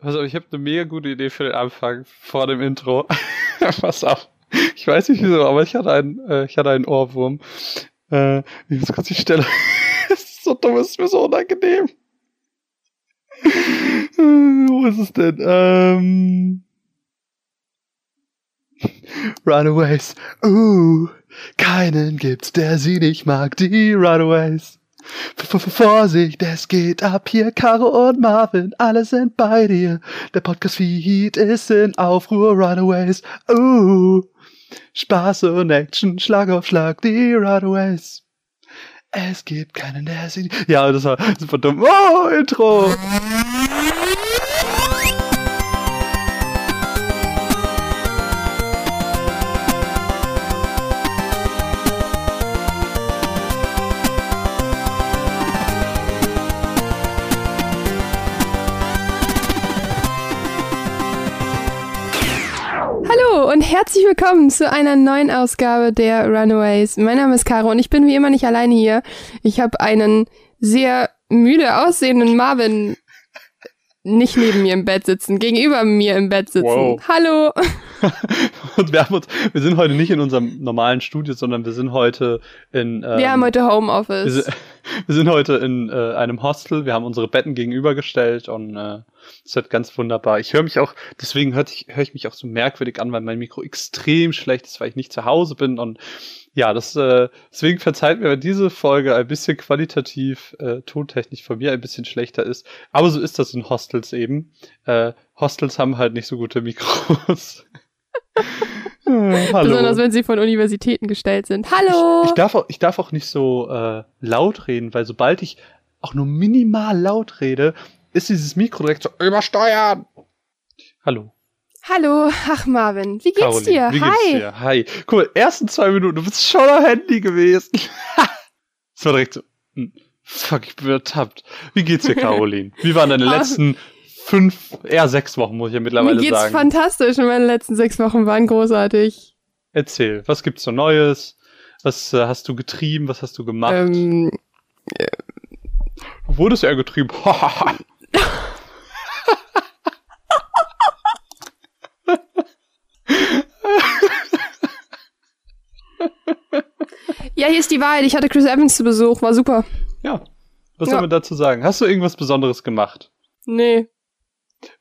Also ich habe eine mega gute Idee für den Anfang vor dem Intro. Pass auf. Ich weiß nicht wieso, aber ich hatte einen, äh, ich hatte einen Ohrwurm. Äh, ich muss kurz die Stelle. es ist so dumm, es ist mir so unangenehm. Wo ist es denn? Ähm. Runaways. Uh, keinen gibt's, der sie nicht mag. Die Runaways. Vorsicht, es geht ab hier, Caro und Marvin, alle sind bei dir. Der Podcast-Feed ist in Aufruhr, Runaways. Uh, Spaß und Action, Schlag auf Schlag, die Runaways. Es gibt keinen, der sie... Ja, das war super dumm. Oh, Intro! Herzlich willkommen zu einer neuen Ausgabe der Runaways. Mein Name ist Caro und ich bin wie immer nicht alleine hier. Ich habe einen sehr müde aussehenden Marvin nicht neben mir im Bett sitzen, gegenüber mir im Bett sitzen. Wow. Hallo. Und wir haben uns, wir sind heute nicht in unserem normalen Studio, sondern wir sind heute in. Ähm, Wir haben heute wir, Homeoffice. Wir sind heute in äh, einem Hostel. Wir haben unsere Betten gegenübergestellt und äh, es wird ganz wunderbar. Ich höre mich auch, deswegen höre ich, hör ich mich auch so merkwürdig an, weil mein Mikro extrem schlecht ist, weil ich nicht zu Hause bin und ja, das äh, deswegen verzeiht mir, wenn diese Folge ein bisschen qualitativ äh, tontechnisch von mir ein bisschen schlechter ist. Aber so ist das in Hostels eben. Äh, Hostels haben halt nicht so gute Mikros. Äh, Hallo. Besonders wenn sie von Universitäten gestellt sind. Hallo. Ich, ich, darf auch, ich darf auch nicht so äh, laut reden, weil sobald ich auch nur minimal laut rede, ist dieses Mikro direkt so übersteuern. Hallo. Hallo. Ach Marvin, wie geht's Caroline. dir? Wie Hi. geht's dir? Hi. Guck mal, ersten zwei Minuten, du bist schon am Handy gewesen. das war direkt so, hm, fuck, ich bin ertappt. Wie geht's dir, Caroline? Wie waren deine Ah. letzten fünf, eher sechs Wochen, muss ich ja Mir mittlerweile geht's sagen. fantastisch und meine letzten sechs Wochen waren großartig. Erzähl, was gibt's so Neues? Was äh, hast du getrieben? Was hast du gemacht? Ähm, Wurdest du eher getrieben? ja, hier ist die Wahrheit. Ich hatte Chris Evans zu Besuch, war super. ja. Was Ja. soll man dazu sagen? Hast du irgendwas Besonderes gemacht? Nee.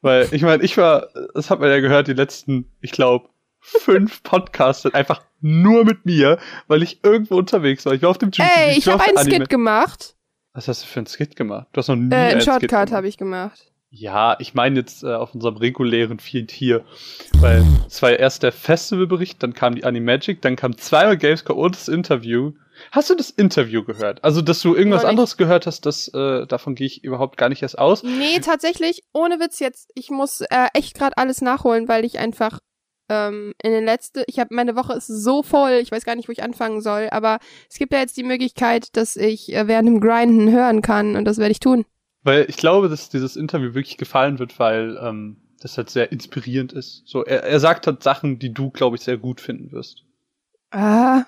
Weil, ich meine, ich war, das hat man ja gehört, die letzten, ich glaube, fünf Podcasts sind einfach nur mit mir, weil ich irgendwo unterwegs war. Ich war auf dem Juicy Ey, ich habe einen Anime- Skit gemacht. Was hast du für einen Skit gemacht? Du hast noch nie Äh, einen Shortcut habe ich gemacht. Ja, ich meine jetzt äh, auf unserem regulären Feed hier. Weil es war ja erst der Festivalbericht, dann kam die Animagic, dann kam zweimal Gamescom und das Interview. Hast du das Interview gehört? Also, dass du irgendwas anderes gehört hast, das, äh, davon gehe ich überhaupt gar nicht erst aus. Nee, tatsächlich, ohne Witz jetzt. Ich muss äh, echt gerade alles nachholen, weil ich einfach ähm, in den letzten, ich habe meine Woche ist so voll, ich weiß gar nicht, wo ich anfangen soll, aber es gibt ja jetzt die Möglichkeit, dass ich äh, während dem Grinden hören kann und das werde ich tun. Weil ich glaube, dass dieses Interview wirklich gefallen wird, weil ähm, das halt sehr inspirierend ist. So, er, er sagt halt Sachen, die du, glaube ich, sehr gut finden wirst. Ah,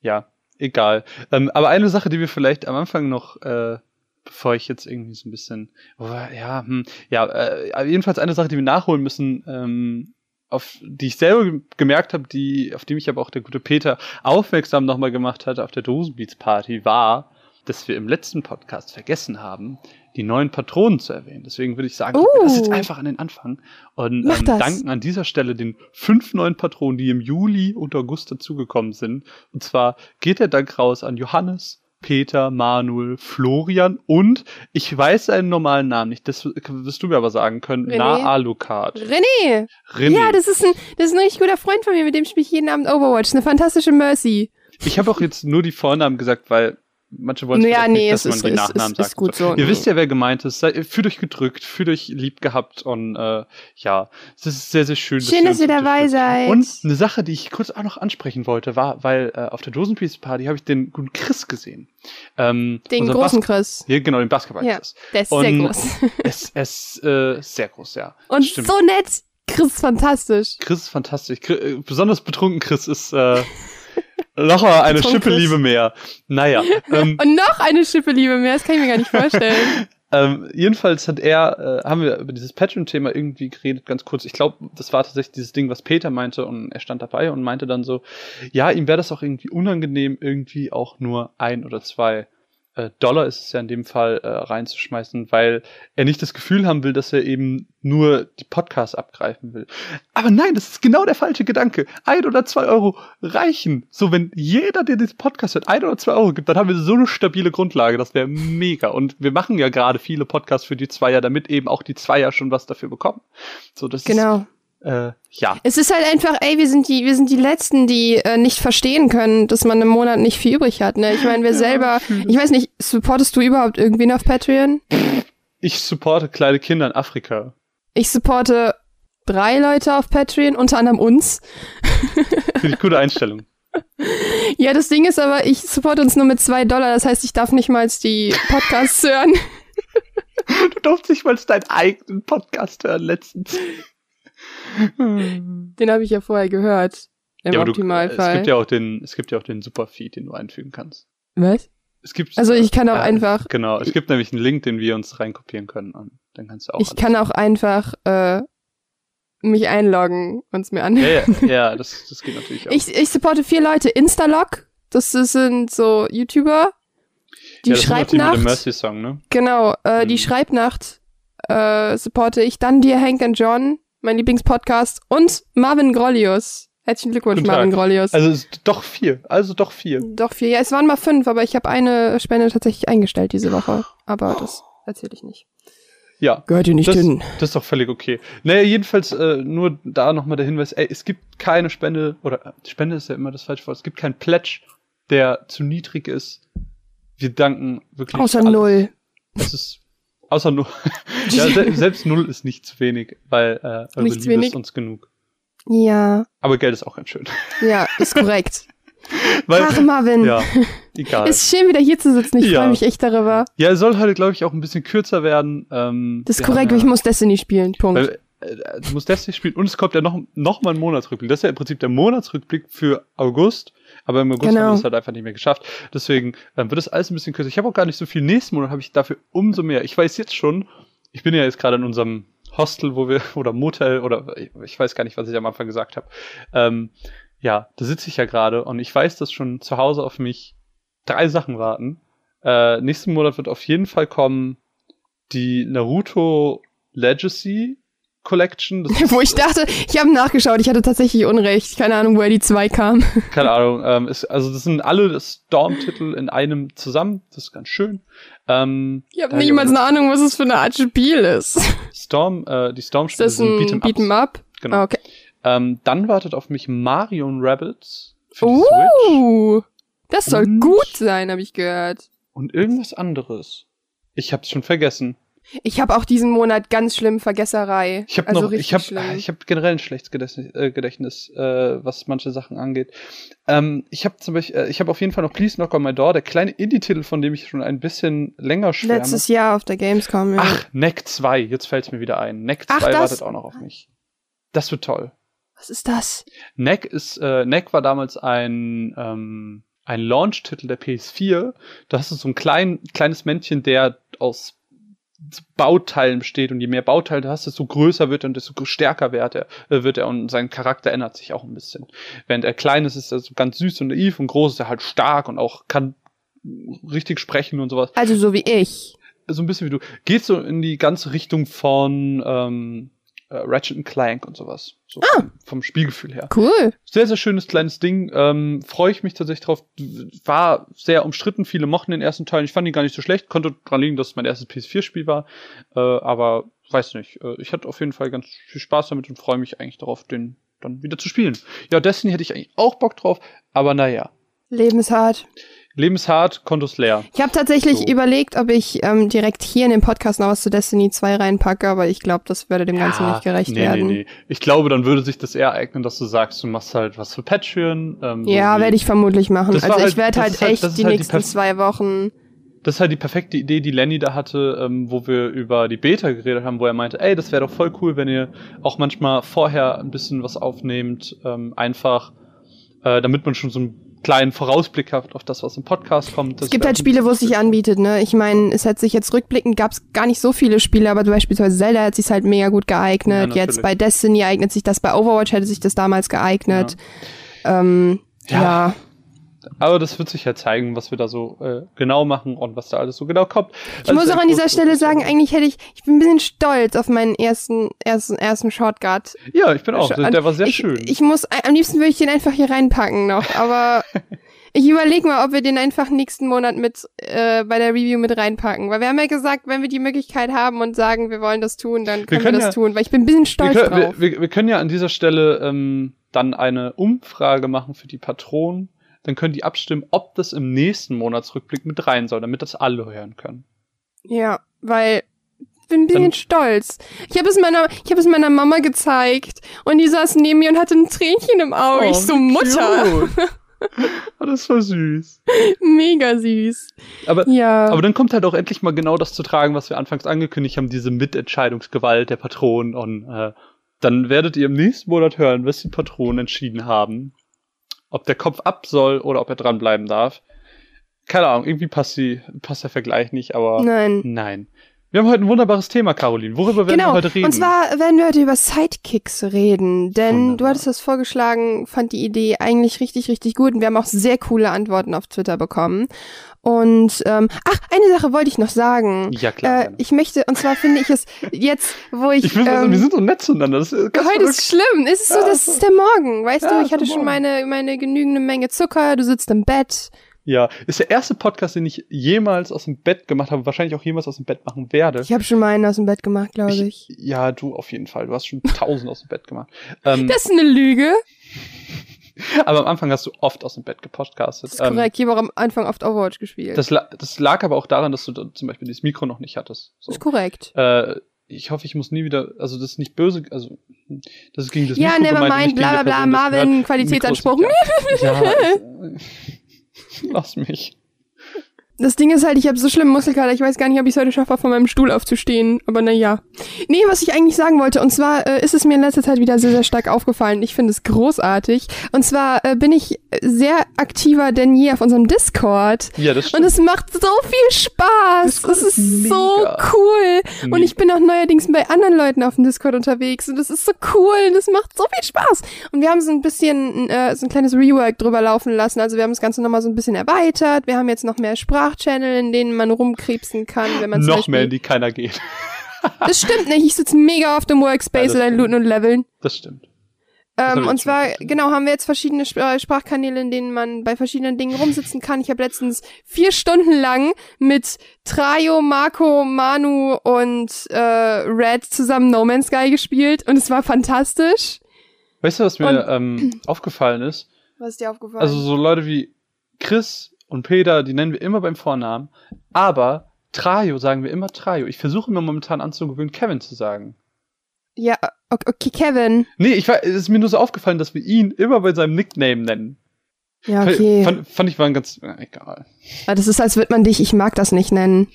Ja, egal. Ähm, aber eine Sache, die wir vielleicht am Anfang noch, äh, bevor ich jetzt irgendwie so ein bisschen, ja, hm, ja, äh, aber jedenfalls eine Sache, die wir nachholen müssen, ähm, auf die ich selber ge- gemerkt habe, die, auf die mich aber auch der gute Peter aufmerksam nochmal gemacht hatte auf der Dosenbeats Party, war, dass wir im letzten Podcast vergessen haben, die neuen Patronen zu erwähnen. Deswegen würde ich sagen, wir das jetzt Uh. einfach an den Anfang und ähm, danken an dieser Stelle den fünf neuen Patronen, die im Juli und August dazugekommen sind. Und zwar geht der Dank raus an Johannes, Peter, Manuel, Florian und ich weiß seinen normalen Namen nicht, das wirst du mir aber sagen können, René. Na Alucard. René! René. Ja, das ist, ein, das ist ein richtig guter Freund von mir, mit dem spiele ich jeden Abend Overwatch. Eine fantastische Mercy. Ich habe auch jetzt nur die Vornamen gesagt, weil manche wollen Ja, vielleicht nee, nicht, es dass man ist- die ist- Nachnamen ist- sagt. ist gut so, Ihr nee. wisst ja, wer gemeint ist. Fühlt euch gedrückt, fühlt euch lieb gehabt und äh, ja, es ist sehr, sehr schön. Schön, dass ihr ihr dabei seid. Und eine Sache, die ich kurz auch noch ansprechen wollte, war, weil äh, auf der Dosenpiece Party habe ich den guten Chris gesehen. Ähm, Den großen Bas- Chris. Ja, genau, den basketball Ja. Chris. Der ist Und- sehr groß. Es es ist äh, sehr groß, ja. Und Stimmt. so nett. Chris ist fantastisch. Chris ist fantastisch. Chris, äh, besonders betrunken Chris ist äh, noch eine Betrunken Schippe. Liebe mehr. Naja, ähm, Und noch eine Schippe Liebe mehr, das kann ich mir gar nicht vorstellen. Ähm, jedenfalls hat er, äh, haben wir über dieses Patreon-Thema irgendwie geredet, ganz kurz. Ich glaube, das war tatsächlich dieses Ding, was Peter meinte und er stand dabei und meinte dann so, ja, ihm wäre das auch irgendwie unangenehm, irgendwie auch nur ein oder zwei Dollar ist es ja in dem Fall äh, reinzuschmeißen, weil er nicht das Gefühl haben will, dass er eben nur die Podcasts abgreifen will. Aber nein, das ist genau der falsche Gedanke. Ein oder zwei Euro reichen. So, wenn jeder, der diesen Podcast hört, ein oder zwei Euro gibt, dann haben wir so eine stabile Grundlage. Das wäre mega. Und wir machen ja gerade viele Podcasts für die Zweier, damit eben auch die Zweier schon was dafür bekommen. So, das genau. ist äh, ja. Es ist halt einfach, ey, wir sind die, wir sind die Letzten, die äh, nicht verstehen können, dass man im Monat nicht viel übrig hat. Ne? Ich meine, wir selber, ich weiß nicht, supportest du überhaupt irgendwen auf Patreon? Ich supporte kleine Kinder in Afrika. Ich supporte drei Leute auf Patreon, unter anderem uns. Finde ich gute Einstellung. ja, das Ding ist aber, ich supporte uns nur mit zwei Dollar, das heißt, ich darf nicht mal die Podcasts hören. du durfst nicht mal deinen eigenen Podcast hören letztens. Den habe ich ja vorher gehört. Im ja, Optimalfall. Du, es gibt ja auch den, es gibt ja auch den Superfeed, den du einfügen kannst. Was? Es gibt, also ich kann auch äh, einfach. Genau, es gibt nämlich einen Link, den wir uns reinkopieren können und dann kannst du auch. Ich kann auch einfach äh, mich einloggen und es mir anhören. Ja, ja, ja, das, das geht natürlich auch. Ich, ich supporte vier Leute. Instalog, das, das sind so YouTuber. Die ja, Schreibnacht. Mercy Song, ne? Genau, äh, mhm. die Schreibnacht äh, supporte ich. Dann dir Hank and John mein Lieblingspodcast, und Marvin Grollius. Herzlichen Glückwunsch, Marvin Grollius. Also doch vier. Also doch vier. Doch vier. Ja, es waren mal fünf, aber ich habe eine Spende tatsächlich eingestellt diese Woche. Aber das erzähle ich nicht. Ja. Gehört ihr nicht das, hin. Das ist doch völlig okay. Naja, jedenfalls äh, nur da nochmal der Hinweis, ey, es gibt keine Spende, oder Spende ist ja immer das falsche Wort, es gibt keinen Pledge, der zu niedrig ist. Wir danken wirklich. Außer null. Das ist Außer null. ja, se selbst null ist nicht zu wenig, weil äh, eure Nichts Liebe wenig. ist uns genug. Ja. Aber Geld ist auch ganz schön. Ja, ist korrekt. weil, Ach, Marvin. Ja, egal. Ist schön, wieder hier zu sitzen. Ich ja. freue mich echt darüber. Ja, es soll heute, glaube ich, auch ein bisschen kürzer werden. Ähm, das ist korrekt, weil ich muss Destiny spielen. Punkt. Weil, äh, du musst Destiny spielen und es kommt ja noch, noch mal ein Monatsrückblick. Das ist ja im Prinzip der Monatsrückblick für August. Aber im August genau. haben wir es halt einfach nicht mehr geschafft. Deswegen ähm, wird es alles ein bisschen kürzer. Ich habe auch gar nicht so viel. Nächsten Monat habe ich dafür umso mehr. Ich weiß jetzt schon, ich bin ja jetzt gerade in unserem Hostel, wo wir, oder Motel, oder ich weiß gar nicht, was ich am Anfang gesagt habe. Ähm, ja, da sitze ich ja gerade und ich weiß, dass schon zu Hause auf mich drei Sachen warten. Äh, nächsten Monat wird auf jeden Fall kommen die Naruto Legacy Collection. Wo ich dachte, ich habe nachgeschaut, ich hatte tatsächlich Unrecht. Keine Ahnung, woher die zwei kamen. Keine Ahnung. Ähm, ist, also das sind alle Storm-Titel in einem zusammen. Das ist ganz schön. Ähm, ich habe niemals eine Ahnung, was es für eine Art Spiel ist. Storm, äh, die Storm-Spiele sind Beat'em Beat'em Up. Genau. Ah, okay. Ähm, dann wartet auf mich Mario Rabbits für die uh, Switch. Das soll und, gut sein, habe ich gehört. Und irgendwas anderes. Ich hab's schon vergessen. Ich habe auch diesen Monat ganz schlimm Vergesserei. Ich habe also noch, ich habe, ich habe generell ein schlechtes Gedächtnis, äh, Gedächtnis äh, was manche Sachen angeht. Ähm, ich habe zum Beispiel, äh, ich habe auf jeden Fall noch Please Knock on My Door, der kleine Indie-Titel, von dem ich schon ein bisschen länger schwärme. Letztes Jahr auf der Gamescom. Ja. Ach, Neck 2, jetzt fällt's mir wieder ein. Neck 2 wartet auch noch auf mich. Das wird toll. Was ist das? Neck ist, äh, Neck war damals ein ähm, ein Launch-Titel der PS4. Da hast du so ein klein, kleines Männchen, der aus Bauteilen besteht und je mehr Bauteile du hast, desto größer wird er und desto stärker wird er, äh, wird er und sein Charakter ändert sich auch ein bisschen. Während er klein ist, ist er so ganz süß und naiv und groß ist er halt stark und auch kann richtig sprechen und sowas. Also so wie ich. So ein bisschen wie du. Gehst so in die ganze Richtung von ähm, äh, Ratchet Clank und sowas. So ah. vom, Spielgefühl her. Cool. Sehr, sehr schönes kleines Ding. Ähm, Freue ich mich tatsächlich drauf. War sehr umstritten. Viele mochten den ersten Teil. Ich fand ihn gar nicht so schlecht. Konnte dran liegen, dass es mein erstes PS4-Spiel war. Äh, aber weiß nicht. Äh, ich hatte auf jeden Fall ganz viel Spaß damit und freue mich eigentlich darauf, den dann wieder zu spielen. Ja, Destiny hätte ich eigentlich auch Bock drauf. Aber naja. Leben ist hart. Lebenshart, Kontos leer. Ich habe tatsächlich so. überlegt, ob ich ähm, direkt hier in den Podcast noch was zu Destiny 2 reinpacke, aber ich glaube, das würde dem ja, Ganzen nicht gerecht nee, werden. Nee, nee. Ich glaube, dann würde sich das eher eignen, dass du sagst, du machst halt was für Patreon. Ähm, ja, so werde ich vermutlich machen. Also halt, ich werde halt, halt echt halt, die halt nächsten die zwei Wochen das ist halt die perfekte Idee, die Lenny da hatte, ähm, wo wir über die Beta geredet haben, wo er meinte, ey, das wäre doch voll cool, wenn ihr auch manchmal vorher ein bisschen was aufnehmt, ähm, einfach, äh, damit man schon so ein kleinen Vorausblick habt auf das, was im Podcast kommt. Es gibt halt Spiele, wo es sich anbietet, ne? Ich meine, es hat sich jetzt rückblickend gab es gar nicht so viele Spiele, aber beispielsweise Zelda hat sich halt mega gut geeignet. Ja, jetzt bei Destiny eignet sich das, bei Overwatch hätte sich das damals geeignet. Ja. Ähm, ja. ja. Aber das wird sich ja zeigen, was wir da so äh, genau machen und was da alles so genau kommt. Ich also muss auch an dieser Stelle sagen, eigentlich hätte ich, ich bin ein bisschen stolz auf meinen ersten, ersten, ersten Shortcut. Ja, ich bin auch. Der war sehr ich, schön. Ich muss, am liebsten würde ich den einfach hier reinpacken noch, aber ich überlege mal, ob wir den einfach nächsten Monat mit äh, bei der Review mit reinpacken. Weil wir haben ja gesagt, wenn wir die Möglichkeit haben und sagen, wir wollen das tun, dann können wir, können wir das ja, tun. Weil ich bin ein bisschen stolz wir können, drauf. Wir, wir, wir können ja an dieser Stelle ähm, dann eine Umfrage machen für die Patronen dann können die abstimmen, ob das im nächsten Monatsrückblick mit rein soll, damit das alle hören können. Ja, weil ich bin ein bisschen dann, stolz. Ich habe es meiner, ich habe es meiner Mama gezeigt und die saß neben mir und hatte ein Tränchen im Auge. Oh, ich so Mutter. oh, das war süß. Mega süß. Aber, ja. aber dann kommt halt auch endlich mal genau das zu tragen, was wir anfangs angekündigt haben, diese Mitentscheidungsgewalt der Patronen. Und äh, dann werdet ihr im nächsten Monat hören, was die Patronen entschieden haben ob der Kopf ab soll oder ob er dranbleiben darf. Keine Ahnung, irgendwie passt, die, passt der Vergleich nicht, aber nein. nein. Wir haben heute ein wunderbares Thema, Caroline. Worüber werden genau. wir heute reden? Und zwar werden wir heute über Sidekicks reden, denn Wunderbar. du hattest das vorgeschlagen, fand die Idee eigentlich richtig, richtig gut und wir haben auch sehr coole Antworten auf Twitter bekommen. Und ähm, ach, eine Sache wollte ich noch sagen. Ja, klar. Äh, ich möchte, und zwar finde ich es jetzt, wo ich. ich find, ähm, wir sind so nett zueinander. Das ist heute ist schlimm. Es ist so, das ist der Morgen, weißt ja, du? Ich hatte schon meine, meine genügende Menge Zucker, du sitzt im Bett. Ja, ist der erste Podcast, den ich jemals aus dem Bett gemacht habe, wahrscheinlich auch jemals aus dem Bett machen werde. Ich habe schon mal einen aus dem Bett gemacht, glaube ich, ich. Ja, du auf jeden Fall. Du hast schon tausend aus dem Bett gemacht. Ähm, das ist eine Lüge. aber am Anfang hast du oft aus dem Bett gepodcastet. Das ist korrekt, ich habe auch am Anfang oft Overwatch gespielt. Das, das lag aber auch daran, dass du zum Beispiel dieses Mikro noch nicht hattest. So. Ist korrekt. Äh, ich hoffe, ich muss nie wieder, also das ist nicht böse, also das ist gegen das ja, Mikro never gemeint, mind, bla bla bla, Marvin, Qualitätsanspruch. Ja, ja lass mich. Das Ding ist halt, ich habe so schlimm Muskelkater, ich weiß gar nicht, ob ich es heute schaffe, von meinem Stuhl aufzustehen, aber na ja. Nee, was ich eigentlich sagen wollte, und zwar äh, ist es mir in letzter Zeit wieder sehr, sehr stark aufgefallen. Ich finde es großartig. Und zwar äh, bin ich sehr aktiver denn je auf unserem Discord. Ja, das stimmt. Und es macht so viel Spaß. Es ist, ist so cool. Mega. Und ich bin auch neuerdings bei anderen Leuten auf dem Discord unterwegs und es ist so cool und es macht so viel Spaß. Und wir haben so ein bisschen, äh, so ein kleines Rework drüber laufen lassen. Also wir haben das Ganze nochmal so ein bisschen erweitert. Wir haben jetzt noch mehr Sprache Sprachchannel, in denen man rumkrebsen kann, wenn man Noch Beispiel, mehr, in die keiner geht. das stimmt nicht. Ich sitze mega auf dem Workspace ja, und looten und leveln. Das stimmt. Ähm, und zwar, genau, haben wir jetzt verschiedene Sp äh, Sprachkanäle, in denen man bei verschiedenen Dingen rumsitzen kann. Ich habe letztens vier Stunden lang mit Trajo, Marco, Manu und äh, Red zusammen No Man's Sky gespielt und es war fantastisch. Weißt du, was mir und, ähm, aufgefallen ist? Was ist dir aufgefallen? Also so Leute wie Chris, und Peter, die nennen wir immer beim Vornamen. Aber Trajo sagen wir immer Trajo. Ich versuche mir momentan anzugewöhnen, Kevin zu sagen. Ja, okay, Kevin. Nee, ich war, es ist mir nur so aufgefallen, dass wir ihn immer bei seinem Nickname nennen. Ja, okay. Fand, fand ich war ein ganz, äh, egal. Das ist, als würde man dich, ich mag das nicht nennen.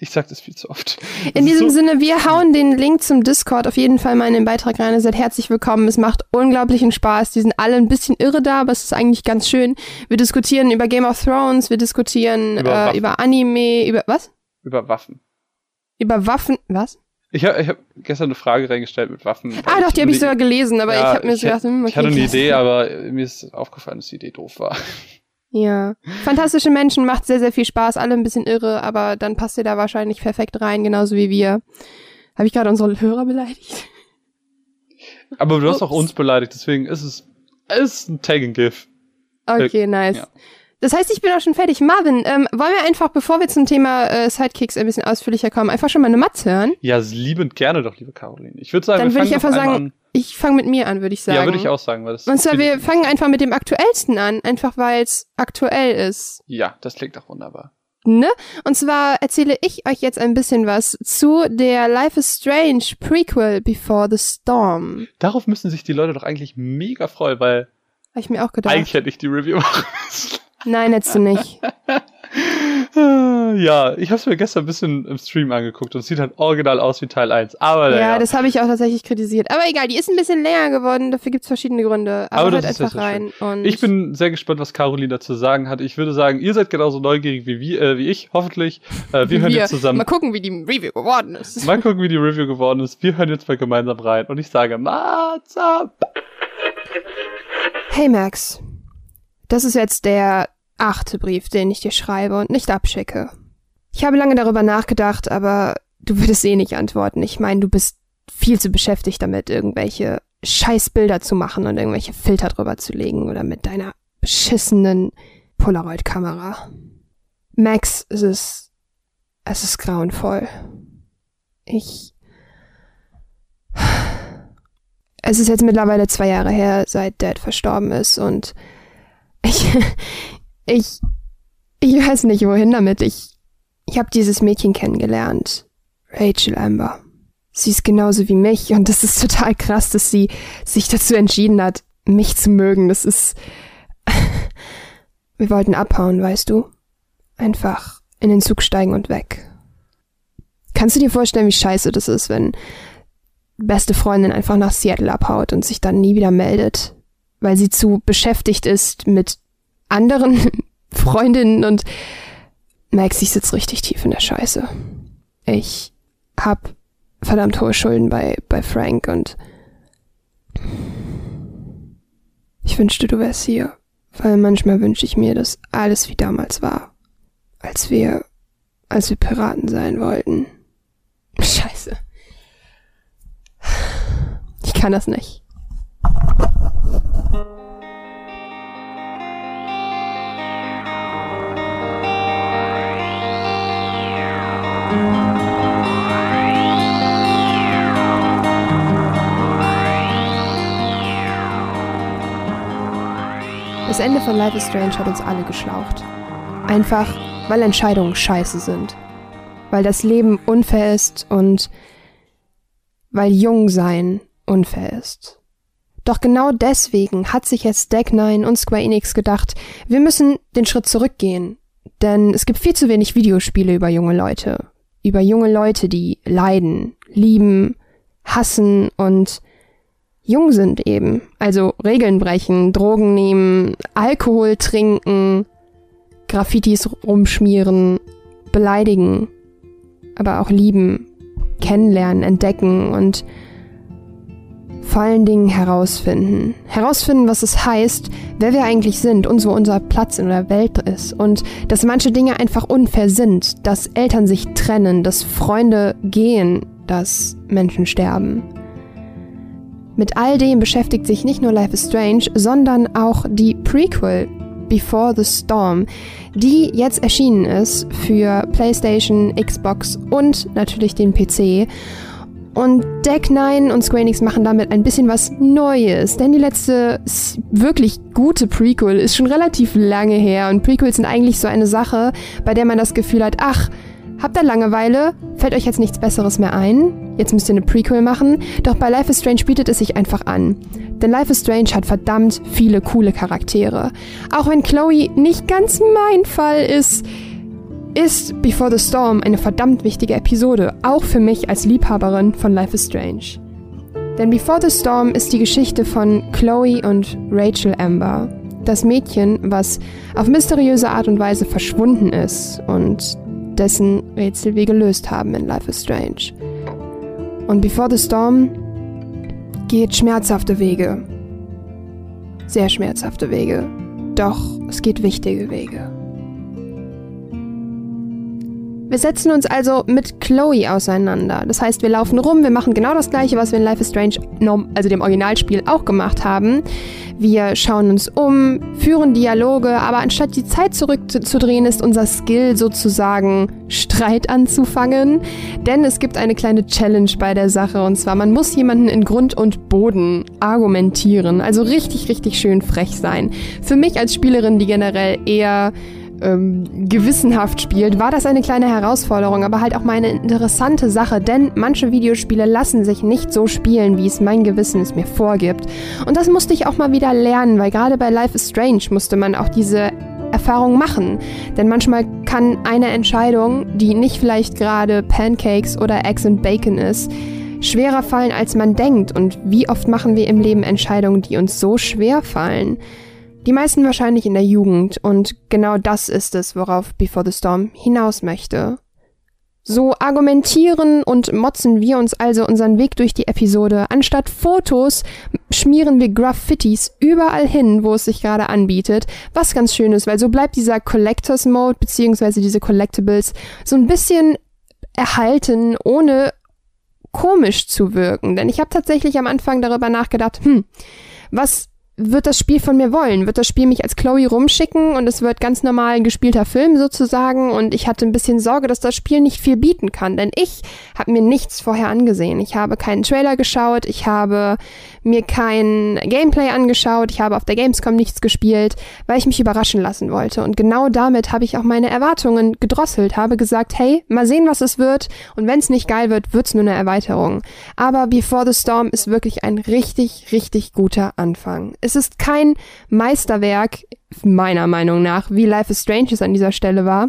Ich sag das viel zu oft. Das in diesem so Sinne, wir hauen den Link zum Discord auf jeden Fall mal in den Beitrag rein. Ihr seid herzlich willkommen. Es macht unglaublichen Spaß. Die sind alle ein bisschen irre da, aber es ist eigentlich ganz schön. Wir diskutieren über Game of Thrones, wir diskutieren über, äh, über Anime, über was? Über Waffen. Über Waffen, was? Ich habe ich hab gestern eine Frage reingestellt mit Waffen. Ah, doch, die habe ich sogar gelesen, aber ja, ich habe mir so gedacht, hm, okay, ich hatte eine Idee, aber mir ist aufgefallen, dass die Idee doof war. Ja. Fantastische Menschen macht sehr, sehr viel Spaß, alle ein bisschen irre, aber dann passt ihr da wahrscheinlich perfekt rein, genauso wie wir. Habe ich gerade unsere Hörer beleidigt? Aber du hast auch uns beleidigt, deswegen ist es, es ist ein Tag and Give. Okay, nice. Ja. Das heißt, ich bin auch schon fertig. Marvin, ähm, wollen wir einfach, bevor wir zum Thema äh, Sidekicks ein bisschen ausführlicher kommen, einfach schon mal eine Matz hören? Ja, liebend gerne doch, liebe Caroline. Ich würde sagen, Dann würde ich einfach sagen, an. Ich fange mit mir an, würde ich sagen. Ja, würde ich auch sagen. Weil das Und zwar, wir fangen einfach mit dem aktuellsten an, einfach weil es aktuell ist. Ja, das klingt doch wunderbar. Ne? Und zwar erzähle ich euch jetzt ein bisschen was zu der Life is Strange Prequel Before the Storm. Darauf müssen sich die Leute doch eigentlich mega freuen, weil Hab ich mir auch gedacht. Eigentlich hätte ich die Review machen müssen. Nein, hättest du nicht. Ja, ich habe es mir gestern ein bisschen im Stream angeguckt und es sieht halt original aus wie Teil 1. Aber Ja, ja, das habe ich auch tatsächlich kritisiert. Aber egal, die ist ein bisschen länger geworden, dafür gibt's verschiedene Gründe. Aber, Aber ist einfach rein. Und Ich bin sehr gespannt, was Caroline dazu sagen hat. Ich würde sagen, ihr seid genauso neugierig wie, wir, äh, wie ich, hoffentlich. Äh, wir hören jetzt zusammen. Mal gucken, wie die Review geworden ist. Mal gucken, wie die Review geworden ist. Wir hören jetzt mal gemeinsam rein. Und ich sage, Matza. Hey Max, das ist jetzt der achte Brief, den ich dir schreibe und nicht abschicke. Ich habe lange darüber nachgedacht, aber du würdest eh nicht antworten. Ich meine, du bist viel zu beschäftigt damit, irgendwelche Scheißbilder zu machen und irgendwelche Filter drüber zu legen oder mit deiner beschissenen Polaroid-Kamera. Max, es ist, es ist grauenvoll. Ich, es ist jetzt mittlerweile zwei Jahre her, seit Dad verstorben ist und ich, ich, ich weiß nicht wohin damit. Ich, ich habe dieses Mädchen kennengelernt. Rachel Amber. Sie ist genauso wie mich und das ist total krass, dass sie sich dazu entschieden hat, mich zu mögen. Das ist, wir wollten abhauen, weißt du? Einfach in den Zug steigen und weg. Kannst du dir vorstellen, wie scheiße das ist, wenn beste Freundin einfach nach Seattle abhaut und sich dann nie wieder meldet, weil sie zu beschäftigt ist mit anderen Freundinnen und Max, ich sitze richtig tief in der Scheiße. Ich hab verdammt hohe Schulden bei, bei Frank und ich wünschte, du wärst hier, weil manchmal wünsche ich mir, dass alles wie damals war, als wir, als wir Piraten sein wollten. Scheiße. Ich kann das nicht. Das Ende von Life is Strange hat uns alle geschlaucht. Einfach, weil Entscheidungen scheiße sind. Weil das Leben unfair ist und weil Jungsein unfair ist. Doch genau deswegen hat sich jetzt Deck 9 und Square Enix gedacht, wir müssen den Schritt zurückgehen. Denn es gibt viel zu wenig Videospiele über junge Leute. Über junge Leute, die leiden, lieben, hassen und jung sind eben. Also Regeln brechen, Drogen nehmen, Alkohol trinken, Graffitis rumschmieren, beleidigen, aber auch lieben, kennenlernen, entdecken und vor allen Dingen herausfinden. Herausfinden, was es heißt, wer wir eigentlich sind und so unser Platz in der Welt ist. Und dass manche Dinge einfach unfair sind, dass Eltern sich trennen, dass Freunde gehen, dass Menschen sterben. Mit all dem beschäftigt sich nicht nur Life is Strange, sondern auch die Prequel Before the Storm, die jetzt erschienen ist für PlayStation, Xbox und natürlich den PC. Und Deck 9 und Square Enix machen damit ein bisschen was Neues, denn die letzte wirklich gute Prequel ist schon relativ lange her und Prequels sind eigentlich so eine Sache, bei der man das Gefühl hat, ach, habt ihr Langeweile? Fällt euch jetzt nichts Besseres mehr ein? Jetzt müsst ihr eine Prequel machen? Doch bei Life is Strange bietet es sich einfach an. Denn Life is Strange hat verdammt viele coole Charaktere. Auch wenn Chloe nicht ganz mein Fall ist, ist Before the Storm eine verdammt wichtige Episode, auch für mich als Liebhaberin von Life is Strange. Denn Before the Storm ist die Geschichte von Chloe und Rachel Amber, das Mädchen, was auf mysteriöse Art und Weise verschwunden ist und dessen Rätsel wir gelöst haben in Life is Strange. Und Before the Storm geht schmerzhafte Wege. Sehr schmerzhafte Wege. Doch es geht wichtige Wege. Wir setzen uns also mit Chloe auseinander. Das heißt, wir laufen rum, wir machen genau das gleiche, was wir in Life is Strange, also dem Originalspiel, auch gemacht haben. Wir schauen uns um, führen Dialoge, aber anstatt die Zeit zurückzudrehen, ist unser Skill sozusagen Streit anzufangen. Denn es gibt eine kleine Challenge bei der Sache und zwar, man muss jemanden in Grund und Boden argumentieren. Also richtig, richtig schön frech sein. Für mich als Spielerin, die generell eher ähm, gewissenhaft spielt, war das eine kleine Herausforderung, aber halt auch mal eine interessante Sache, denn manche Videospiele lassen sich nicht so spielen, wie es mein Gewissen es mir vorgibt. Und das musste ich auch mal wieder lernen, weil gerade bei Life is Strange musste man auch diese Erfahrung machen. Denn manchmal kann eine Entscheidung, die nicht vielleicht gerade Pancakes oder Eggs and Bacon ist, schwerer fallen, als man denkt. Und wie oft machen wir im Leben Entscheidungen, die uns so schwer fallen? Die meisten wahrscheinlich in der Jugend. Und genau das ist es, worauf Before the Storm hinaus möchte. So argumentieren und motzen wir uns also unseren Weg durch die Episode. Anstatt Fotos schmieren wir Graffitis überall hin, wo es sich gerade anbietet. Was ganz schön ist, weil so bleibt dieser Collectors Mode beziehungsweise diese Collectibles so ein bisschen erhalten, ohne komisch zu wirken. Denn ich habe tatsächlich am Anfang darüber nachgedacht, hm, was wird das Spiel von mir wollen? Wird das Spiel mich als Chloe rumschicken und es wird ganz normal ein gespielter Film sozusagen und ich hatte ein bisschen Sorge, dass das Spiel nicht viel bieten kann, denn ich habe mir nichts vorher angesehen. Ich habe keinen Trailer geschaut, ich habe mir kein Gameplay angeschaut, ich habe auf der Gamescom nichts gespielt, weil ich mich überraschen lassen wollte und genau damit habe ich auch meine Erwartungen gedrosselt, habe gesagt, hey, mal sehen, was es wird und wenn es nicht geil wird, wird's nur eine Erweiterung. Aber Before the Storm ist wirklich ein richtig, richtig guter Anfang. Es ist kein Meisterwerk, meiner Meinung nach, wie Life is Strange es an dieser Stelle war.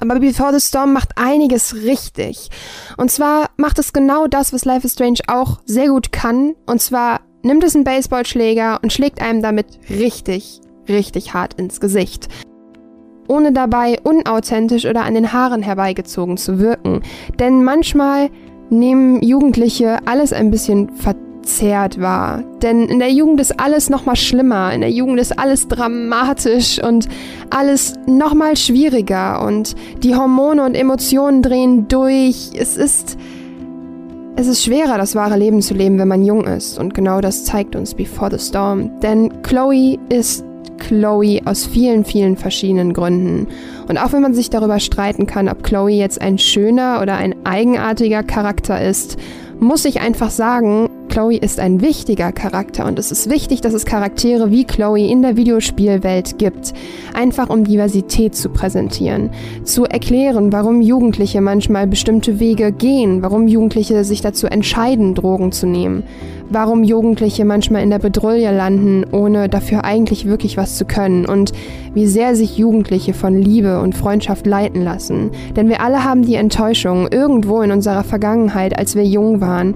Aber Before the Storm macht einiges richtig. Und zwar macht es genau das, was Life is Strange auch sehr gut kann. Und zwar nimmt es einen Baseballschläger und schlägt einem damit richtig, richtig hart ins Gesicht. Ohne dabei unauthentisch oder an den Haaren herbeigezogen zu wirken. Denn manchmal nehmen Jugendliche alles ein bisschen verdammt verzerrt war. Denn in der Jugend ist alles nochmal schlimmer, in der Jugend ist alles dramatisch und alles nochmal schwieriger und die Hormone und Emotionen drehen durch. Es ist, es ist schwerer, das wahre Leben zu leben, wenn man jung ist und genau das zeigt uns Before the Storm. Denn Chloe ist Chloe aus vielen, vielen verschiedenen Gründen. Und auch wenn man sich darüber streiten kann, ob Chloe jetzt ein schöner oder ein eigenartiger Charakter ist, muss ich einfach sagen, Chloe ist ein wichtiger Charakter und es ist wichtig, dass es Charaktere wie Chloe in der Videospielwelt gibt, einfach um Diversität zu präsentieren, zu erklären, warum Jugendliche manchmal bestimmte Wege gehen, warum Jugendliche sich dazu entscheiden, Drogen zu nehmen, warum Jugendliche manchmal in der Bedrulle landen, ohne dafür eigentlich wirklich was zu können und wie sehr sich Jugendliche von Liebe und Freundschaft leiten lassen. Denn wir alle haben die Enttäuschung irgendwo in unserer Vergangenheit, als wir jung waren,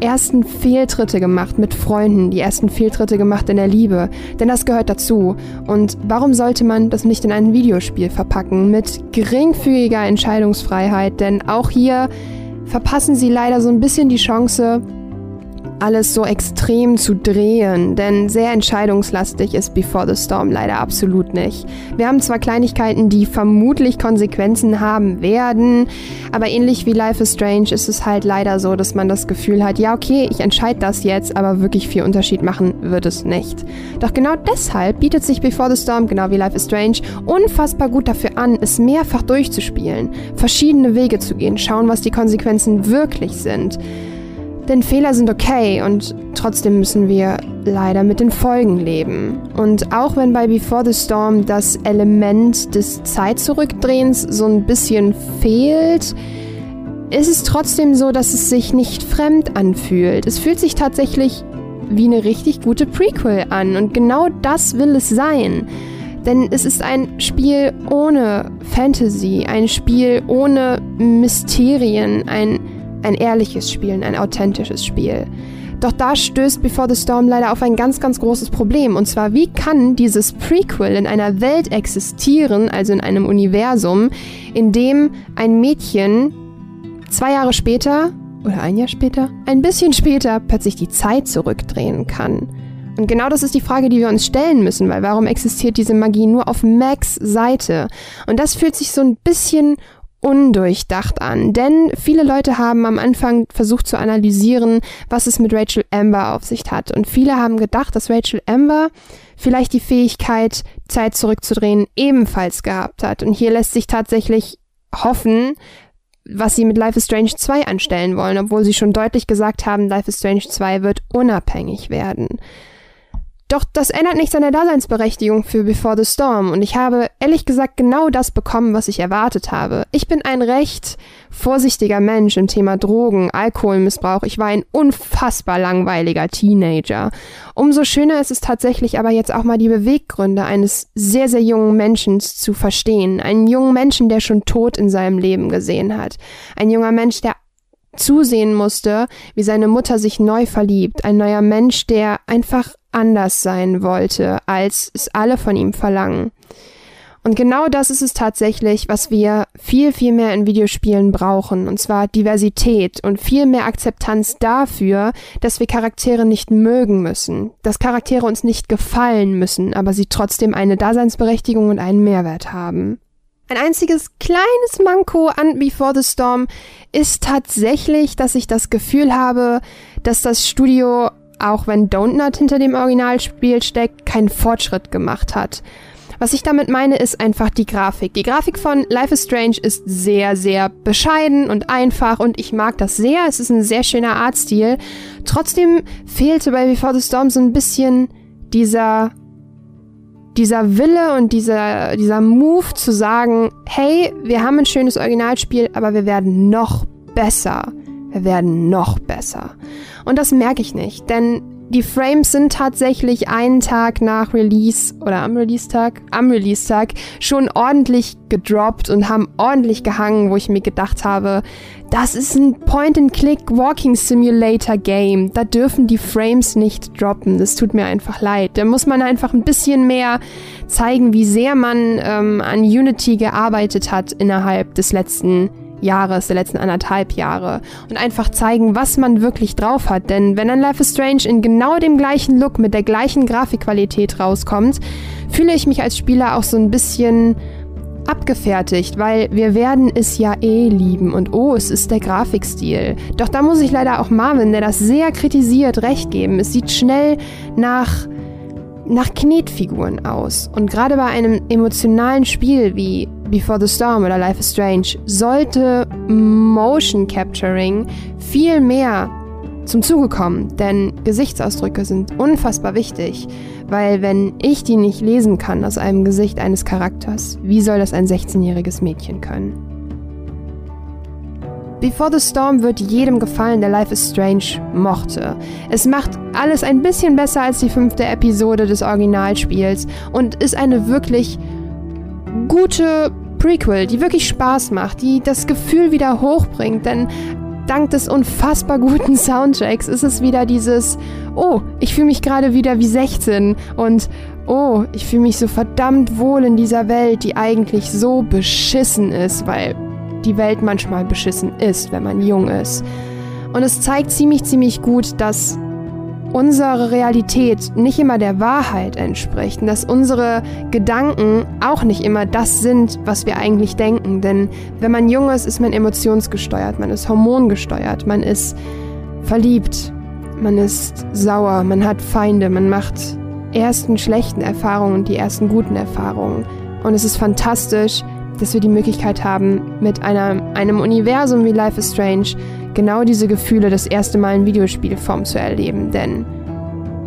ersten Fehltritte gemacht mit Freunden, die ersten Fehltritte gemacht in der Liebe, denn das gehört dazu. Und warum sollte man das nicht in ein Videospiel verpacken mit geringfügiger Entscheidungsfreiheit? Denn auch hier verpassen sie leider so ein bisschen die Chance, alles so extrem zu drehen, denn sehr entscheidungslastig ist Before the Storm leider absolut nicht. Wir haben zwar Kleinigkeiten, die vermutlich Konsequenzen haben werden, aber ähnlich wie Life is Strange ist es halt leider so, dass man das Gefühl hat, ja okay, ich entscheide das jetzt, aber wirklich viel Unterschied machen wird es nicht. Doch genau deshalb bietet sich Before the Storm, genau wie Life is Strange, unfassbar gut dafür an, es mehrfach durchzuspielen, verschiedene Wege zu gehen, schauen, was die Konsequenzen wirklich sind. Denn Fehler sind okay und trotzdem müssen wir leider mit den Folgen leben. Und auch wenn bei Before the Storm das Element des Zeitzurückdrehens so ein bisschen fehlt, ist es trotzdem so, dass es sich nicht fremd anfühlt. Es fühlt sich tatsächlich wie eine richtig gute Prequel an und genau das will es sein. Denn es ist ein Spiel ohne Fantasy, ein Spiel ohne Mysterien, ein ein ehrliches Spiel, ein authentisches Spiel. Doch da stößt Before the Storm leider auf ein ganz, ganz großes Problem. Und zwar, wie kann dieses Prequel in einer Welt existieren, also in einem Universum, in dem ein Mädchen zwei Jahre später oder ein Jahr später, ein bisschen später plötzlich die Zeit zurückdrehen kann? Und genau das ist die Frage, die wir uns stellen müssen, weil warum existiert diese Magie nur auf Max Seite? Und das fühlt sich so ein bisschen undurchdacht an, denn viele Leute haben am Anfang versucht zu analysieren, was es mit Rachel Amber auf sich hat. Und viele haben gedacht, dass Rachel Amber vielleicht die Fähigkeit, Zeit zurückzudrehen, ebenfalls gehabt hat. Und hier lässt sich tatsächlich hoffen, was sie mit Life is Strange 2 anstellen wollen, obwohl sie schon deutlich gesagt haben, Life is Strange 2 wird unabhängig werden. Doch das ändert nichts an der Daseinsberechtigung für Before the Storm und ich habe ehrlich gesagt genau das bekommen, was ich erwartet habe. Ich bin ein recht vorsichtiger Mensch im Thema Drogen, Alkoholmissbrauch. Ich war ein unfassbar langweiliger Teenager. Umso schöner ist es tatsächlich aber jetzt auch mal die Beweggründe eines sehr, sehr jungen Menschen zu verstehen. Einen jungen Menschen, der schon Tod in seinem Leben gesehen hat. Ein junger Mensch, der zusehen musste, wie seine Mutter sich neu verliebt. Ein neuer Mensch, der einfach anders sein wollte, als es alle von ihm verlangen. Und genau das ist es tatsächlich, was wir viel, viel mehr in Videospielen brauchen, und zwar Diversität und viel mehr Akzeptanz dafür, dass wir Charaktere nicht mögen müssen, dass Charaktere uns nicht gefallen müssen, aber sie trotzdem eine Daseinsberechtigung und einen Mehrwert haben. Ein einziges kleines Manko an Before the Storm ist tatsächlich, dass ich das Gefühl habe, dass das Studio, auch wenn Don't Not hinter dem Originalspiel steckt, keinen Fortschritt gemacht hat. Was ich damit meine, ist einfach die Grafik. Die Grafik von Life is Strange ist sehr, sehr bescheiden und einfach und ich mag das sehr. Es ist ein sehr schöner Artstil. Trotzdem fehlte bei Before the Storm so ein bisschen dieser dieser Wille und dieser, dieser Move zu sagen, hey, wir haben ein schönes Originalspiel, aber wir werden noch besser. Wir werden noch besser. Und das merke ich nicht, denn die Frames sind tatsächlich einen Tag nach Release oder am Release-Tag, am Release-Tag schon ordentlich gedroppt und haben ordentlich gehangen, wo ich mir gedacht habe, das ist ein Point-and-Click-Walking-Simulator-Game. Da dürfen die Frames nicht droppen. Das tut mir einfach leid. Da muss man einfach ein bisschen mehr zeigen, wie sehr man ähm, an Unity gearbeitet hat innerhalb des letzten Jahres, der letzten anderthalb Jahre und einfach zeigen, was man wirklich drauf hat. Denn wenn ein Life is Strange in genau dem gleichen Look mit der gleichen Grafikqualität rauskommt, fühle ich mich als Spieler auch so ein bisschen abgefertigt, weil wir werden es ja eh lieben und oh, es ist der Grafikstil. Doch da muss ich leider auch Marvin, der das sehr kritisiert, recht geben. Es sieht schnell nach nach Knetfiguren aus. Und gerade bei einem emotionalen Spiel wie Before the Storm oder Life is Strange sollte Motion Capturing viel mehr zum Zuge kommen, denn Gesichtsausdrücke sind unfassbar wichtig, weil wenn ich die nicht lesen kann aus einem Gesicht eines Charakters, wie soll das ein 16-jähriges Mädchen können? Before the Storm wird jedem gefallen, der Life is Strange mochte. Es macht alles ein bisschen besser als die fünfte Episode des Originalspiels und ist eine wirklich gute Prequel, die wirklich Spaß macht, die das Gefühl wieder hochbringt, denn dank des unfassbar guten Soundtracks ist es wieder dieses, oh, ich fühle mich gerade wieder wie 16 und oh, ich fühle mich so verdammt wohl in dieser Welt, die eigentlich so beschissen ist, weil die Welt manchmal beschissen ist, wenn man jung ist. Und es zeigt ziemlich, ziemlich gut, dass unsere Realität nicht immer der Wahrheit entspricht und dass unsere Gedanken auch nicht immer das sind, was wir eigentlich denken. Denn wenn man jung ist, ist man emotionsgesteuert, man ist hormongesteuert, man ist verliebt, man ist sauer, man hat Feinde, man macht ersten schlechten Erfahrungen und die ersten guten Erfahrungen. Und es ist fantastisch, dass wir die Möglichkeit haben, mit einer, einem Universum wie Life is Strange genau diese Gefühle das erste Mal in Videospielform zu erleben. Denn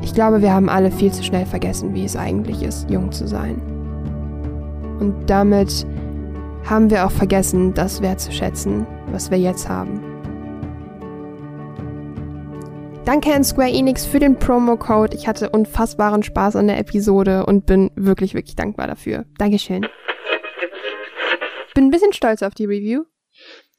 ich glaube, wir haben alle viel zu schnell vergessen, wie es eigentlich ist, jung zu sein. Und damit haben wir auch vergessen, das wertzuschätzen, was wir jetzt haben. Danke an Square Enix für den Promo-Code. Ich hatte unfassbaren Spaß an der Episode und bin wirklich, wirklich dankbar dafür. Dankeschön bin ein bisschen stolz auf die Review.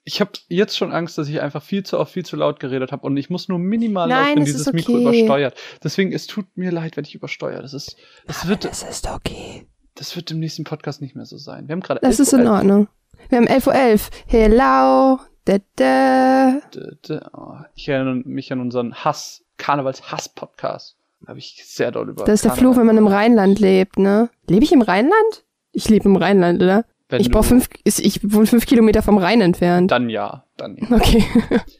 Ich habe jetzt schon Angst, dass ich einfach viel zu oft, viel zu laut geredet habe und ich muss nur minimal laut, wenn dieses okay. Mikro übersteuert. Deswegen, es tut mir leid, wenn ich übersteuere. Das ist, das wird, das ist okay. Das wird im nächsten Podcast nicht mehr so sein. Wir haben gerade Das ist in Ordnung. Wir haben 11.11 Uhr. 11. Hello. Da, da. Da, da. Oh, ich erinnere mich an unseren Hass, Karnevals-Hass-Podcast. Da habe ich sehr doll über. Das ist der Fluch, wenn man im Rheinland lebt, ne? Lebe ich im Rheinland? Ich lebe im Rheinland, oder? Wenn ich brauche fünf, ich wohne fünf Kilometer vom Rhein entfernt. Dann ja, dann ja. Okay.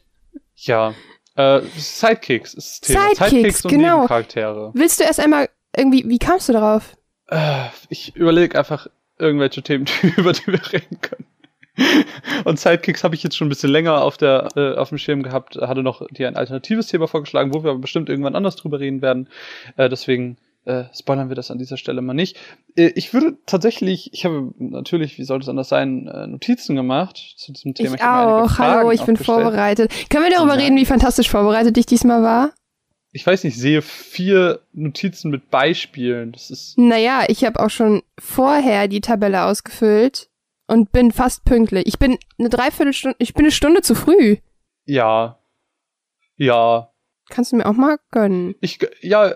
ja. Äh, Sidekicks ist das Thema. Sidekicks, Sidekicks und genau. Nebencharaktere. Willst du erst einmal irgendwie, wie kamst du darauf? Äh, ich überlege einfach irgendwelche Themen, über die wir reden können. Und Sidekicks habe ich jetzt schon ein bisschen länger auf, der, äh, auf dem Schirm gehabt, hatte noch dir ein alternatives Thema vorgeschlagen, wo wir aber bestimmt irgendwann anders drüber reden werden. Äh, deswegen äh, spoilern wir das an dieser Stelle mal nicht. Äh, ich würde tatsächlich, ich habe natürlich, wie sollte es anders sein, äh, Notizen gemacht zu diesem Thema. Ich, ich auch. Hallo, ich bin vorbereitet. Können wir darüber reden, wie fantastisch vorbereitet ich diesmal war? Ich weiß nicht, ich sehe vier Notizen mit Beispielen. Das ist. Naja, ich habe auch schon vorher die Tabelle ausgefüllt und bin fast pünktlich. Ich bin eine Dreiviertelstunde, ich bin eine Stunde zu früh. Ja. Ja. Kannst du mir auch mal gönnen? Ich, ja,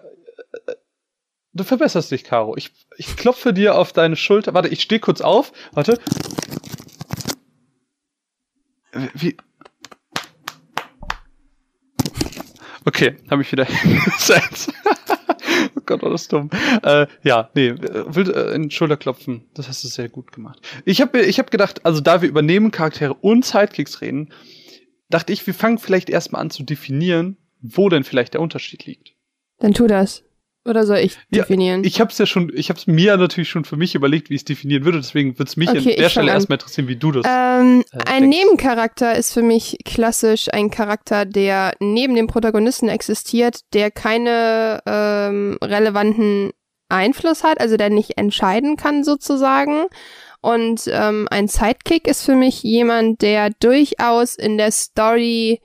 Du verbesserst dich, Caro. Ich, ich klopfe dir auf deine Schulter. Warte, ich stehe kurz auf. Warte. Wie? Okay, habe ich wieder hingesetzt. oh Gott, war das dumm. Äh, ja, nee, will äh, in den Schulter klopfen. Das hast du sehr gut gemacht. Ich habe ich hab gedacht, also da wir über Nebencharaktere und Sidekicks reden, dachte ich, wir fangen vielleicht erstmal an zu definieren, wo denn vielleicht der Unterschied liegt. Dann tu das. Oder soll ich definieren? Ja, ich habe es ja schon, ich habe es mir natürlich schon für mich überlegt, wie ich es definieren würde. Deswegen würde es mich okay, an der Stelle erstmal interessieren, wie du das. Ähm, äh, ein Nebencharakter ist für mich klassisch ein Charakter, der neben dem Protagonisten existiert, der keine ähm, relevanten Einfluss hat, also der nicht entscheiden kann sozusagen. Und ähm, ein Sidekick ist für mich jemand, der durchaus in der Story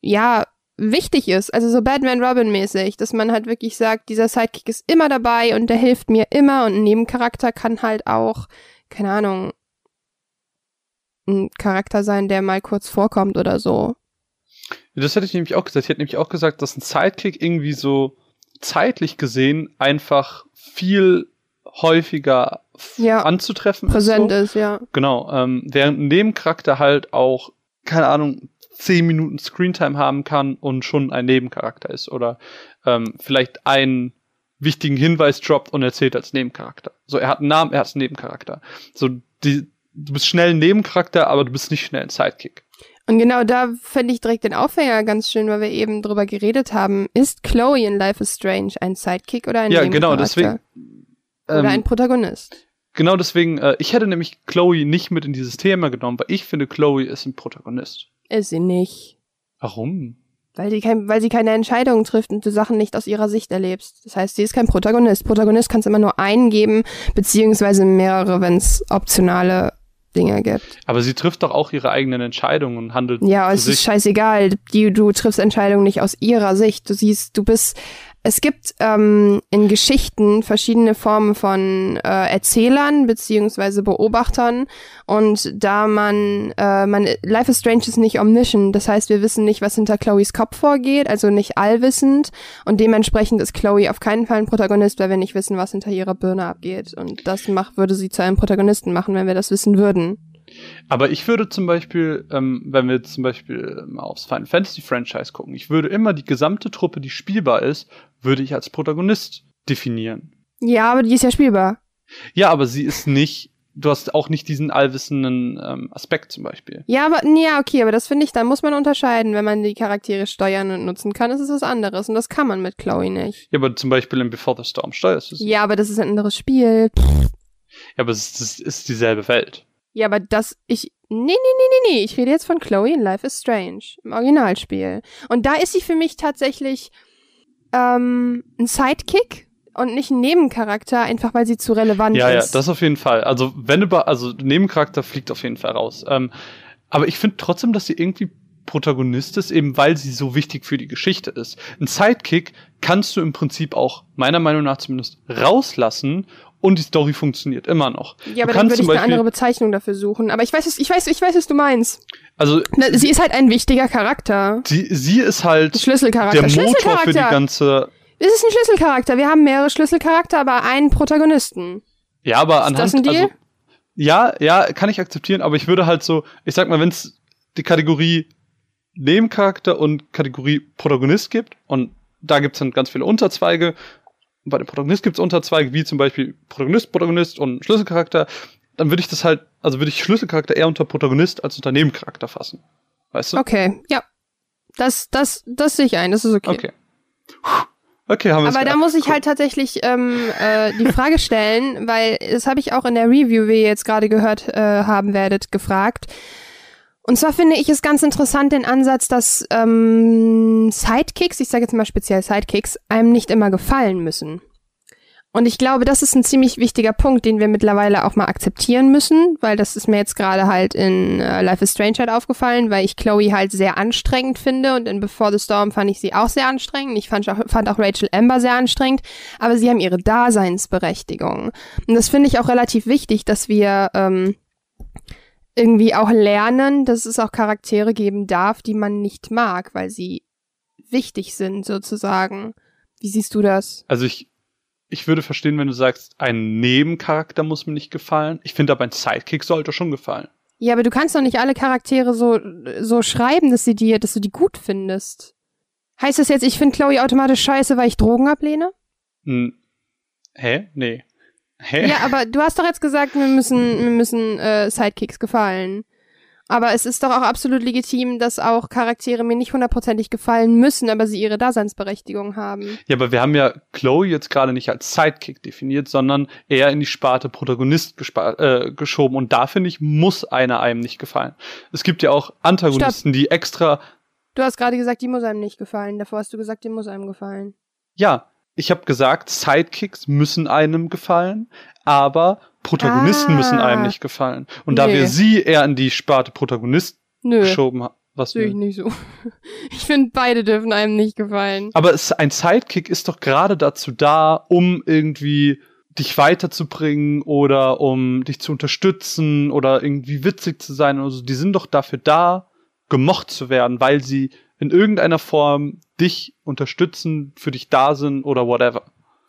ja wichtig ist, also so Batman Robin mäßig, dass man halt wirklich sagt, dieser Sidekick ist immer dabei und der hilft mir immer und ein Nebencharakter kann halt auch, keine Ahnung, ein Charakter sein, der mal kurz vorkommt oder so. Das hätte ich nämlich auch gesagt. Ich hätte nämlich auch gesagt, dass ein Sidekick irgendwie so zeitlich gesehen einfach viel häufiger ja, anzutreffen präsent ist. So. ist, ja. Genau. Ähm, während ein Nebencharakter halt auch, keine Ahnung, zehn Minuten Screentime haben kann und schon ein Nebencharakter ist oder ähm, vielleicht einen wichtigen Hinweis droppt und erzählt als Nebencharakter. So, er hat einen Namen, er hat einen Nebencharakter. So, die, du bist schnell ein Nebencharakter, aber du bist nicht schnell ein Sidekick. Und genau da fände ich direkt den Aufhänger ganz schön, weil wir eben drüber geredet haben. Ist Chloe in Life is Strange ein Sidekick oder ein ja, genau, Nebencharakter? Ja, genau, deswegen. Oder ähm, ein Protagonist? Genau deswegen, äh, ich hätte nämlich Chloe nicht mit in dieses Thema genommen, weil ich finde, Chloe ist ein Protagonist. Ist sie nicht. Warum? Weil, die kein, weil sie keine Entscheidungen trifft und du Sachen nicht aus ihrer Sicht erlebst. Das heißt, sie ist kein Protagonist. Protagonist kann es immer nur einen geben, beziehungsweise mehrere, wenn es optionale Dinge gibt. Aber sie trifft doch auch ihre eigenen Entscheidungen und handelt. Ja, es sich. ist scheißegal. Die, du triffst Entscheidungen nicht aus ihrer Sicht. Du siehst, du bist es gibt ähm, in Geschichten verschiedene Formen von äh, Erzählern beziehungsweise Beobachtern. Und da man, äh, man, Life is Strange ist nicht omniscient, das heißt, wir wissen nicht, was hinter Chloes Kopf vorgeht, also nicht allwissend. Und dementsprechend ist Chloe auf keinen Fall ein Protagonist, weil wir nicht wissen, was hinter ihrer Birne abgeht. Und das macht, würde sie zu einem Protagonisten machen, wenn wir das wissen würden. Aber ich würde zum Beispiel, ähm, wenn wir zum Beispiel mal aufs Final Fantasy Franchise gucken, ich würde immer die gesamte Truppe, die spielbar ist, würde ich als Protagonist definieren. Ja, aber die ist ja spielbar. Ja, aber sie ist nicht, du hast auch nicht diesen allwissenden ähm, Aspekt zum Beispiel. Ja, aber, ja, okay, aber das finde ich, da muss man unterscheiden. Wenn man die Charaktere steuern und nutzen kann, ist es was anderes. Und das kann man mit Chloe nicht. Ja, aber zum Beispiel in Before the Storm steuerst du sie. Ja, aber das ist ein anderes Spiel. Ja, aber es ist, es ist dieselbe Welt. Ja, aber das, ich, nee, nee, nee, nee, nee, ich rede jetzt von Chloe in Life is Strange, im Originalspiel. Und da ist sie für mich tatsächlich ähm, ein Sidekick und nicht ein Nebencharakter, einfach weil sie zu relevant ja, ist. Ja, ja, das auf jeden Fall. Also, wenn über, also Nebencharakter fliegt auf jeden Fall raus. Ähm, aber ich finde trotzdem, dass sie irgendwie Protagonist ist, eben weil sie so wichtig für die Geschichte ist. Ein Sidekick kannst du im Prinzip auch, meiner Meinung nach zumindest, rauslassen und die Story funktioniert immer noch. Ja, aber dann würde ich Beispiel, eine andere Bezeichnung dafür suchen. Aber ich weiß, ich weiß, ich weiß, was du meinst. Also Na, sie ist halt ein wichtiger Charakter. Sie, sie ist halt Schlüsselcharakter. der Motor für die ganze. Es ist ein Schlüsselcharakter. Wir haben mehrere Schlüsselcharakter, aber einen Protagonisten. Ja, aber ist anhand das ein Deal? also ja, ja, kann ich akzeptieren, aber ich würde halt so, ich sag mal, wenn es die Kategorie Nebencharakter und Kategorie Protagonist gibt und da gibt's dann ganz viele Unterzweige bei dem Protagonist gibt es Unterzweige, wie zum Beispiel Protagonist, Protagonist und Schlüsselcharakter, dann würde ich das halt, also würde ich Schlüsselcharakter eher unter Protagonist als unter Nebencharakter fassen. Weißt du? Okay, ja. Das, das, das sehe ich ein, das ist okay. Okay. Okay, haben wir Aber da muss ich halt tatsächlich ähm, äh, die Frage stellen, weil das habe ich auch in der Review, wie ihr jetzt gerade gehört äh, haben werdet, gefragt. Und zwar finde ich es ganz interessant den Ansatz, dass ähm, Sidekicks, ich sage jetzt mal speziell Sidekicks, einem nicht immer gefallen müssen. Und ich glaube, das ist ein ziemlich wichtiger Punkt, den wir mittlerweile auch mal akzeptieren müssen, weil das ist mir jetzt gerade halt in äh, Life is Strange halt aufgefallen, weil ich Chloe halt sehr anstrengend finde und in Before the Storm fand ich sie auch sehr anstrengend. Ich fand auch, fand auch Rachel Amber sehr anstrengend, aber sie haben ihre Daseinsberechtigung. Und das finde ich auch relativ wichtig, dass wir ähm, irgendwie auch lernen, dass es auch Charaktere geben darf, die man nicht mag, weil sie wichtig sind sozusagen. Wie siehst du das? Also ich ich würde verstehen, wenn du sagst, ein Nebencharakter muss mir nicht gefallen. Ich finde aber ein Sidekick sollte schon gefallen. Ja, aber du kannst doch nicht alle Charaktere so, so schreiben, dass sie dir, dass du die gut findest. Heißt das jetzt, ich finde Chloe automatisch scheiße, weil ich Drogen ablehne? Hm. Hä? Nee. Hä? Ja, aber du hast doch jetzt gesagt, wir müssen, wir müssen äh, Sidekicks gefallen. Aber es ist doch auch absolut legitim, dass auch Charaktere mir nicht hundertprozentig gefallen müssen, aber sie ihre Daseinsberechtigung haben. Ja, aber wir haben ja Chloe jetzt gerade nicht als Sidekick definiert, sondern eher in die Sparte Protagonist äh, geschoben. Und da finde ich, muss einer einem nicht gefallen. Es gibt ja auch Antagonisten, Stopp. die extra. Du hast gerade gesagt, die muss einem nicht gefallen. Davor hast du gesagt, die muss einem gefallen. Ja, ich habe gesagt, Sidekicks müssen einem gefallen, aber Protagonisten ah. müssen einem nicht gefallen. Und nee. da wir sie eher in die Sparte Protagonist Nö. geschoben haben. Was Sehe ich nicht so. Ich finde, beide dürfen einem nicht gefallen. Aber es, ein Sidekick ist doch gerade dazu da, um irgendwie dich weiterzubringen oder um dich zu unterstützen oder irgendwie witzig zu sein oder so. Die sind doch dafür da, gemocht zu werden, weil sie in irgendeiner Form dich unterstützen, für dich da sind oder whatever.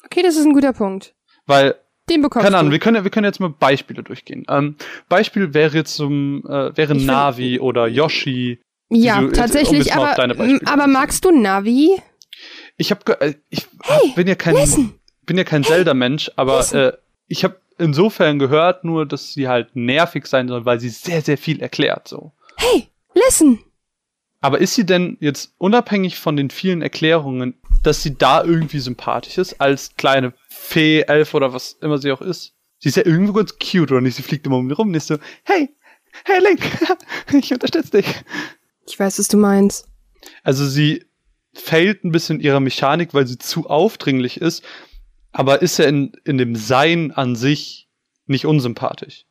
Okay, das ist ein guter Punkt. Weil den bekommst Keine Ahnung, wir können, wir können jetzt mal Beispiele durchgehen. Ähm, Beispiel wäre jetzt zum, äh, wäre ich Navi find, oder Yoshi. Ja, du, tatsächlich, aber, aber magst du Navi? Ich habe äh, ich hey, bin ja kein listen. bin ja kein hey, Zelda-Mensch, aber äh, ich habe insofern gehört nur, dass sie halt nervig sein soll, weil sie sehr, sehr viel erklärt. So. Hey, listen! Aber ist sie denn jetzt unabhängig von den vielen Erklärungen, dass sie da irgendwie sympathisch ist, als kleine Fee, Elf oder was immer sie auch ist? Sie ist ja irgendwo ganz cute, oder nicht? Sie fliegt immer um mich rum und ist so, hey, hey Link, ich unterstütze dich. Ich weiß, was du meinst. Also sie failt ein bisschen ihrer Mechanik, weil sie zu aufdringlich ist, aber ist ja in, in dem Sein an sich nicht unsympathisch.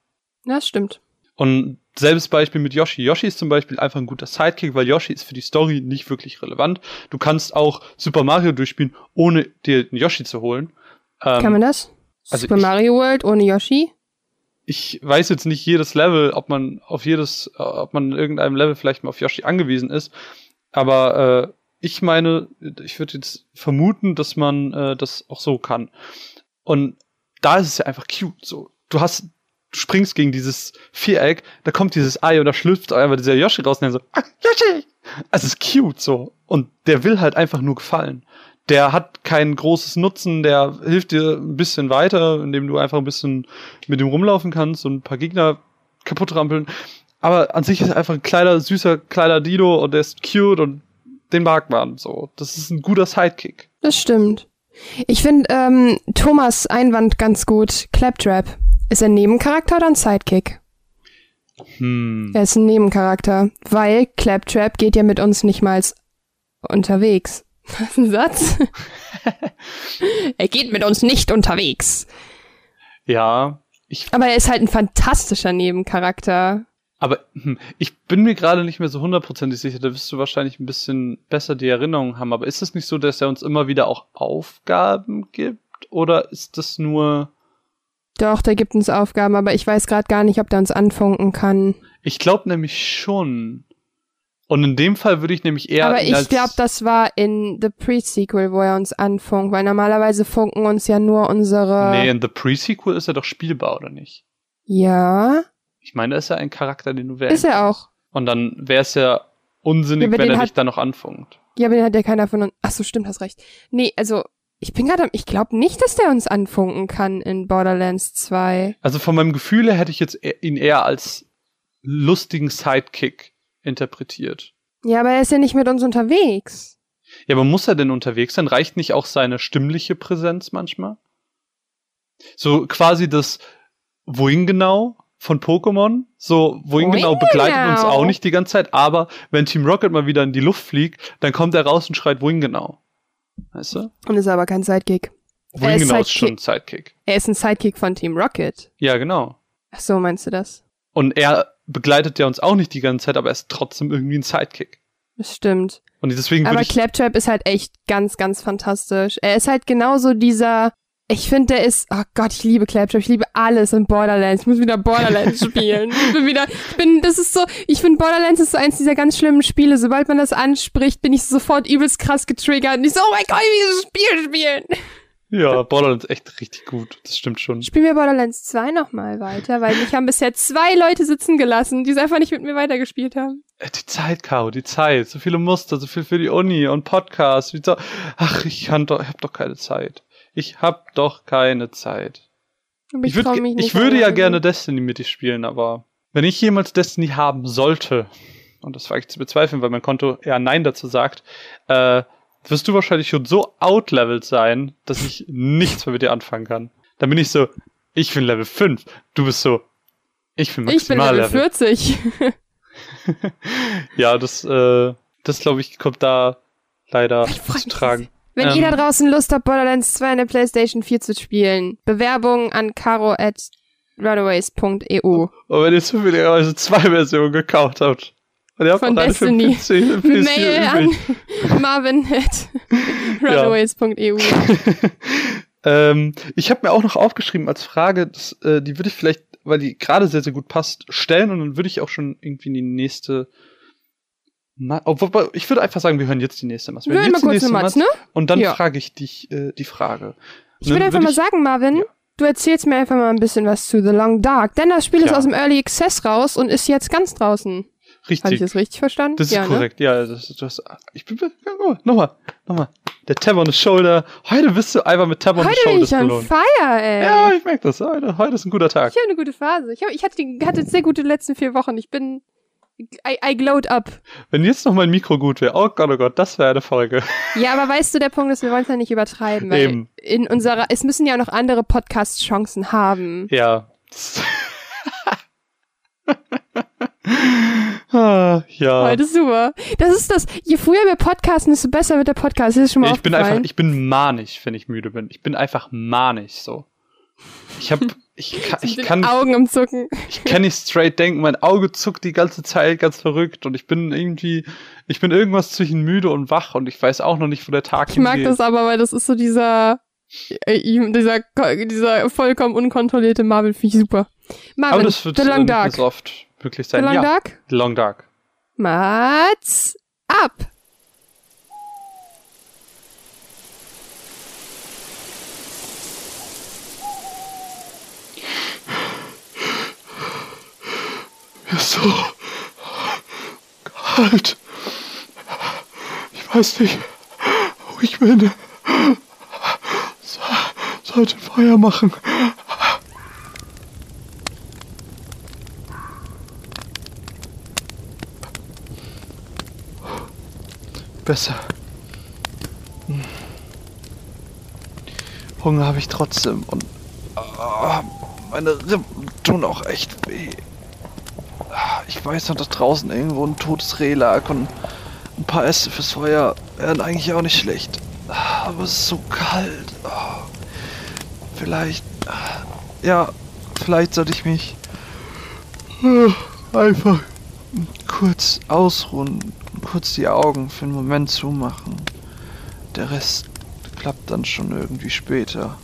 Ja, das stimmt. Und selbes Beispiel mit Yoshi. Yoshi ist zum Beispiel einfach ein guter Sidekick, weil Yoshi ist für die Story nicht wirklich relevant. Du kannst auch Super Mario durchspielen, ohne dir einen Yoshi zu holen. Ähm, Kann man das? Also Super ich, Mario World ohne Yoshi? Ich weiß jetzt nicht jedes Level, ob man auf jedes, äh, ob man in irgendeinem Level vielleicht mal auf Yoshi angewiesen ist. Aber äh, ich meine, ich würde jetzt vermuten, dass man äh, das auch so kann. Und da ist es ja einfach cute. So, du hast du springst gegen dieses Viereck, da kommt dieses Ei und da schlüpft einfach dieser Yoshi raus und dann so, ah, Yoshi! Also es ist cute so. Und der will halt einfach nur gefallen. Der hat kein großes Nutzen, der hilft dir ein bisschen weiter, indem du einfach ein bisschen mit ihm rumlaufen kannst und ein paar Gegner kaputt rampeln. Aber an sich ist er einfach ein kleiner, süßer, kleiner Dino und der ist cute und den mag man so. Das ist ein guter Sidekick. Das stimmt. Ich finde ähm, Thomas Einwand ganz gut. Claptrap. Ist er ein Nebencharakter oder ein Sidekick? Hm. Er ist ein Nebencharakter, weil Claptrap geht ja mit uns nicht mal unterwegs. Was ein Satz? er geht mit uns nicht unterwegs. Ja. Ich aber er ist halt ein fantastischer Nebencharakter. Aber hm, ich bin mir gerade nicht mehr so hundertprozentig sicher, da wirst du wahrscheinlich ein bisschen besser die Erinnerung haben. Aber ist es nicht so, dass er uns immer wieder auch Aufgaben gibt? Oder ist das nur doch, der gibt uns Aufgaben, aber ich weiß gerade gar nicht, ob der uns anfunken kann. Ich glaube nämlich schon. Und in dem Fall würde ich nämlich eher. Aber ich glaube, das war in The Pre-Sequel, wo er uns anfunkt, weil normalerweise funken uns ja nur unsere. Nee, in The Pre-Sequel ist er doch spielbar, oder nicht? Ja. Ich meine, da ist ja ein Charakter, den du wählst. Ist er auch. Und dann wäre es ja unsinnig, ja, wenn er dich dann noch anfunkt. Ja, aber den hat ja keiner von uns. Ach so, stimmt, hast recht. Nee, also ich bin gerade, ich glaube nicht, dass der uns anfunken kann in Borderlands 2. Also von meinem Gefühl her hätte ich jetzt e-, ihn eher als lustigen Sidekick interpretiert. Ja, aber er ist ja nicht mit uns unterwegs. Ja, aber muss er denn unterwegs sein? Reicht nicht auch seine stimmliche Präsenz manchmal? So quasi das Wohin genau von Pokémon. So, wohin genau begleitet uns auch nicht die ganze Zeit, aber wenn Team Rocket mal wieder in die Luft fliegt, dann kommt er raus und schreit wohin genau. Weißt du? Und ist aber kein Sidekick. Wohin Er ist genau ist Sidekick. schon ein Sidekick? Er ist ein Sidekick von Team Rocket. Ja, genau. Ach so, meinst du das? Und er begleitet ja uns auch nicht die ganze Zeit, aber er ist trotzdem irgendwie ein Sidekick. Das stimmt. Und deswegen Aber. Claptrap ist halt echt ganz, ganz fantastisch. Er ist halt genauso dieser. Ich finde, der ist. Oh Gott, ich liebe Claptrap. Ich liebe alles in Borderlands. Ich muss wieder Borderlands spielen. Ich bin wieder. Ich bin. Das ist so. Ich finde, Borderlands ist so eins dieser ganz schlimmen Spiele. Sobald man das anspricht, bin ich sofort übelst krass getriggert. Und ich so, oh mein Gott, ich will dieses Spiel spielen. Ja, Borderlands ist echt richtig gut. Das stimmt schon. Spielen wir Borderlands 2 nochmal weiter, weil mich haben bisher zwei Leute sitzen gelassen, die es einfach nicht mit mir weitergespielt haben. Äh, Die Zeit, Caro, die Zeit. So viele Muster, so viel für die Uni und Podcasts. Wie so. Ach, ich, kann doch, ich hab doch keine Zeit. Ich hab doch keine Zeit. Aber Ich, würd, mich nicht ich würde ja gerne Destiny mit dir spielen, aber wenn ich jemals Destiny haben sollte, und das war ich zu bezweifeln, weil mein Konto eher Nein dazu sagt, äh, wirst du wahrscheinlich schon so outleveled sein, dass ich nichts mehr mit dir anfangen kann. Dann bin ich so, ich bin Level 5, du bist so, ich bin Ich bin maximal Level 40. Ja, das, äh, das glaube ich, kommt da leider Ich zu tragen. Wenn Ähm. ihr da draußen Lust habt, Borderlands 2 in der PlayStation 4 zu spielen, Bewerbung an caro at runaways.eu. Und wenn ihr zufälligerweise zwei Versionen gekauft habt, und ihr habt Von Destiny. PC, PS4 Mail an marvin at runaways.eu. ähm, ich habe mir auch noch aufgeschrieben als Frage, das, äh, die würde ich vielleicht, weil die gerade sehr, sehr gut passt, stellen und dann würde ich auch schon irgendwie in die nächste. Obwohl, ich würde einfach sagen, wir hören jetzt die nächste Matz. Wir hören mal jetzt kurz eine Matz, ne? Und dann Ja. frage ich dich äh, die Frage. Ich würde einfach würd mal ich- sagen, Marvin, Ja. du erzählst mir einfach mal ein bisschen was zu The Long Dark, denn das Spiel ist Klar. aus dem Early Access raus und ist jetzt ganz draußen. Habe ich Richtig. das richtig verstanden? Das ist ja, Ne? korrekt, ja. Das, das, ich bin. Ja, mal, nochmal, nochmal. Der Tab on the Shoulder. Heute bist du einfach mit Tab on Heute the bin Shoulders ich on belohnt. fire, ey. Ja, ich merke das. Heute, heute ist ein guter Tag. Ich habe eine gute Phase. Ich, hab, ich hatte, die, hatte sehr gute letzten vier Wochen. Ich bin. I, I glowed up. Wenn jetzt noch mein Mikro gut wäre, oh Gott, oh Gott, das wäre eine Folge. Ja, aber weißt du, der Punkt ist, wir wollen es ja nicht übertreiben, weil Eben. in unserer, es müssen ja noch andere Podcast-Chancen haben. Ja. ah, ja. Heute ist super. Das ist das. Je früher wir podcasten, desto besser wird der Podcast. Das ist schon mal Ich bin einfach, ich bin manisch, wenn ich müde bin. Ich bin einfach manisch so. Ich hab, ich kann, ich kann, Augen am Zucken. ich kann nicht straight denken. Mein Auge zuckt die ganze Zeit ganz verrückt und ich bin irgendwie, ich bin irgendwas zwischen müde und wach und ich weiß auch noch nicht, wo der Tag Ich mag hingeht. das aber, weil das ist so dieser, äh, dieser, dieser vollkommen unkontrollierte Marvel, finde ich super. Marvin, Aber das wird The Long Dark. so oft The sein. Long ja, Dark? The Long Dark. Mats ab. Ist so kalt. Ich weiß nicht, wo ich bin. So, sollte Feuer machen. Besser. Hm. Hunger habe ich trotzdem und ah, meine Rippen tun auch echt weh. Ich weiß noch, dass draußen irgendwo ein totes Reh lag und ein paar Äste fürs Feuer wären eigentlich auch nicht schlecht. Aber es ist so kalt. Vielleicht. Ja, vielleicht sollte ich mich einfach kurz ausruhen, kurz die Augen für einen Moment zumachen. Der Rest klappt dann schon irgendwie später.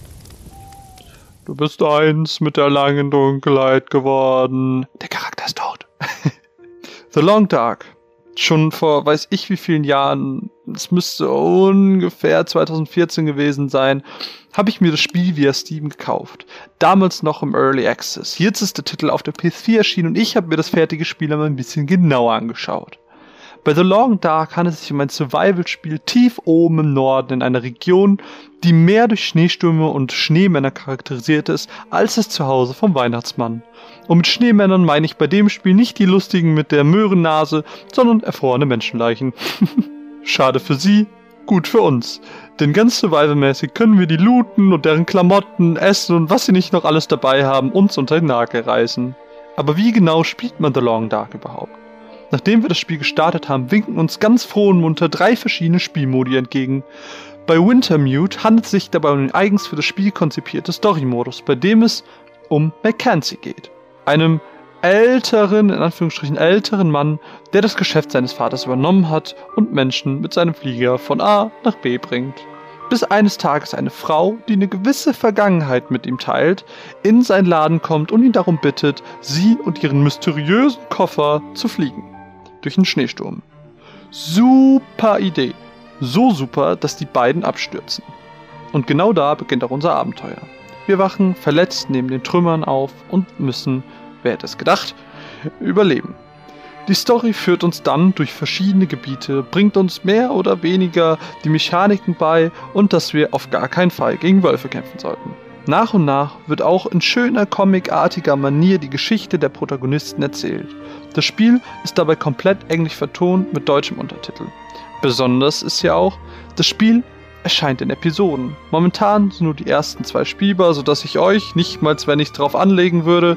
Du bist eins mit der langen Dunkelheit geworden. Der Charakter ist tot. The Long Dark. Schon vor weiß ich wie vielen Jahren, es müsste ungefähr 2014 gewesen sein, habe ich mir das Spiel via Steam gekauft. Damals noch im Early Access. Jetzt ist der Titel auf der PS4 erschienen und ich habe mir das fertige Spiel einmal ein bisschen genauer angeschaut. Bei The Long Dark handelt es sich um ein Survival-Spiel tief oben im Norden in einer Region, die mehr durch Schneestürme und Schneemänner charakterisiert ist, als das Zuhause vom Weihnachtsmann. Und mit Schneemännern meine ich bei dem Spiel nicht die lustigen mit der Möhrennase, sondern erfrorene Menschenleichen. Schade für sie, gut für uns. Denn ganz survivalmäßig können wir die looten und deren Klamotten, Essen und was sie nicht noch alles dabei haben, uns unter den Nagel reißen. Aber wie genau spielt man The Long Dark überhaupt? Nachdem wir das Spiel gestartet haben, winken uns ganz froh und munter drei verschiedene Spielmodi entgegen. Bei Wintermute handelt es sich dabei um den eigens für das Spiel konzipierte Story-Modus, bei dem es um Mackenzie geht. Einem älteren, in Anführungsstrichen älteren Mann, der das Geschäft seines Vaters übernommen hat und Menschen mit seinem Flieger von A nach B bringt. Bis eines Tages eine Frau, die eine gewisse Vergangenheit mit ihm teilt, in seinen Laden kommt und ihn darum bittet, sie und ihren mysteriösen Koffer zu fliegen. Durch einen Schneesturm. Super Idee. So super, dass die beiden abstürzen. Und genau da beginnt auch unser Abenteuer. Wir wachen verletzt neben den Trümmern auf und müssen, wer hätte es gedacht, überleben. Die Story führt uns dann durch verschiedene Gebiete, bringt uns mehr oder weniger die Mechaniken bei und dass wir auf gar keinen Fall gegen Wölfe kämpfen sollten. Nach und nach wird auch in schöner comicartiger Manier die Geschichte der Protagonisten erzählt. Das Spiel ist dabei komplett englisch vertont mit deutschem Untertitel. Besonders ist ja auch, das Spiel erscheint in Episoden. Momentan sind nur die ersten zwei spielbar, sodass ich euch, nicht mal wenn ich drauf anlegen würde,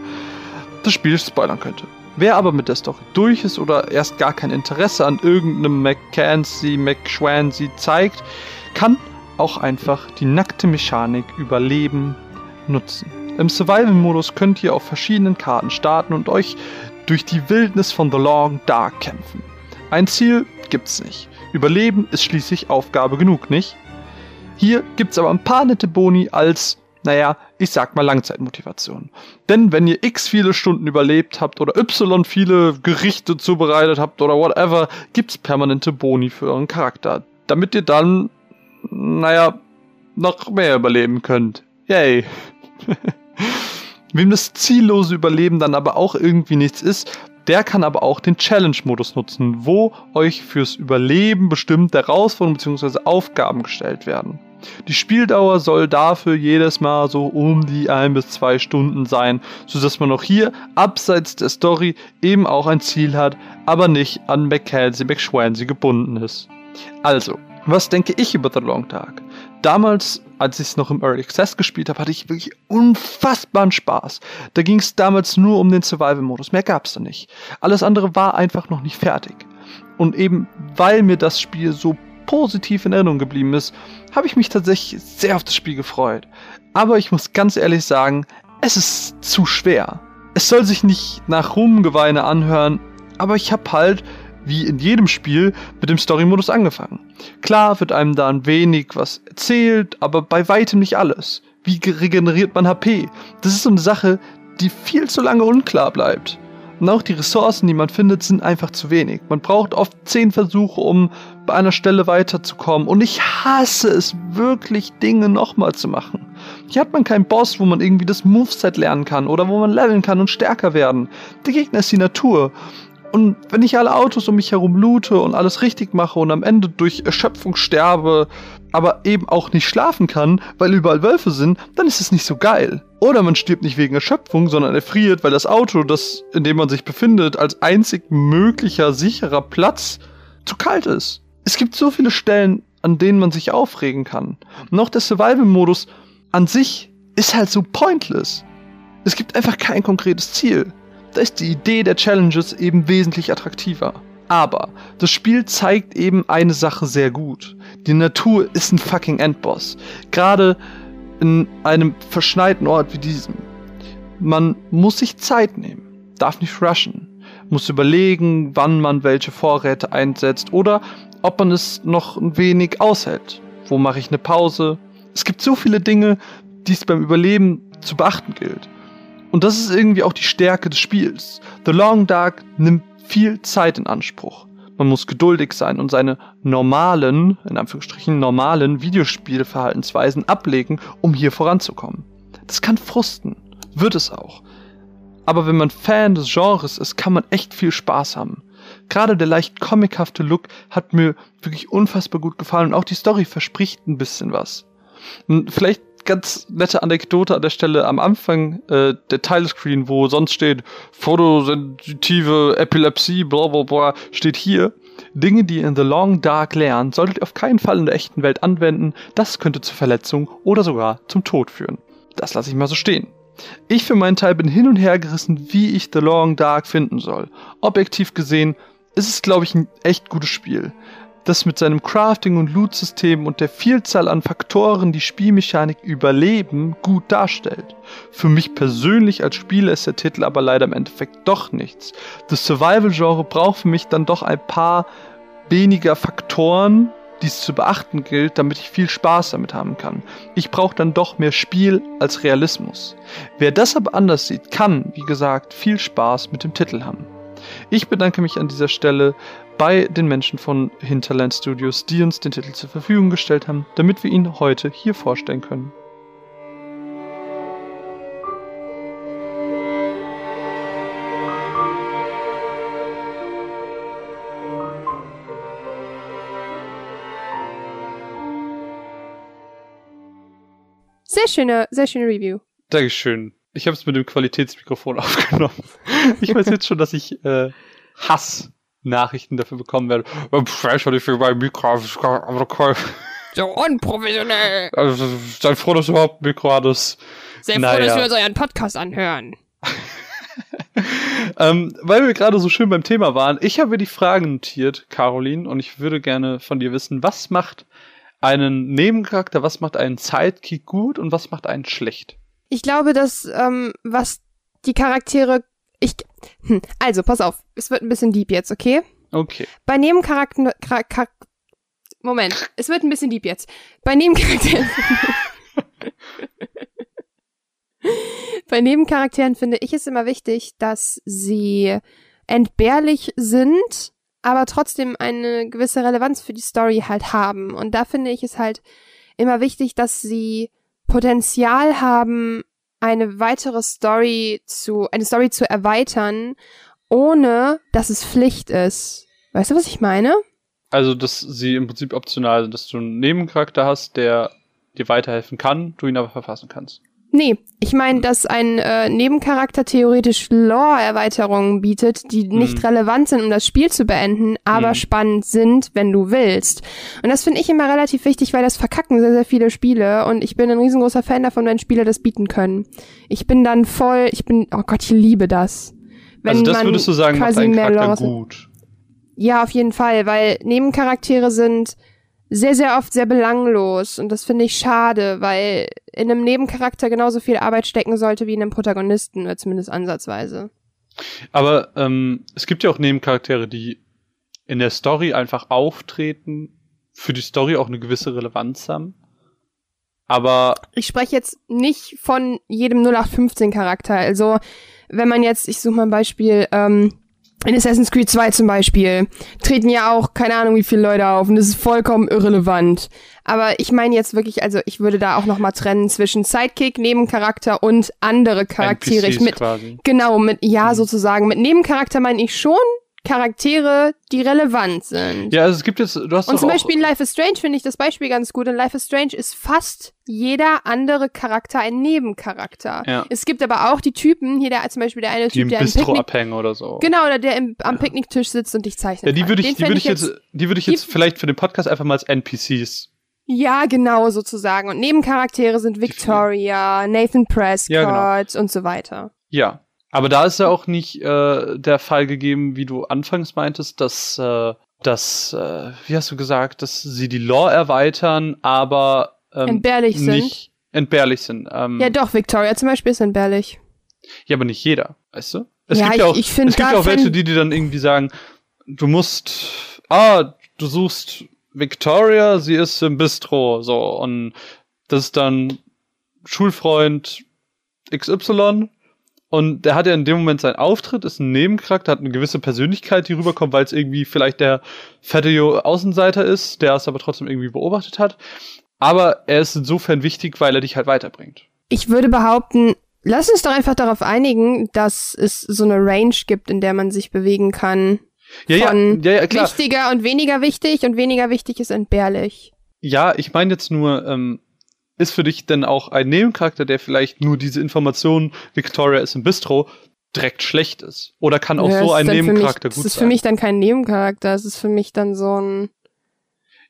das Spiel spoilern könnte. Wer aber mit der Story durch ist oder erst gar kein Interesse an irgendeinem McCancy, McSwansea zeigt, kann auch einfach die nackte Mechanik Überleben nutzen. Im Survival-Modus könnt ihr auf verschiedenen Karten starten und euch durch die Wildnis von The Long Dark kämpfen. Ein Ziel gibt's nicht. Überleben ist schließlich Aufgabe genug, nicht? Hier gibt's aber ein paar nette Boni als naja, ich sag mal Langzeitmotivation. Denn wenn ihr x viele Stunden überlebt habt oder y viele Gerichte zubereitet habt oder whatever, gibt's permanente Boni für euren Charakter. Damit ihr dann, naja, noch mehr überleben könnt. Yay. Wem das ziellose Überleben dann aber auch irgendwie nichts ist, der kann aber auch den Challenge-Modus nutzen, wo euch fürs Überleben bestimmte Herausforderungen bzw. Aufgaben gestellt werden. Die Spieldauer soll dafür jedes Mal so um die ein bis zwei Stunden sein, sodass man auch hier abseits der Story eben auch ein Ziel hat, aber nicht an Mackenzie McSwansea gebunden ist. Also, was denke ich über The Long Dark? Damals, als ich es noch im Early Access gespielt habe, hatte ich wirklich unfassbaren Spaß. Da ging es damals nur um den Survival-Modus, mehr gab es da nicht. Alles andere war einfach noch nicht fertig. Und eben weil mir das Spiel so positiv in Erinnerung geblieben ist, habe ich mich tatsächlich sehr auf das Spiel gefreut. Aber ich muss ganz ehrlich sagen, es ist zu schwer. Es soll sich nicht nach Rumgeweine anhören, aber ich habe halt, wie in jedem Spiel, mit dem Story-Modus angefangen. Klar wird einem da ein wenig was erzählt, aber bei weitem nicht alles. Wie regeneriert man HP? Das ist so eine Sache, die viel zu lange unklar bleibt. Und auch die Ressourcen, die man findet, sind einfach zu wenig. Man braucht oft zehn Versuche, um bei einer Stelle weiterzukommen. Und ich hasse es wirklich, Dinge nochmal zu machen. Hier hat man keinen Boss, wo man irgendwie das Moveset lernen kann oder wo man leveln kann und stärker werden. Der Gegner ist die Natur. Und wenn ich alle Autos um mich herum loote und alles richtig mache und am Ende durch Erschöpfung sterbe, aber eben auch nicht schlafen kann, weil überall Wölfe sind, dann ist es nicht so geil. Oder man stirbt nicht wegen Erschöpfung, sondern erfriert, weil das Auto, das, in dem man sich befindet, als einzig möglicher sicherer Platz zu kalt ist. Es gibt so viele Stellen, an denen man sich aufregen kann. Und auch der Survival-Modus an sich ist halt so pointless. Es gibt einfach kein konkretes Ziel. Da ist die Idee der Challenges eben wesentlich attraktiver. Aber das Spiel zeigt eben eine Sache sehr gut. Die Natur ist ein fucking Endboss. Gerade in einem verschneiten Ort wie diesem. Man muss sich Zeit nehmen, darf nicht rushen, muss überlegen, wann man welche Vorräte einsetzt oder ob man es noch ein wenig aushält. Wo mache ich eine Pause? Es gibt so viele Dinge, die es beim Überleben zu beachten gilt. Und das ist irgendwie auch die Stärke des Spiels. The Long Dark nimmt viel Zeit in Anspruch. Man muss geduldig sein und seine normalen, in Anführungsstrichen normalen Videospielverhaltensweisen ablegen, um hier voranzukommen. Das kann frusten, wird es auch. Aber wenn man Fan des Genres ist, kann man echt viel Spaß haben. Gerade der leicht comichafte Look hat mir wirklich unfassbar gut gefallen und auch die Story verspricht ein bisschen was. Und vielleicht ganz nette Anekdote an der Stelle am Anfang äh, der Tilescreen, wo sonst steht photosensitive Epilepsie, bla bla bla, steht hier. Dinge, die ihr in The Long Dark lernt, solltet ihr auf keinen Fall in der echten Welt anwenden. Das könnte zu Verletzungen oder sogar zum Tod führen. Das lasse ich mal so stehen. Ich für meinen Teil bin hin und her gerissen, wie ich The Long Dark finden soll. Objektiv gesehen ist es, glaube ich, ein echt gutes Spiel. Das mit seinem Crafting und Loot-System und der Vielzahl an Faktoren die Spielmechanik Überleben gut darstellt. Für mich persönlich als Spieler ist der Titel aber leider im Endeffekt doch nichts. Das Survival-Genre braucht für mich dann doch ein paar weniger Faktoren, die es zu beachten gilt, damit ich viel Spaß damit haben kann. Ich brauche dann doch mehr Spiel als Realismus. Wer das aber anders sieht, kann, wie gesagt, viel Spaß mit dem Titel haben. Ich bedanke mich an dieser Stelle bei den Menschen von Hinterland Studios, die uns den Titel zur Verfügung gestellt haben, damit wir ihn heute hier vorstellen können. Sehr schöne, sehr schöne Review. Dankeschön. Ich habe es mit dem Qualitätsmikrofon aufgenommen. Ich weiß jetzt schon, dass ich äh, Hass-Nachrichten dafür bekommen werde. Vielleicht hatte ich für mein Mikro, So unprofessionell. Also, sei froh, dass du überhaupt ein Mikro hattest. Sehr froh, Naja. dass wir uns euren Podcast anhören. ähm, weil wir gerade so schön beim Thema waren, ich habe mir die Fragen notiert, Caroline, und ich würde gerne von dir wissen, was macht einen Nebencharakter, was macht einen Sidekick gut und was macht einen schlecht? Ich glaube, dass, ähm, was die Charaktere. Ich. Hm, also, pass auf. Es wird ein bisschen deep jetzt, okay? Okay. Bei Char Moment, es wird ein bisschen deep jetzt. Bei Nebencharakteren. Bei Nebencharakteren finde ich es immer wichtig, dass sie entbehrlich sind, aber trotzdem eine gewisse Relevanz für die Story halt haben. Und da finde ich es halt immer wichtig, dass sie Potenzial haben, eine weitere Story zu, eine Story zu erweitern, ohne dass es Pflicht ist. Weißt du, was ich meine? Also, dass sie im Prinzip optional sind, dass du einen Nebencharakter hast, der dir weiterhelfen kann, du ihn aber verfassen kannst. Nee, ich meine, dass ein äh, Nebencharakter theoretisch Lore-Erweiterungen bietet, die nicht Mhm. relevant sind, um das Spiel zu beenden, aber Mhm. spannend sind, wenn du willst. Und das finde ich immer relativ wichtig, weil das verkacken sehr, sehr viele Spiele und ich bin ein riesengroßer Fan davon, wenn Spiele das bieten können. Ich bin dann voll, ich bin, oh Gott, ich liebe das. Wenn also, das würdest du sagen, macht quasi einen mehr Charakter Lore- gut. Ja, auf jeden Fall, weil Nebencharaktere sind sehr, sehr oft sehr belanglos und das finde ich schade, weil in einem Nebencharakter genauso viel Arbeit stecken sollte wie in einem Protagonisten, oder zumindest ansatzweise. Aber ähm, es gibt ja auch Nebencharaktere, die in der Story einfach auftreten, für die Story auch eine gewisse Relevanz haben. Aber Ich spreche jetzt nicht von jedem 0815 Charakter. Also, wenn man jetzt, ich suche mal ein Beispiel, ähm, in Assassin's Creed 2 zum Beispiel, treten ja auch keine Ahnung wie viele Leute auf und das ist vollkommen irrelevant. Aber ich meine jetzt wirklich, also ich würde da auch nochmal trennen zwischen Sidekick, Nebencharakter und andere Charaktere. Ich NPCs mit, quasi. genau, mit, ja, Mhm. sozusagen. Mit Nebencharakter meine ich schon Charaktere, die relevant sind. Ja, also es gibt jetzt, du hast Und zum Beispiel in Life is Strange finde ich das Beispiel ganz gut. In Life is Strange ist fast jeder andere Charakter ein Nebencharakter. Ja. Es gibt aber auch die Typen, hier der zum Beispiel der eine die im Typ, der im Bistro Picknick, abhängen oder so. genau, oder der im, am Picknicktisch sitzt und dich zeichnet. Ja, die würde ich, die würde ich jetzt, die würde ich jetzt vielleicht für den Podcast einfach mal als NPCs. Ja, genau, sozusagen. Und Nebencharaktere sind Victoria, Nathan Prescott Ja, genau. und so weiter. Ja. Aber da ist ja auch nicht äh, der Fall gegeben, wie du anfangs meintest, dass, äh, dass äh, wie hast du gesagt, dass sie die Lore erweitern, aber ähm, Entbehrlich sind. nicht entbehrlich sind. Ähm, Ja, doch, Victoria zum Beispiel ist entbehrlich. Ja, aber nicht jeder, weißt du? Es Ja, gibt ja auch, ich es gibt ja auch welche, die dir dann irgendwie sagen, du musst, ah, du suchst Victoria, sie ist im Bistro, so, und das ist dann Schulfreund XY und der hat ja in dem Moment seinen Auftritt, ist ein Nebencharakter, hat eine gewisse Persönlichkeit, die rüberkommt, weil es irgendwie vielleicht der fette Außenseiter ist, der es aber trotzdem irgendwie beobachtet hat. Aber er ist insofern wichtig, weil er dich halt weiterbringt. Ich würde behaupten, lass uns doch einfach darauf einigen, dass es so eine Range gibt, in der man sich bewegen kann. Ja, ja, Von ja, ja, klar. Wichtiger und weniger wichtig und weniger wichtig ist entbehrlich. Ja, ich meine jetzt nur, ähm, ist für dich denn auch ein Nebencharakter, der vielleicht nur diese Information, Victoria ist im Bistro, direkt schlecht ist? Oder kann auch Ja, so ein Nebencharakter mich, gut Das ist sein? für mich dann kein Nebencharakter, es ist für mich dann so ein.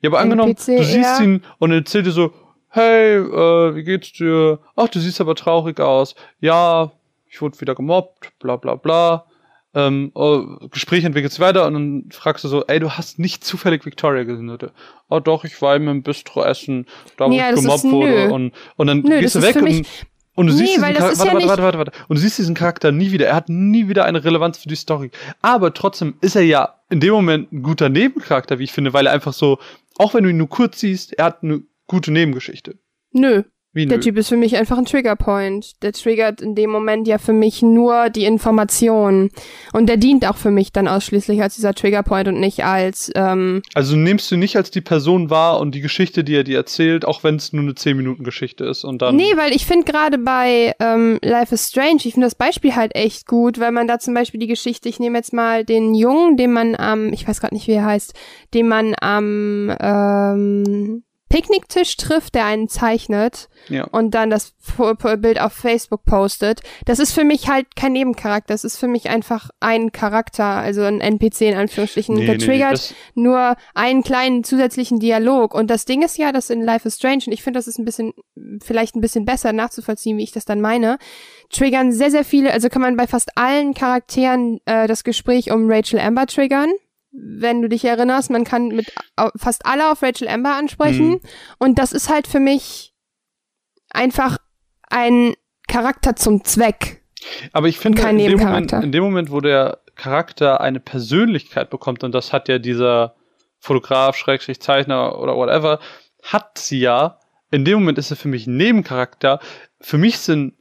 ja, aber angenommen, NPC du siehst ihn und er erzählt dir so, hey, äh, wie geht's dir? Ach, du siehst aber traurig aus. Ja, ich wurde wieder gemobbt, bla bla bla. Ähm, oh, Gespräch entwickelt sich weiter und dann fragst du so, ey, du hast nicht zufällig Victoria gesehen, oder? Oh doch, ich war im Bistro essen, da wo Ja, ich gemobbt wurde und, und dann Nö, gehst du weg und, und du Nee, siehst diesen Charakter, warte, ja warte, warte, warte, warte, und du siehst diesen Charakter nie wieder. Er hat nie wieder eine Relevanz für die Story. Aber trotzdem ist er ja in dem Moment ein guter Nebencharakter, wie ich finde, weil er einfach so, auch wenn du ihn nur kurz siehst, er hat eine gute Nebengeschichte. Nö. Wie Der nö. Typ ist für mich einfach ein Triggerpoint. Der triggert in dem Moment ja für mich nur die Information. Und der dient auch für mich dann ausschließlich als dieser Triggerpoint und nicht als, ähm, Also nimmst du nicht als die Person wahr und die Geschichte, die er dir erzählt, auch wenn es nur eine 10-Minuten-Geschichte ist und dann. Nee, weil ich finde gerade bei ähm, Life is Strange, ich finde das Beispiel halt echt gut, weil man da zum Beispiel die Geschichte, ich nehme jetzt mal den Jungen, den man am, ich weiß gerade nicht, wie er heißt, den man am ähm, Picknicktisch trifft, der einen zeichnet Ja. und dann das Bild auf Facebook postet. Das ist für mich halt kein Nebencharakter, das ist für mich einfach ein Charakter, also ein NPC in Anführungsstrichen. Nee, der nee, triggert das- nur einen kleinen zusätzlichen Dialog. Und das Ding ist ja, dass in Life is Strange, und ich finde, das ist ein bisschen, vielleicht ein bisschen besser nachzuvollziehen, wie ich das dann meine, triggern sehr, sehr viele, also kann man bei fast allen Charakteren äh, das Gespräch um Rachel Amber triggern. Wenn du dich erinnerst, man kann mit fast alle auf Rachel Amber ansprechen. Mhm. Und das ist halt für mich einfach ein Charakter zum Zweck. Aber ich finde, Kein in, dem Moment, in dem Moment, wo der Charakter eine Persönlichkeit bekommt, und das hat ja dieser Fotograf, Schrägstrich Zeichner oder whatever, hat sie ja, in dem Moment ist er für mich ein Nebencharakter. Für mich sind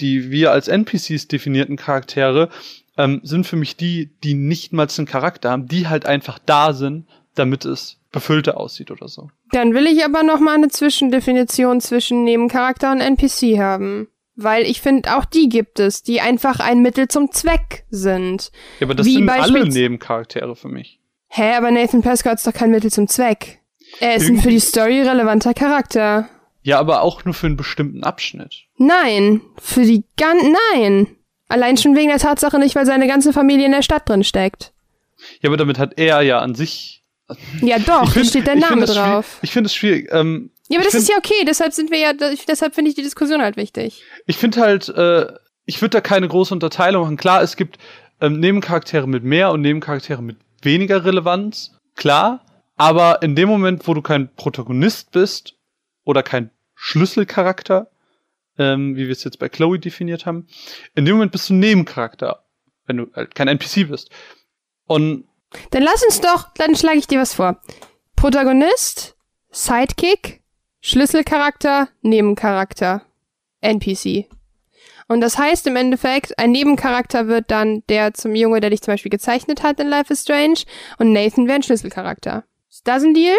die wir als NPCs definierten Charaktere, ähm, sind für mich die, die nicht mal einen Charakter haben, die halt einfach da sind, damit es befüllter aussieht oder so. Dann will ich aber noch mal eine Zwischendefinition zwischen Nebencharakter und NPC haben. Weil ich finde, auch die gibt es, die einfach ein Mittel zum Zweck sind. Ja, aber das Wie sind alle Nebencharaktere für mich. Hä, aber Nathan Prescott ist doch kein Mittel zum Zweck. Er ist ein Irgendwie- für die Story relevanter Charakter. Ja, aber auch nur für einen bestimmten Abschnitt. Nein, für die gan nein. Allein schon wegen der Tatsache nicht, weil seine ganze Familie in der Stadt drin steckt. Ja, aber damit hat er ja an sich. Ja doch, Ich da steht der ich Name schwierig- drauf. Ich finde es schwierig. Ähm, Ja, aber ich das ist find- ja okay, deshalb sind wir ja, deshalb finde ich die Diskussion halt wichtig. Ich finde halt, äh, ich würde da keine große Unterteilung machen. Klar, es gibt ähm, Nebencharaktere mit mehr und Nebencharaktere mit weniger Relevanz. Klar. Aber in dem Moment, wo du kein Protagonist bist oder kein Schlüsselcharakter, ähm, wie wir es jetzt bei Chloe definiert haben, in dem Moment bist du ein Nebencharakter, wenn du halt kein NPC bist. Und Dann lass uns doch, dann schlage ich dir was vor. Protagonist, Sidekick, Schlüsselcharakter, Nebencharakter, NPC. Und das heißt im Endeffekt, ein Nebencharakter wird dann der zum Junge, der dich zum Beispiel gezeichnet hat in Life is Strange und Nathan wäre ein Schlüsselcharakter. Ist das ein Deal?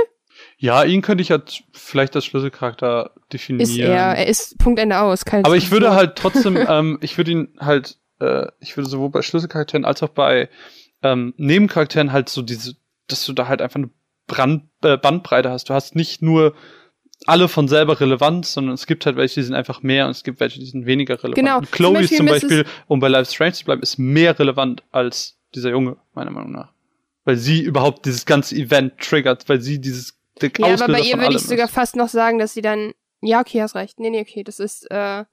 Ja, ihn könnte ich halt vielleicht als Schlüsselcharakter definieren. Ist er. Er ist Punkt Ende aus. Keine Aber ich würde halt trotzdem, ähm, ich würde ihn halt, äh, ich würde sowohl bei Schlüsselcharakteren als auch bei ähm, Nebencharakteren halt so diese, dass du da halt einfach eine Brand, äh, Bandbreite hast. Du hast nicht nur alle von selber relevant, sondern es gibt halt welche, die sind einfach mehr und es gibt welche, die sind weniger relevant. Genau. Und Chloe Zum ist zum Beispiel Beispiel, um bei Life Strange zu bleiben, ist mehr relevant als dieser Junge, meiner Meinung nach. Weil sie überhaupt dieses ganze Event triggert, weil sie dieses der Ja, aber Auslöser bei ihr würde ich sogar ist. fast noch sagen, dass sie dann. Ja, okay, hast recht. Nee, nee, okay, das ist. Äh,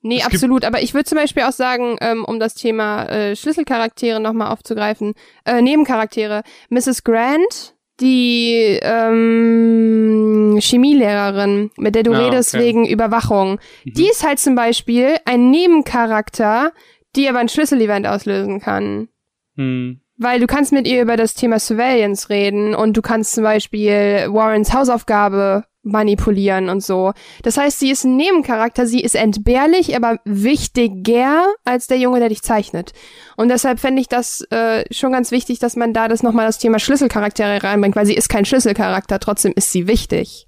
nee, Es absolut. Aber ich würde zum Beispiel auch sagen, ähm, um das Thema äh, Schlüsselcharaktere nochmal aufzugreifen, äh, Nebencharaktere. Mrs. Grant, die ähm, Chemielehrerin, mit der du Ah, redest okay. wegen Überwachung, Mhm. die ist halt zum Beispiel ein Nebencharakter, die aber ein Schlüsselevent auslösen kann. Hm. Weil du kannst mit ihr über das Thema Surveillance reden und du kannst zum Beispiel Warrens Hausaufgabe manipulieren und so. Das heißt, sie ist ein Nebencharakter, sie ist entbehrlich, aber wichtiger als der Junge, der dich zeichnet. Und deshalb fände ich das äh, schon ganz wichtig, dass man da das nochmal das Thema Schlüsselcharaktere reinbringt, weil sie ist kein Schlüsselcharakter, trotzdem ist sie wichtig.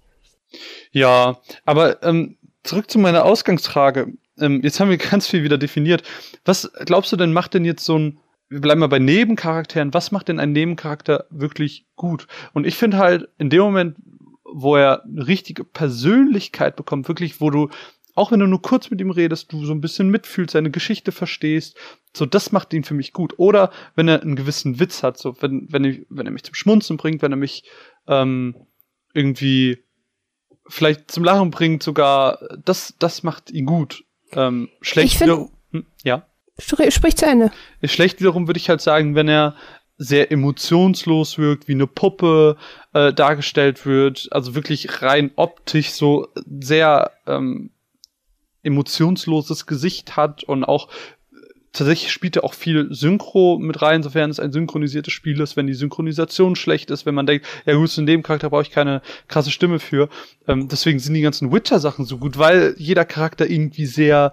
Ja, aber ähm, zurück zu meiner Ausgangsfrage. Ähm, jetzt haben wir ganz viel wieder definiert. Was glaubst du denn, macht denn jetzt so ein, wir bleiben mal bei Nebencharakteren, was macht denn ein Nebencharakter wirklich gut? Und ich finde halt, in dem Moment, wo er eine richtige Persönlichkeit bekommt, wirklich, wo du, auch wenn du nur kurz mit ihm redest, du so ein bisschen mitfühlst, seine Geschichte verstehst, so das macht ihn für mich gut. Oder wenn er einen gewissen Witz hat, so wenn, wenn, ich, wenn er mich zum Schmunzen bringt, wenn er mich ähm, irgendwie vielleicht zum Lachen bringt sogar, das, das macht ihn gut. Ähm, schlecht. Ich find- hm, ja. Sprich zu Ende. Schlecht wiederum würde ich halt sagen, wenn er sehr emotionslos wirkt, wie eine Puppe äh, dargestellt wird, also wirklich rein optisch so sehr ähm, emotionsloses Gesicht hat und auch tatsächlich spielt er auch viel Synchro mit rein, sofern es ein synchronisiertes Spiel ist, wenn die Synchronisation schlecht ist, wenn man denkt, ja gut, in dem Charakter brauche ich keine krasse Stimme für. Ähm, deswegen sind die ganzen Witcher-Sachen so gut, weil jeder Charakter irgendwie sehr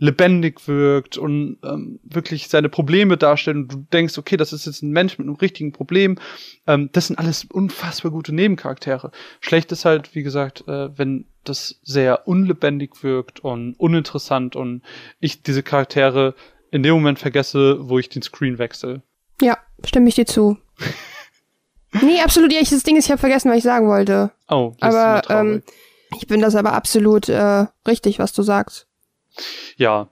lebendig wirkt und ähm, wirklich seine Probleme darstellt und du denkst, okay, das ist jetzt ein Mensch mit einem richtigen Problem. Ähm, das sind alles unfassbar gute Nebencharaktere. Schlecht ist halt, wie gesagt, äh, wenn das sehr unlebendig wirkt und uninteressant und ich diese Charaktere in dem Moment vergesse, wo ich den Screen wechsle. Ja, stimme ich dir zu. nee, absolut. Ja, das Ding ist, ich habe vergessen, was ich sagen wollte. Oh, das aber ist ähm, ich bin das aber absolut äh, richtig, was du sagst. Ja,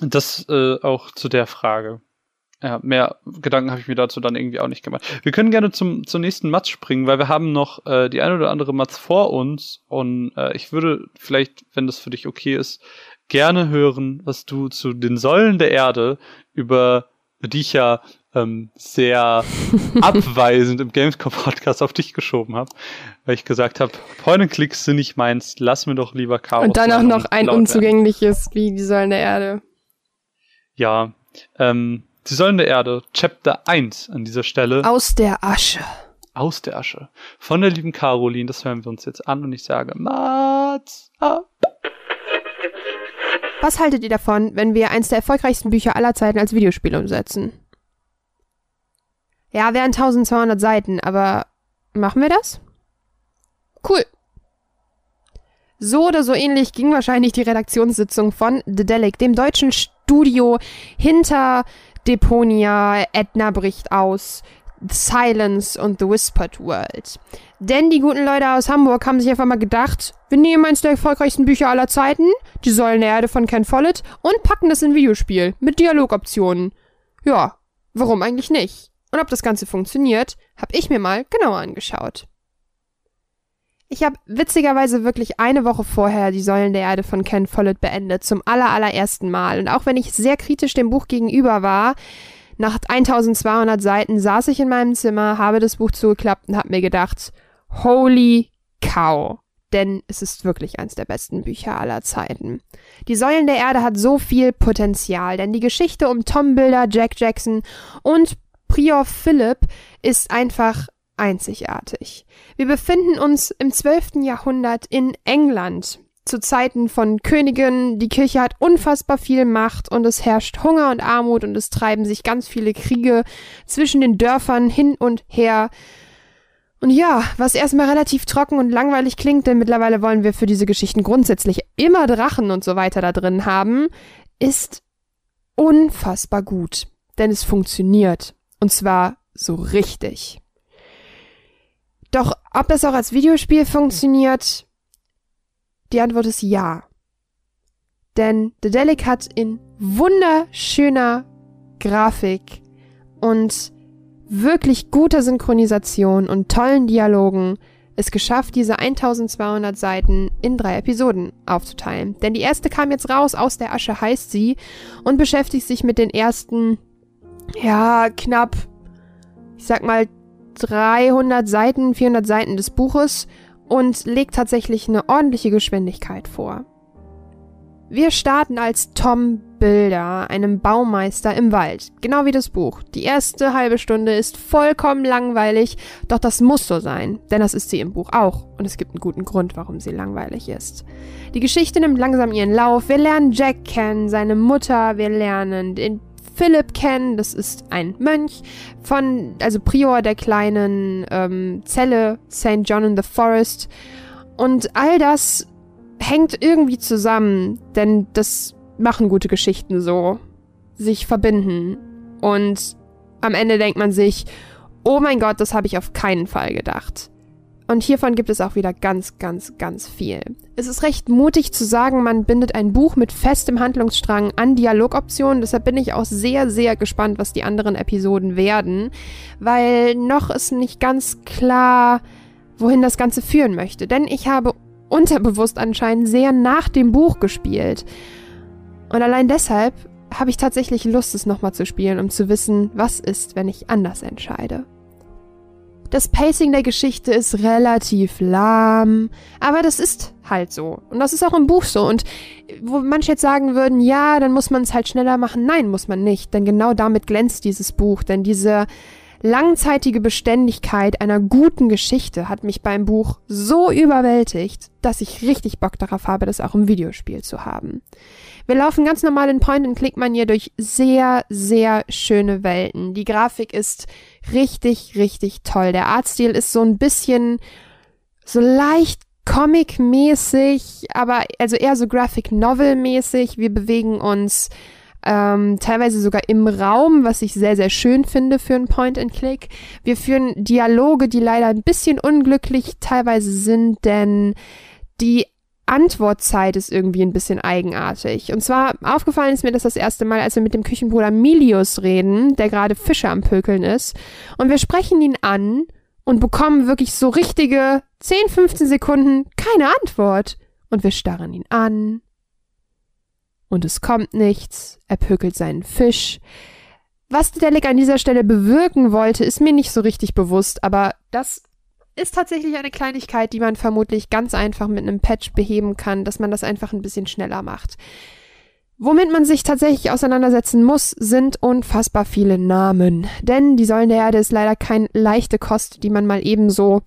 das äh, auch zu der Frage. Ja, mehr Gedanken habe ich mir dazu dann irgendwie auch nicht gemacht. Wir können gerne zum, zum nächsten Match springen, weil wir haben noch äh, die eine oder andere Match vor uns und äh, ich würde vielleicht, wenn das für dich okay ist, gerne hören, was du zu den Säulen der Erde, über die ich ja ähm, sehr abweisend im Gamescom-Podcast auf dich geschoben habe, weil ich gesagt habe, Point-and-Clicks sind nicht meins, lass mir doch lieber Chaos. Und dann auch noch ein unzugängliches wie die Säulen der Erde. Ja, ähm, die Säulen der Erde, Chapter 1 an dieser Stelle. Aus der Asche. Aus der Asche. Von der lieben Caroline, das hören wir uns jetzt an und ich sage, Mats ab. Was haltet ihr davon, wenn wir eins der erfolgreichsten Bücher aller Zeiten als Videospiel umsetzen? Ja, wären 1200 Seiten, aber machen wir das? Cool. So oder so ähnlich ging wahrscheinlich die Redaktionssitzung von The Delic, dem deutschen Studio hinter Deponia, Edna bricht aus, Silence und The Whispered World. Denn die guten Leute aus Hamburg haben sich einfach mal gedacht, wir nehmen eins der erfolgreichsten Bücher aller Zeiten, die Säulen der Erde von Ken Follett, und packen das in Videospiel mit Dialogoptionen. Ja, warum eigentlich nicht? Und ob das Ganze funktioniert, habe ich mir mal genauer angeschaut. Ich habe witzigerweise wirklich eine Woche vorher die Säulen der Erde von Ken Follett beendet, zum allerallerersten Mal. Und auch wenn ich sehr kritisch dem Buch gegenüber war, nach 1200 Seiten saß ich in meinem Zimmer, habe das Buch zugeklappt und habe mir gedacht, holy cow. Denn es ist wirklich eins der besten Bücher aller Zeiten. Die Säulen der Erde hat so viel Potenzial, denn die Geschichte um Tom Bilder, Jack Jackson und Prior Philip ist einfach einzigartig. Wir befinden uns im 12. Jahrhundert in England, zu Zeiten von Königen. Die Kirche hat unfassbar viel Macht und es herrscht Hunger und Armut und es treiben sich ganz viele Kriege zwischen den Dörfern hin und her. Und ja, was erstmal relativ trocken und langweilig klingt, denn mittlerweile wollen wir für diese Geschichten grundsätzlich immer Drachen und so weiter da drin haben, ist unfassbar gut. Denn es funktioniert. Und zwar so richtig. Doch ob das auch als Videospiel funktioniert, die Antwort ist ja. Denn The Delic hat in wunderschöner Grafik und wirklich guter Synchronisation und tollen Dialogen es geschafft, diese 1200 Seiten in drei Episoden aufzuteilen. Denn die erste kam jetzt raus, aus der Asche heißt sie, und beschäftigt sich mit den ersten, ja, knapp, ich sag mal, 300 Seiten, 400 Seiten des Buches und legt tatsächlich eine ordentliche Geschwindigkeit vor. Wir starten als Tom Bilder, einem Baumeister im Wald, genau wie das Buch. Die erste halbe Stunde ist vollkommen langweilig, doch das muss so sein, denn das ist sie im Buch auch und es gibt einen guten Grund, warum sie langweilig ist. Die Geschichte nimmt langsam ihren Lauf, wir lernen Jack kennen, seine Mutter, wir lernen den Philipp kennen, das ist ein Mönch von, also Prior der kleinen ähm, Zelle St. John in the Forest. Und all das hängt irgendwie zusammen, denn das machen gute Geschichten so. Sich verbinden. Und am Ende denkt man sich, oh mein Gott, das habe ich auf keinen Fall gedacht. Und hiervon gibt es auch wieder ganz, ganz, ganz viel. Es ist recht mutig zu sagen, man bindet ein Buch mit festem Handlungsstrang an Dialogoptionen. Deshalb bin ich auch sehr, sehr gespannt, was die anderen Episoden werden, weil noch ist nicht ganz klar, wohin das Ganze führen möchte. Denn ich habe unterbewusst anscheinend sehr nach dem Buch gespielt. Und allein deshalb habe ich tatsächlich Lust, es nochmal zu spielen, um zu wissen, was ist, wenn ich anders entscheide. Das Pacing der Geschichte ist relativ lahm, aber das ist halt so. Und das ist auch im Buch so. Und wo manche jetzt sagen würden, ja, dann muss man es halt schneller machen. Nein, muss man nicht. Denn genau damit glänzt dieses Buch. Denn diese langzeitige Beständigkeit einer guten Geschichte hat mich beim Buch so überwältigt, dass ich richtig Bock darauf habe, das auch im Videospiel zu haben. Wir laufen ganz normal in Point-and-Click-Manier durch sehr, sehr schöne Welten. Die Grafik ist richtig, richtig toll. Der Artstil ist so ein bisschen so leicht Comic-mäßig, aber also eher so Graphic Novel-mäßig. Wir bewegen uns ähm, teilweise sogar im Raum, was ich sehr, sehr schön finde für ein Point-and-Click. Wir führen Dialoge, die leider ein bisschen unglücklich teilweise sind, denn die Antwortzeit ist irgendwie ein bisschen eigenartig. Und zwar aufgefallen ist mir das das erste Mal, als wir mit dem Küchenbruder Milius reden, der gerade Fische am Pökeln ist. Und wir sprechen ihn an und bekommen wirklich so richtige 10, 15 Sekunden keine Antwort. Und wir starren ihn an. Und es kommt nichts. Er pökelt seinen Fisch. Was Dedelic an dieser Stelle bewirken wollte, ist mir nicht so richtig bewusst, aber das ist tatsächlich eine Kleinigkeit, die man vermutlich ganz einfach mit einem Patch beheben kann, dass man das einfach ein bisschen schneller macht. Womit man sich tatsächlich auseinandersetzen muss, sind unfassbar viele Namen. Denn die Säulen der Erde ist leider kein leichte Kost, die man mal eben so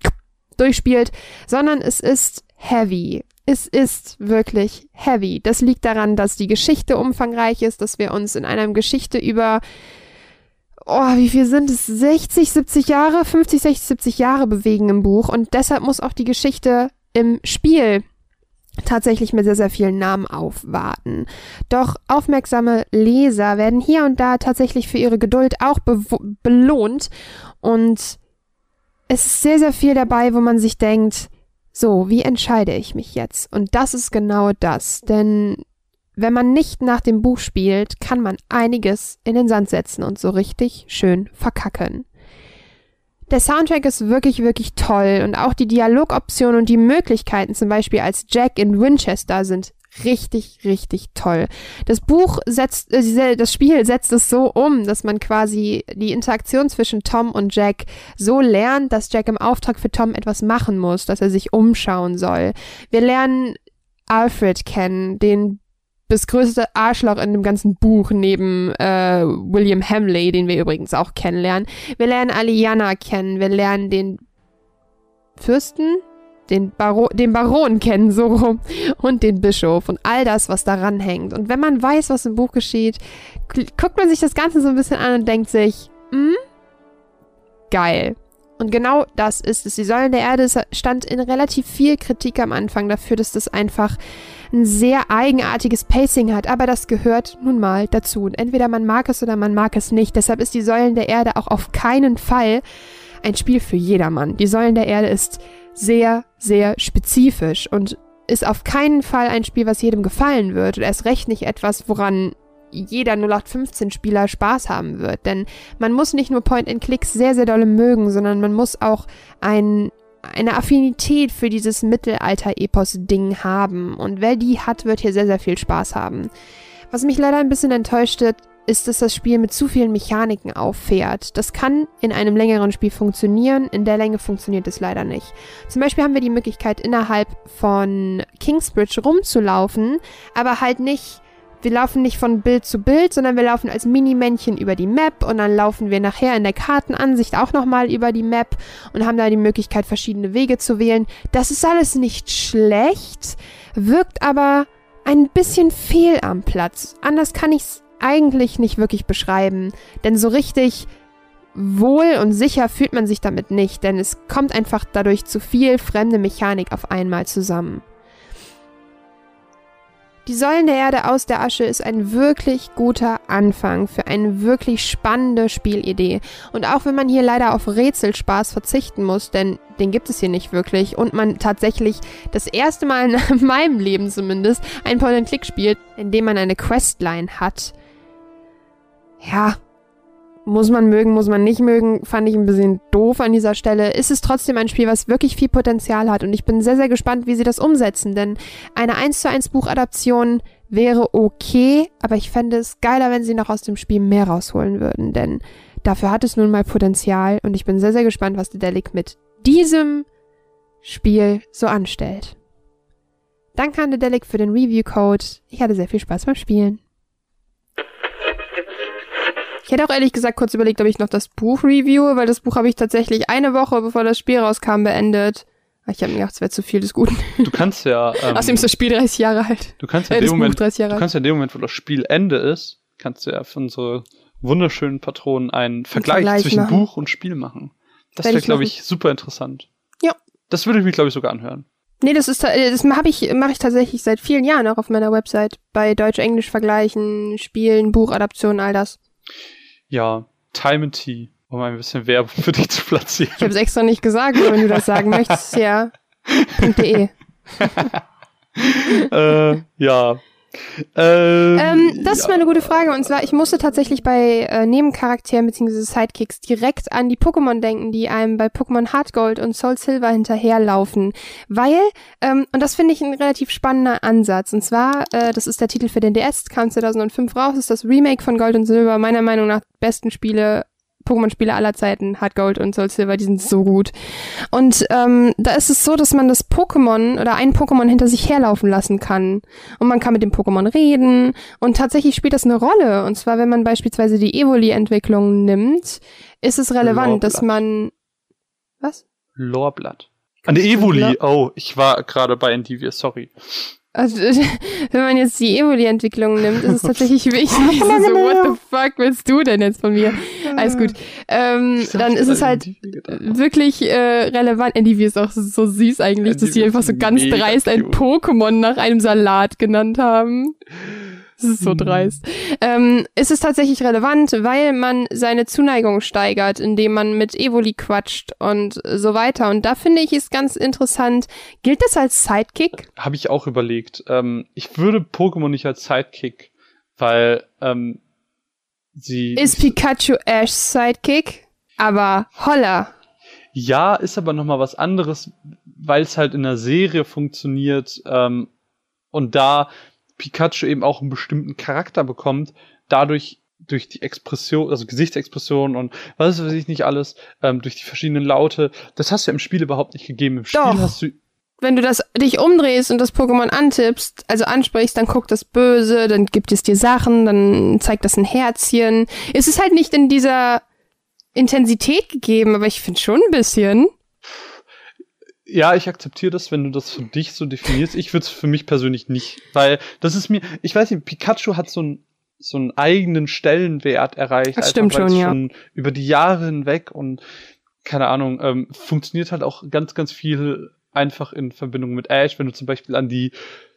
durchspielt, sondern es ist heavy. Es ist wirklich heavy. Das liegt daran, dass die Geschichte umfangreich ist, dass wir uns in einer Geschichte über oh, wie viel sind es? 60, 70 Jahre, 50, 60, 70 Jahre bewegen im Buch und deshalb muss auch die Geschichte im Spiel tatsächlich mit sehr, sehr vielen Namen aufwarten. Doch aufmerksame Leser werden hier und da tatsächlich für ihre Geduld auch be belohnt und es ist sehr, sehr viel dabei, wo man sich denkt, so, wie entscheide ich mich jetzt? Und das ist genau das, denn wenn man nicht nach dem Buch spielt, kann man einiges in den Sand setzen und so richtig schön verkacken. Der Soundtrack ist wirklich, wirklich toll und auch die Dialogoptionen und die Möglichkeiten, zum Beispiel als Jack in Winchester, sind richtig, richtig toll. Das Buch setzt, äh, das Spiel setzt es so um, dass man quasi die Interaktion zwischen Tom und Jack so lernt, dass Jack im Auftrag für Tom etwas machen muss, dass er sich umschauen soll. Wir lernen Alfred kennen, den das größte Arschloch in dem ganzen Buch neben äh, William Hamley, den wir übrigens auch kennenlernen. Wir lernen Aliana kennen, wir lernen den Fürsten, den, Baro den Baron kennen, so rum, und den Bischof und all das, was daran hängt. Und wenn man weiß, was im Buch geschieht, guckt man sich das Ganze so ein bisschen an und denkt sich, hm, geil. Und genau das ist es. Die Säulen der Erde stand in relativ viel Kritik am Anfang dafür, dass das einfach ein sehr eigenartiges Pacing hat. Aber das gehört nun mal dazu. Und entweder man mag es oder man mag es nicht. Deshalb ist die Säulen der Erde auch auf keinen Fall ein Spiel für jedermann. Die Säulen der Erde ist sehr, sehr spezifisch und ist auf keinen Fall ein Spiel, was jedem gefallen wird. Und erst recht nicht etwas, woran jeder 0815-Spieler Spaß haben wird. Denn man muss nicht nur Point-and-Clicks sehr, sehr dolle mögen, sondern man muss auch ein, eine Affinität für dieses Mittelalter-Epos-Ding haben. Und wer die hat, wird hier sehr, sehr viel Spaß haben. Was mich leider ein bisschen enttäuscht hat, ist, dass das Spiel mit zu vielen Mechaniken auffährt. Das kann in einem längeren Spiel funktionieren, in der Länge funktioniert es leider nicht. Zum Beispiel haben wir die Möglichkeit, innerhalb von Kingsbridge rumzulaufen, aber halt nicht wir laufen nicht von Bild zu Bild, sondern wir laufen als Mini-Männchen über die Map und dann laufen wir nachher in der Kartenansicht auch nochmal über die Map und haben da die Möglichkeit, verschiedene Wege zu wählen. Das ist alles nicht schlecht, wirkt aber ein bisschen fehl am Platz. Anders kann ich es eigentlich nicht wirklich beschreiben, denn so richtig wohl und sicher fühlt man sich damit nicht, denn es kommt einfach dadurch zu viel fremde Mechanik auf einmal zusammen. Die Säulen der Erde aus der Asche ist ein wirklich guter Anfang für eine wirklich spannende Spielidee. Und auch wenn man hier leider auf Rätselspaß verzichten muss, denn den gibt es hier nicht wirklich, und man tatsächlich das erste Mal in meinem Leben zumindest ein Point-and-Click spielt, in dem man eine Questline hat. Ja, muss man mögen, muss man nicht mögen, fand ich ein bisschen doof an dieser Stelle. Ist es trotzdem ein Spiel, was wirklich viel Potenzial hat und ich bin sehr, sehr gespannt, wie sie das umsetzen, denn eine 1 zu 1 Buchadaption wäre okay, aber ich fände es geiler, wenn sie noch aus dem Spiel mehr rausholen würden, denn dafür hat es nun mal Potenzial und ich bin sehr, sehr gespannt, was Dedelic mit diesem Spiel so anstellt. Danke an Dedelic für den Review-Code. Ich hatte sehr viel Spaß beim Spielen. Ich hätte auch ehrlich gesagt kurz überlegt, ob ich noch das Buch reviewe, weil das Buch habe ich tatsächlich eine Woche, bevor das Spiel rauskam, beendet. Ich habe mir gedacht, es wäre zu viel des Guten. Du kannst ja. Ähm, Außerdem ist das Spiel 30 Jahre alt. Du kannst ja Äh, in dem Moment, 30 Jahre du kannst ja in dem Moment, wo das Spiel Ende ist, kannst du ja für unsere wunderschönen Patronen einen Vergleich, Vergleich zwischen machen. Buch und Spiel machen. Das wäre, glaube ich, super interessant. Ja. Das würde ich mich, glaube ich, sogar anhören. Nee, das ist äh, das mache ich mache ich tatsächlich seit vielen Jahren auch auf meiner Website bei Deutsch-Englisch vergleichen, Spielen, Buchadaptionen, all das. Ja, Time and Tea, um ein bisschen Werbung für dich zu platzieren. Ich habe es extra nicht gesagt, aber wenn du das sagen möchtest, ja. .de. äh, ja. Ähm, Ähm, das ist ja. mal eine gute Frage. Und zwar, ich musste tatsächlich bei äh, Nebencharakteren bzw. Sidekicks direkt an die Pokémon denken, die einem bei Pokémon Heart Gold und Soul Silver hinterherlaufen. Weil, ähm, und das finde ich ein relativ spannender Ansatz. Und zwar, äh, das ist der Titel für den DS, kam 2005 raus, ist das Remake von Gold und Silber, meiner Meinung nach besten Spiele, Pokémon-Spiele aller Zeiten, Heart Gold und Soul Silver, die sind so gut. Und ähm, da ist es so, dass man das Pokémon oder ein Pokémon hinter sich herlaufen lassen kann. Und man kann mit dem Pokémon reden. Und tatsächlich spielt das eine Rolle. Und zwar, wenn man beispielsweise die Evoli-Entwicklung nimmt, ist es relevant, dass Lorblatt. man. Was? Lorblatt. An der Evoli. Oh, ich war gerade bei Endivia, sorry. Also, wenn man jetzt die Evoli-Entwicklung nimmt, ist es tatsächlich wichtig. so, what the fuck willst du denn jetzt von mir? Alles gut. Ähm, dann ist es halt wirklich äh, relevant. Endivie ist auch so süß eigentlich, dass die einfach so ganz dreist ein. Pokémon nach einem Salat genannt haben. Das ist so Hm. dreist. Ähm, ist es tatsächlich relevant, weil man seine Zuneigung steigert, indem man mit Evoli quatscht und so weiter. Und da finde ich es ganz interessant. Gilt das als Sidekick? Habe ich auch überlegt. Ähm, ich würde Pokémon nicht als Sidekick, weil ähm, sie. Ist Pikachu Ash's Sidekick? Aber holla. ja, ist aber noch mal was anderes, weil es halt in der Serie funktioniert ähm, und da Pikachu eben auch einen bestimmten Charakter bekommt, dadurch durch die Expression, also Gesichtsexpression und was weiß ich nicht alles, ähm, durch die verschiedenen Laute, das hast du ja im Spiel überhaupt nicht gegeben. Im Spiel Doch. hast du wenn du das dich umdrehst und das Pokémon antippst, also ansprichst, dann guckt das böse, dann gibt es dir Sachen, dann zeigt das ein Herzchen. Es ist halt nicht in dieser Intensität gegeben, aber ich finde schon ein bisschen. Ja, ich akzeptiere das, wenn du das für dich so definierst. Ich würde es für mich persönlich nicht, weil das ist mir, ich weiß nicht, Pikachu hat so einen so einen eigenen Stellenwert erreicht, Das stimmt schon, ja. schon über die Jahre hinweg und keine Ahnung, ähm, funktioniert halt auch ganz, ganz viel einfach in Verbindung mit Ash, wenn du zum Beispiel an die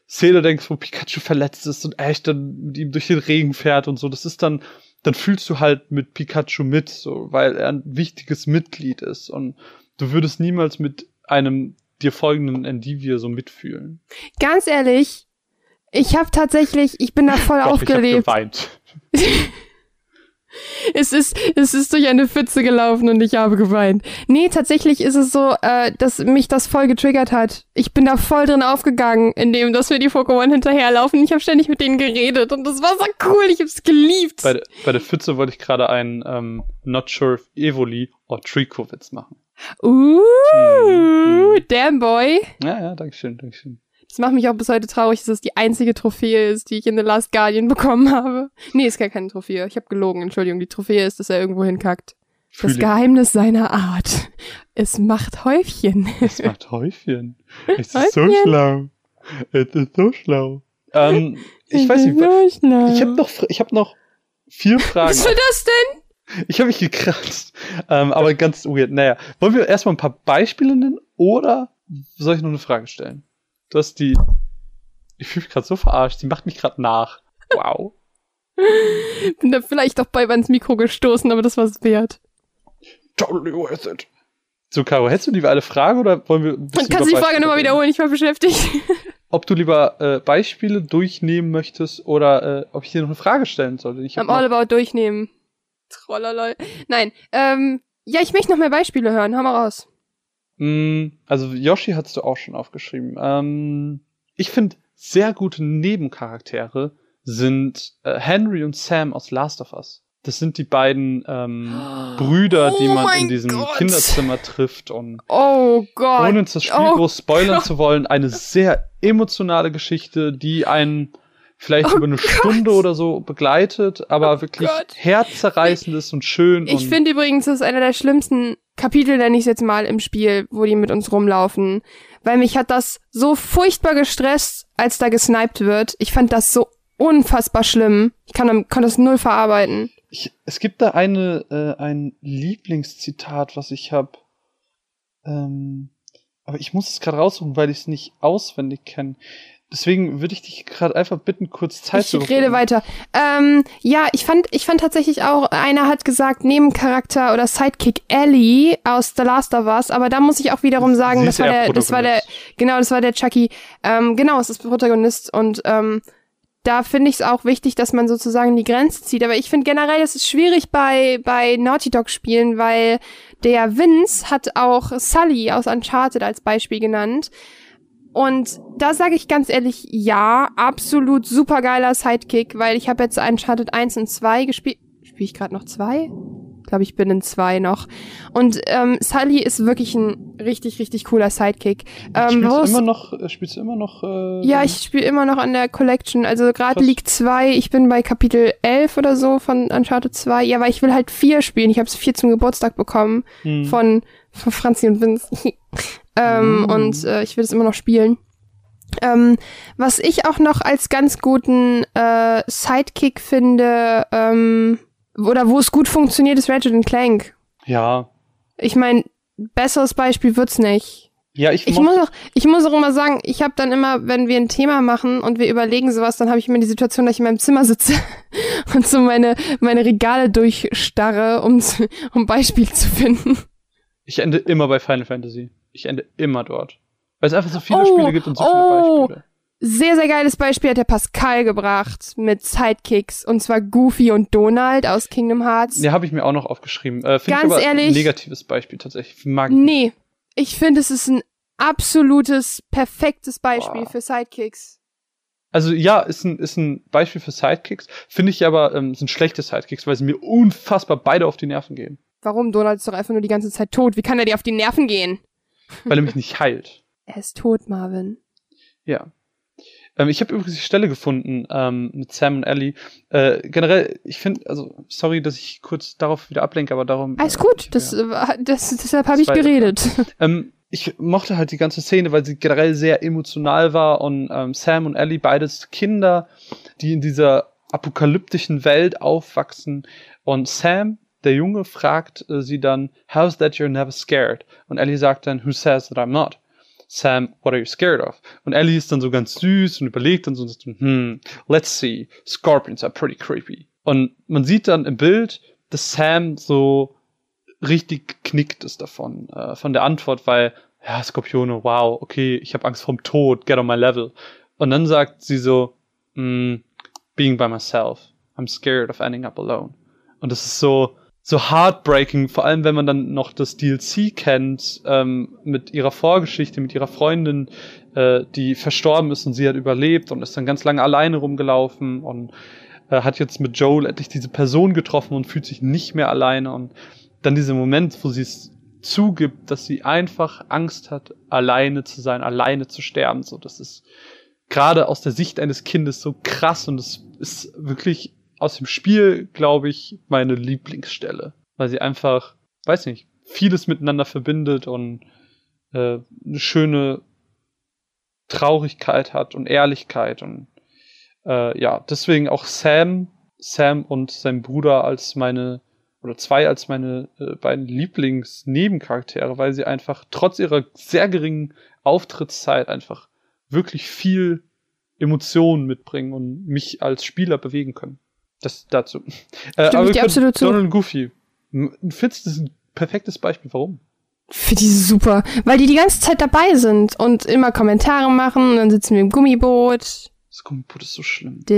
Szene denkst, wo Pikachu verletzt ist und Ash dann mit ihm durch den Regen fährt und so, das ist dann, dann fühlst du halt mit Pikachu mit, so, weil er ein wichtiges Mitglied ist und du würdest niemals mit einem dir folgenden Endivir so mitfühlen. Ganz ehrlich, ich habe tatsächlich, ich bin da voll Doch, ich hab aufgelebt. geweint. Es ist, es ist durch eine Pfütze gelaufen und ich habe geweint. Nee, tatsächlich ist es so, äh, dass mich das voll getriggert hat. Ich bin da voll drin aufgegangen, indem dass mir die Pokémon hinterherlaufen. Ich habe ständig mit denen geredet und das war so cool. Ich hab's geliebt. Bei, der- bei der Pfütze wollte ich gerade einen ähm, Not Sure if Evoli or Trico-Witz machen. Uh, Mhm. damn boy. Ja, ja, dankeschön, dankeschön. Das macht mich auch bis heute traurig, dass das die einzige Trophäe ist, die ich in The Last Guardian bekommen habe. Nee, ist gar keine Trophäe. Ich habe gelogen. Entschuldigung, die Trophäe ist, dass er irgendwo hinkackt. Fühl Das ich. Geheimnis seiner Art. Es macht Häufchen. Es macht Häufchen. Es ist so Häufchen. schlau. Es ist so schlau. Ähm, ich weiß nicht, So ich habe noch, ich habe noch vier Fragen. Was für das denn? Ich habe mich gekratzt. Ähm, aber ganz weird. Naja, wollen wir erstmal ein paar Beispiele nennen oder soll ich noch eine Frage stellen? Du hast die. Ich fühle mich gerade so verarscht. Die macht mich gerade nach. Wow. Bin da vielleicht doch bei ins Mikro gestoßen, aber das war's wert. Totally worth it. So, Caro, hättest du lieber eine Frage oder wollen wir. ein bisschen kannst du die Frage nochmal wiederholen? Ich war beschäftigt. Ob du lieber äh, Beispiele durchnehmen möchtest oder äh, ob ich dir noch eine Frage stellen sollte. Ich Am All About durchnehmen. Trollolol. Nein, ähm, ja, ich möchte noch mehr Beispiele hören. Hau mal raus. Mm, also Yoshi hast du auch schon aufgeschrieben. Ähm, ich finde sehr gute Nebencharaktere sind äh, Henry und Sam aus Last of Us. Das sind die beiden ähm, Brüder, die Oh man mein in diesem Gott. Kinderzimmer trifft und Oh Gott. ohne das Spiel Oh groß spoilern zu wollen, eine sehr emotionale Geschichte, die einen vielleicht Oh über eine Gott. Stunde oder so begleitet, aber Oh wirklich Gott. herzzerreißend ist und schön. Ich finde übrigens, das ist einer der schlimmsten Kapitel, nenne ich es jetzt mal, im Spiel, wo die mit uns rumlaufen. Weil mich hat das so furchtbar gestresst, als da gesniped wird. Ich fand das so unfassbar schlimm. Ich kann, kann das null verarbeiten. ich, es gibt da eine äh, ein Lieblingszitat, was ich habe. Ähm, aber ich muss es gerade raussuchen, weil ich es nicht auswendig kenne. Deswegen würde ich dich gerade einfach bitten, kurz Zeit ich zu rede weiter. Ähm, ja, ich fand, ich fand tatsächlich auch, einer hat gesagt, Nebencharakter oder Sidekick Ellie aus The Last of Us, aber da muss ich auch wiederum sagen, das war der, das war der, genau, das war der Chucky. Ähm, genau, es ist Protagonist und ähm, da finde ich es auch wichtig, dass man sozusagen die Grenze zieht. Aber ich finde generell, es ist schwierig bei, bei Naughty Dog Spielen, weil der Vince hat auch Sully aus Uncharted als Beispiel genannt. Und da sage ich ganz ehrlich, ja, absolut supergeiler Sidekick, weil ich habe jetzt Uncharted 1 und 2 gespielt. Spiele ich gerade noch 2? Ich glaube, ich bin in 2 noch. Und ähm, Sully ist wirklich ein richtig, richtig cooler Sidekick. Ähm, spielst, du immer noch, äh, spielst du immer noch? Äh, ja, ich spiele immer noch an der Collection. Also gerade. League 2, ich bin bei Kapitel 11 oder so von Uncharted 2. Ja, weil ich will halt 4 spielen. Ich habe es 4 zum Geburtstag bekommen Hm. von, von Franzi und Vince. ähm, Mm. Und äh, ich will es immer noch spielen. Ähm, was ich auch noch als ganz guten äh, Sidekick finde, ähm, oder wo es gut funktioniert, ist Ratchet Clank. Ja, Ich meine, besseres Beispiel wird's nicht. ja, ich, Ich muss auch, ich muss auch immer sagen, ich habe dann immer, wenn wir ein Thema machen und wir überlegen sowas, dann habe ich immer die Situation, dass ich in meinem Zimmer sitze und so meine meine Regale durchstarre, um um Beispiel zu finden. ich ende immer bei Final Fantasy. Ich ende immer dort. Weil es einfach so viele Oh, Spiele gibt und so oh. viele Beispiele. Sehr sehr geiles Beispiel hat der Pascal gebracht mit Sidekicks und zwar Goofy und Donald aus Kingdom Hearts. Ja, habe ich mir auch noch aufgeschrieben. Äh, Finde ich Ganz aber ehrlich- ein negatives Beispiel tatsächlich. Mag ich Nee, ich finde es ist ein absolutes perfektes Beispiel Boah. für Sidekicks. Also ja, ist ein, ist ein Beispiel für Sidekicks. Finde ich aber, ähm, sind schlechte Sidekicks, weil sie mir unfassbar beide auf die Nerven gehen. Warum? Donald ist doch einfach nur die ganze Zeit tot. Wie kann er dir auf die Nerven gehen? Weil er mich nicht heilt. Er ist tot, Marvin. Ja. Ähm, ich habe übrigens die Stelle gefunden ähm, mit Sam und Ellie. Äh, generell, ich finde, also, sorry, dass ich kurz darauf wieder ablenke, aber darum. Alles äh, gut, ich- das, ja. äh, das, deshalb habe ich geredet. Ähm, ich mochte halt die ganze Szene, weil sie generell sehr emotional war und ähm, Sam und Ellie, beides Kinder, die in dieser apokalyptischen Welt aufwachsen. Und Sam, der Junge, fragt äh, sie dann, How's that you're never scared? Und Ellie sagt dann, Who says that I'm not? Sam, what are you scared of? Und Ellie ist dann so ganz süß und überlegt dann so, hm, let's see, Scorpions are pretty creepy. Und man sieht dann im Bild, dass Sam so richtig geknickt ist davon, äh, von der Antwort, weil, ja, Skorpione, wow, okay, ich habe Angst vorm Tod, get on my level. Und dann sagt sie so, mm, being by myself, I'm scared of ending up alone. Und das ist so, so heartbreaking, vor allem wenn man dann noch das DLC kennt, ähm, mit ihrer Vorgeschichte, mit ihrer Freundin, äh, die verstorben ist und sie hat überlebt und ist dann ganz lange alleine rumgelaufen und äh, hat jetzt mit Joel endlich diese Person getroffen und fühlt sich nicht mehr alleine und dann dieser Moment, wo sie es zugibt, dass sie einfach Angst hat, alleine zu sein, alleine zu sterben, so, das ist gerade aus der Sicht eines Kindes so krass und es ist wirklich aus dem Spiel, glaube ich, meine Lieblingsstelle, weil sie einfach, weiß nicht, vieles miteinander verbindet und äh, eine schöne Traurigkeit hat und Ehrlichkeit und äh, ja, deswegen auch Sam, Sam und sein Bruder als meine oder zwei als meine äh, beiden Lieblingsnebencharaktere, weil sie einfach trotz ihrer sehr geringen Auftrittszeit einfach wirklich viel Emotionen mitbringen und mich als Spieler bewegen können. Das dazu. Äh, Stimme ich dir können- absolut zu. Donald Goofy. Das ist ein perfektes Beispiel? Warum? Finde ich super, weil die die ganze Zeit dabei sind und immer Kommentare machen und dann sitzen wir im Gummiboot. Das Gummiboot ist so schlimm. Ich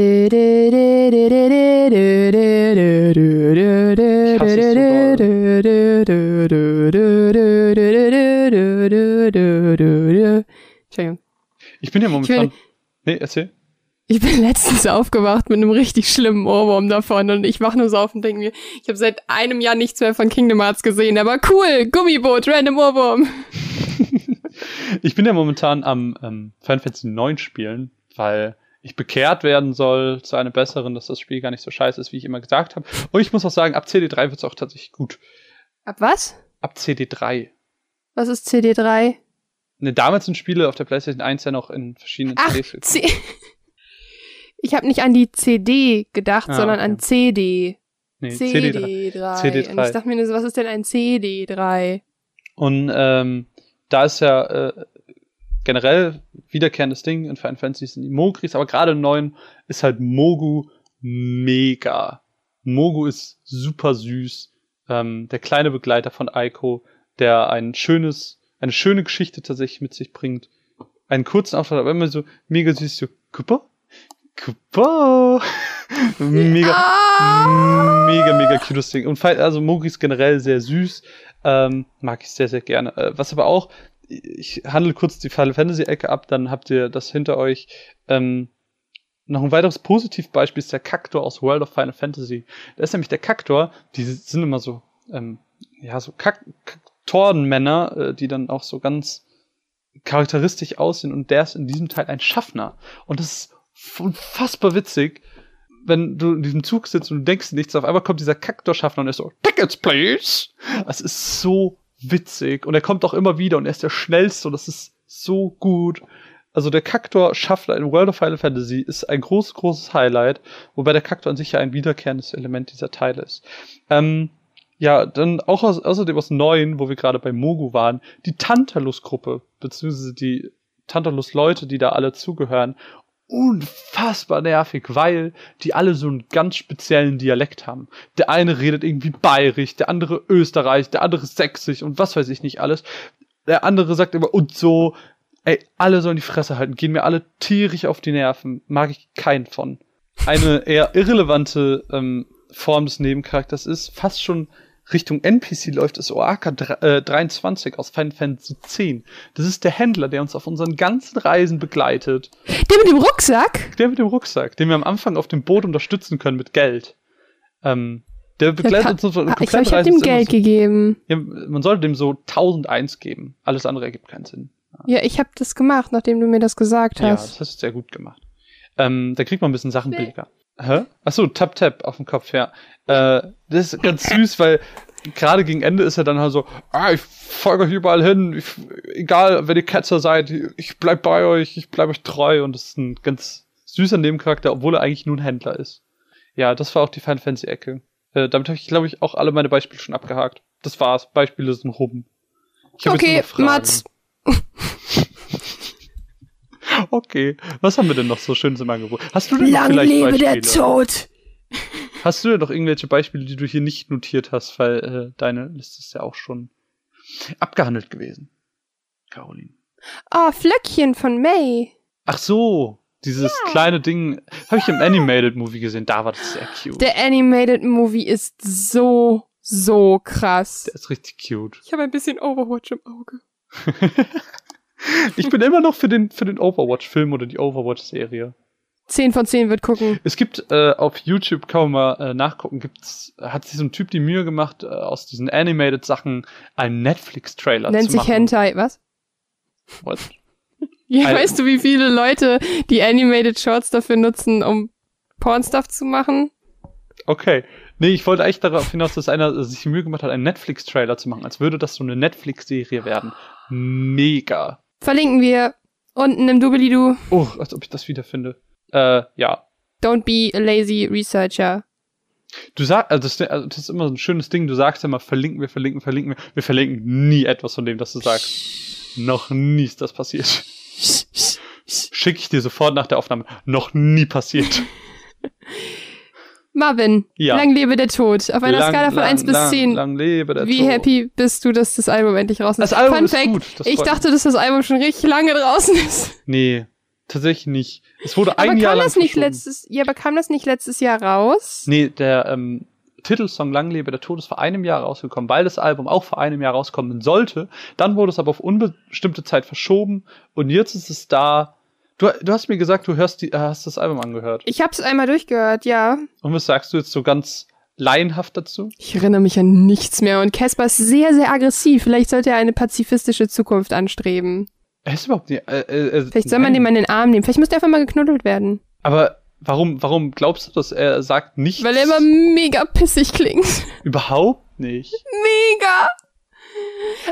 Entschuldigung. Ich bin ja momentan. Ich nee, erzähl. Ich bin letztens aufgewacht mit einem richtig schlimmen Ohrwurm davon und ich wach nur so auf und denke mir, ich habe seit einem Jahr nichts mehr von Kingdom Hearts gesehen, aber cool, Gummiboot, random Ohrwurm. ich bin ja momentan am ähm, Final Fantasy 9 spielen, weil ich bekehrt werden soll zu einem besseren, dass das Spiel gar nicht so scheiße ist, wie ich immer gesagt habe. Und ich muss auch sagen, ab CD3 wird es auch tatsächlich gut. Ab was? Ab CD3. Was ist CD3? Ne, damals sind Spiele auf der PlayStation 1 ja noch in verschiedenen Ach, CDs. Ich habe nicht an die CD gedacht, Ah, sondern okay. an CD. Nee, CD3. CD3. CD3. Und ich dachte mir, so, was ist denn ein CD3? Und ähm, da ist ja äh, generell wiederkehrendes Ding in Final Fantasy sind die Mogris, aber gerade im neuen ist halt Mogu mega. Mogu ist super süß. Ähm, der kleine Begleiter von Aiko, der ein schönes, eine schöne Geschichte tatsächlich mit sich bringt. Einen kurzen Auftritt, aber immer so mega süß, so Cooper? Cooper! mega, Ah! mega, mega cutes Ding. Und also Mogri ist generell sehr süß. Ähm, mag ich sehr, sehr gerne. Äh, was aber auch, ich handle kurz die Final Fantasy Ecke ab, dann habt ihr das hinter euch. Ähm, noch ein weiteres Positivbeispiel ist der Kaktor aus World of Final Fantasy. Da ist nämlich der Kaktor, die sind immer so, ähm, ja, so Kak Kaktorenmänner, äh, die dann auch so ganz charakteristisch aussehen und der ist in diesem Teil ein Schaffner. Und das ist unfassbar witzig, wenn du in diesem Zug sitzt und du denkst nichts, auf einmal kommt dieser Kaktorschaffner und er ist so, Tickets, please! Es ist so witzig und er kommt auch immer wieder und er ist der schnellste und das ist so gut. Also der Kaktor-Schaffner in World of Final Fantasy ist ein großes, großes Highlight, wobei der Kaktor an sich ja ein wiederkehrendes Element dieser Teile ist. Ähm, ja, dann auch aus, außerdem aus neuen, wo wir gerade bei Mogu waren, die Tantalus-Gruppe, beziehungsweise die Tantalus-Leute, die da alle zugehören, unfassbar nervig, weil die alle so einen ganz speziellen Dialekt haben. Der eine redet irgendwie bayerisch, der andere österreich, der andere sächsisch und was weiß ich nicht alles. Der andere sagt immer und so. Ey, alle sollen die Fresse halten, gehen mir alle tierisch auf die Nerven, mag ich keinen von. Eine eher irrelevante ähm, Form des Nebencharakters ist, fast schon Richtung NPC läuft, ist Oaka dr- äh, 23 aus Final Fantasy X. Das ist der Händler, der uns auf unseren ganzen Reisen begleitet. Der mit dem Rucksack? Der mit dem Rucksack, den wir am Anfang auf dem Boot unterstützen können mit Geld. Ähm, der begleitet uns auf Ah, Ich glaube, ich habe dem Geld gegeben. ja, Man sollte dem so 1001 geben. Alles andere ergibt keinen Sinn. Ja, ich habe das gemacht, nachdem du mir das gesagt Ja, hast. das hast du sehr gut gemacht. Ähm, da kriegt man ein bisschen Sachen billiger. Hä? Achso, Tap Tap auf dem Kopf, ja. Äh, das ist ganz süß, weil gerade gegen Ende ist er dann halt so, ah, ich folge euch überall hin, ich, egal, wenn ihr Ketzer seid, ich bleib bei euch, ich bleib euch treu und das ist ein ganz süßer Nebencharakter, obwohl er eigentlich nur ein Händler ist. Ja, das war auch die Final Fantasy Ecke. Äh, damit habe ich, glaube ich, auch alle meine Beispiele schon abgehakt. Das war's. Beispiele sind rum. Okay. Mats. Okay, was haben wir denn noch so schönes im Angebot? Hast du denn Lang vielleicht lebe Beispiele? der Tod! Hast du denn noch irgendwelche Beispiele, die du hier nicht notiert hast, weil äh, deine Liste ist ja auch schon abgehandelt gewesen, Caroline. Ah, Flöckchen von May. Ach so, dieses kleine Ding habe ich im Animated Movie gesehen. Da war das sehr cute. Der Animated Movie ist so, so krass. Der ist richtig cute. Ich habe ein bisschen Overwatch im Auge. Ich bin immer noch für den für den Overwatch-Film oder die Overwatch-Serie. 10 von 10 wird gucken. Es gibt äh, auf YouTube, kann man mal äh, nachgucken, gibt's, hat sich so ein Typ die Mühe gemacht, äh, aus diesen Animated Sachen einen Netflix-Trailer Nennt zu sich machen. Hentai, was? What? Ja, Ein- weißt du, wie viele Leute die Animated Shorts dafür nutzen, um Pornstuff zu machen? Okay. Nee, ich wollte eigentlich darauf hinaus, dass einer sich die Mühe gemacht hat, einen Netflix-Trailer zu machen, als würde das so eine Netflix-Serie werden. Mega. Verlinken wir unten im Doobly-Doo. Oh, als ob ich das wiederfinde. Äh, ja. Don't be a lazy researcher. Du sagst, also das, also das ist immer so ein schönes Ding, du sagst immer, verlinken wir, verlinken, verlinken wir. Wir verlinken nie etwas von dem, das du sagst. Noch nie ist das passiert. Schicke ich dir sofort nach der Aufnahme. Noch nie passiert. Marvin, Ja. lang lebe der Tod. Auf einer Lang, Skala von lang, 1 bis lang, 10. Lang lebe der Wie Tod. happy bist du, dass das Album endlich raus ist? Das Album Fun ist Fact, gut, das ich dachte, dass das Album schon richtig lange draußen ist. Nee. tatsächlich nicht. Es wurde Aber ein kam Jahr lang das nicht letztes, ja, aber kam das nicht letztes Jahr raus? Nee, der ähm, Titelsong Lang lebe der Tod ist vor einem Jahr rausgekommen, weil das Album auch vor einem Jahr rauskommen sollte. Dann wurde es aber auf unbestimmte Zeit verschoben und jetzt ist es da. Du, du hast mir gesagt, du hörst die, hast das Album angehört. Ich hab's einmal durchgehört, ja. Und was sagst du jetzt so ganz laienhaft dazu? Ich erinnere mich an nichts mehr und Casper ist sehr, sehr aggressiv. Vielleicht sollte er eine pazifistische Zukunft anstreben. Er ist überhaupt nicht. Äh, äh, Vielleicht soll man den mal in den Arm nehmen. Vielleicht müsste er einfach mal geknuddelt werden. Aber warum, warum glaubst du, dass er sagt nichts? Weil er immer mega pissig klingt. überhaupt nicht. Mega!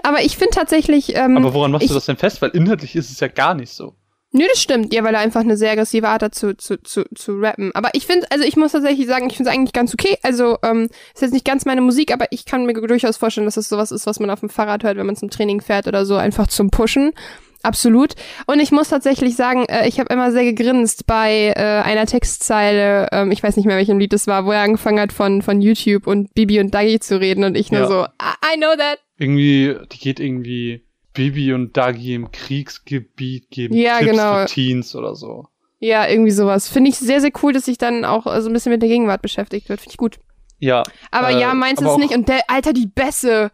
Aber ich finde tatsächlich. Ähm, Aber woran machst ich, du das denn fest? Weil inhaltlich ist es ja gar nicht so. Nö, das stimmt. Ja, weil er einfach eine sehr aggressive Art hat zu, zu, zu, zu rappen. Aber ich finde, also ich muss tatsächlich sagen, ich finde es eigentlich ganz okay. Also, ähm, ist jetzt nicht ganz meine Musik, aber ich kann mir durchaus vorstellen, dass es sowas ist, was man auf dem Fahrrad hört, wenn man zum Training fährt oder so, einfach zum Pushen. Absolut. Und ich muss tatsächlich sagen, äh, ich habe immer sehr gegrinst bei äh, einer Textzeile, ähm, ich weiß nicht mehr, welchem Lied es war, wo er angefangen hat, von, von YouTube und Bibi und Dagi zu reden und ich nur Ja. so, I, I know that. Irgendwie, die geht irgendwie Bibi und Dagi im Kriegsgebiet geben Ja, Tipps genau. für Teens oder so. Ja, irgendwie sowas. Finde ich sehr, sehr cool, dass sich dann auch äh, so ein bisschen mit der Gegenwart beschäftigt wird. Finde ich gut. Ja, Aber Äh, ja, meins aber ist nicht. Und der, Alter, die Bässe.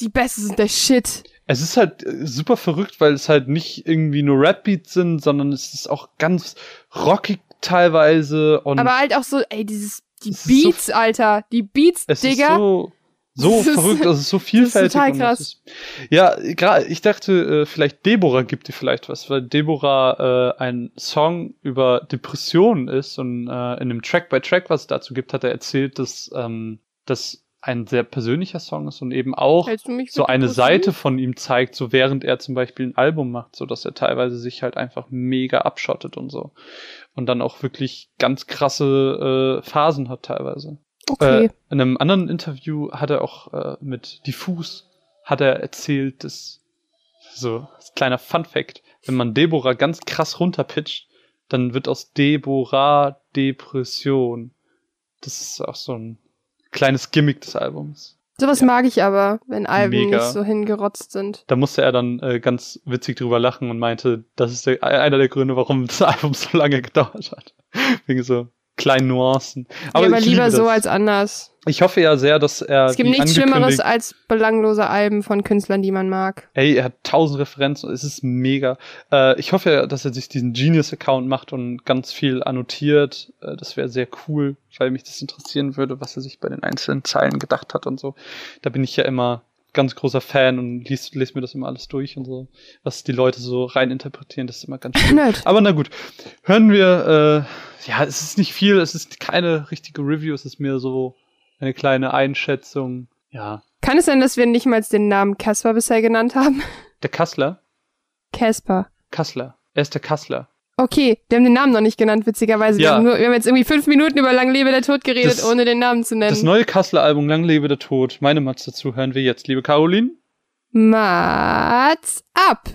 Die Bässe sind der Shit. es ist halt äh, super verrückt, weil es halt nicht irgendwie nur Rap-Beats sind, sondern es ist auch ganz rockig teilweise und Aber halt auch so, ey, dieses, die ist so Beats, Alter. Die Beats, es Digga. ist so so Das ist- verrückt, also so vielfältig. total und krass. es Ist, ja, gerade ich dachte, äh, vielleicht Deborah gibt dir vielleicht was, weil Deborah äh, ein Song über Depressionen ist und äh, in dem Track by Track, was es dazu gibt, hat er erzählt, dass ähm, das ein sehr persönlicher Song ist und eben auch so eine? Seite von ihm zeigt, so während er zum Beispiel ein Album macht, so dass er teilweise sich halt einfach mega abschottet und so. Und dann auch wirklich ganz krasse äh, Phasen hat teilweise. Okay. Äh, in einem anderen Interview hat er auch äh, mit Diffus hat er erzählt, dass so als kleiner Fun Fact, wenn man Deborah ganz krass runterpitcht, dann wird aus Deborah Depression. Das ist auch so ein kleines Gimmick des Albums. Sowas mag ich aber, wenn Alben Mega. nicht so hingerotzt sind. Da musste er dann äh, ganz witzig drüber lachen und meinte, das ist der, einer der Gründe, warum das Album so lange gedauert hat. Wegen so kleinen Nuancen. Aber, ja, aber lieber liebe so als anders. Ich hoffe ja sehr, dass er. es gibt nichts Schlimmeres als belanglose Alben von Künstlern, die man mag. Ey, er hat tausend Referenzen, es ist mega. Äh, ich hoffe ja, dass er sich diesen Genius-Account macht und ganz viel annotiert. Äh, das wäre sehr cool, weil mich das interessieren würde, was er sich bei den einzelnen Zeilen gedacht hat und so. Da bin ich ja immer ganz großer Fan und lies, lese mir das immer alles durch und so. Was die Leute so reininterpretieren, das ist immer ganz schön. Aber na gut, hören wir, äh, ja, es ist nicht viel, es ist keine richtige Review, es ist mehr so eine kleine Einschätzung. Ja, Kann es sein, dass wir nicht mal den Namen Casper bisher genannt haben? der Kassler, Casper. Kassler, er ist der Kassler. Okay, wir haben den Namen noch nicht genannt, witzigerweise. Wir, Ja. haben nur, wir haben jetzt irgendwie fünf Minuten über Lang lebe der Tod geredet, Das- ohne den Namen zu nennen. Das neue Kassler-Album Lang lebe der Tod, meine Mats dazu hören wir jetzt, liebe Caroline. Mats ab.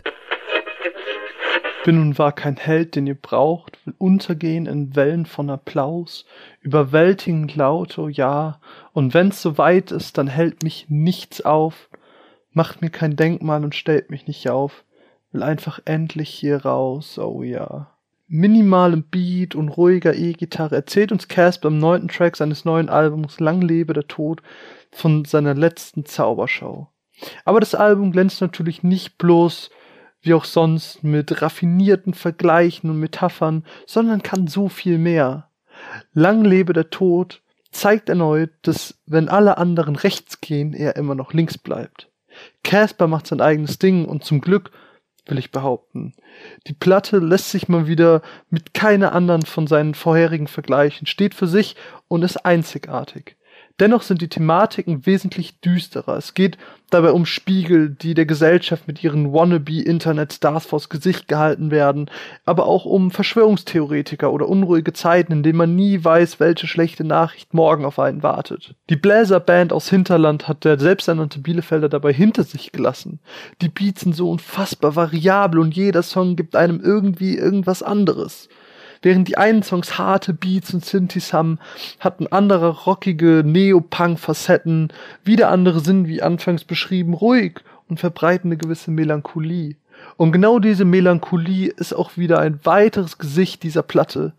Bin und war kein Held, den ihr braucht, will untergehen in Wellen von Applaus, überwältigend laut, oh ja, und wenn's so weit ist, dann hält mich nichts auf, macht mir kein Denkmal und stellt mich nicht auf, will einfach endlich hier raus, oh ja. Minimalem Beat und ruhiger E-Gitarre erzählt uns Casper im neunten Track seines neuen Albums Lang lebe der Tod von seiner letzten Zauberschau. Aber das Album glänzt natürlich nicht bloß wie auch sonst mit raffinierten Vergleichen und Metaphern, sondern kann so viel mehr. Lang lebe der Tod zeigt erneut, dass wenn alle anderen rechts gehen, er immer noch links bleibt. Casper macht sein eigenes Ding und zum Glück will ich behaupten. Die Platte lässt sich mal wieder mit keiner anderen von seinen vorherigen vergleichen, steht für sich und ist einzigartig. Dennoch sind die Thematiken wesentlich düsterer. Es geht dabei um Spiegel, die der Gesellschaft mit ihren Wannabe-Internet-Stars vors Gesicht gehalten werden, aber auch um Verschwörungstheoretiker oder unruhige Zeiten, in denen man nie weiß, welche schlechte Nachricht morgen auf einen wartet. Die Bläserband aus Hinterland hat der selbsternannte Bielefelder dabei hinter sich gelassen. Die Beats sind so unfassbar variabel und jeder Song gibt einem irgendwie irgendwas anderes. Während die einen Songs harte Beats und Synthes haben, hatten andere rockige Neopunk-Facetten, wieder andere sind, wie anfangs beschrieben, ruhig und verbreiten eine gewisse Melancholie. Und genau diese Melancholie ist auch wieder ein weiteres Gesicht dieser Platte,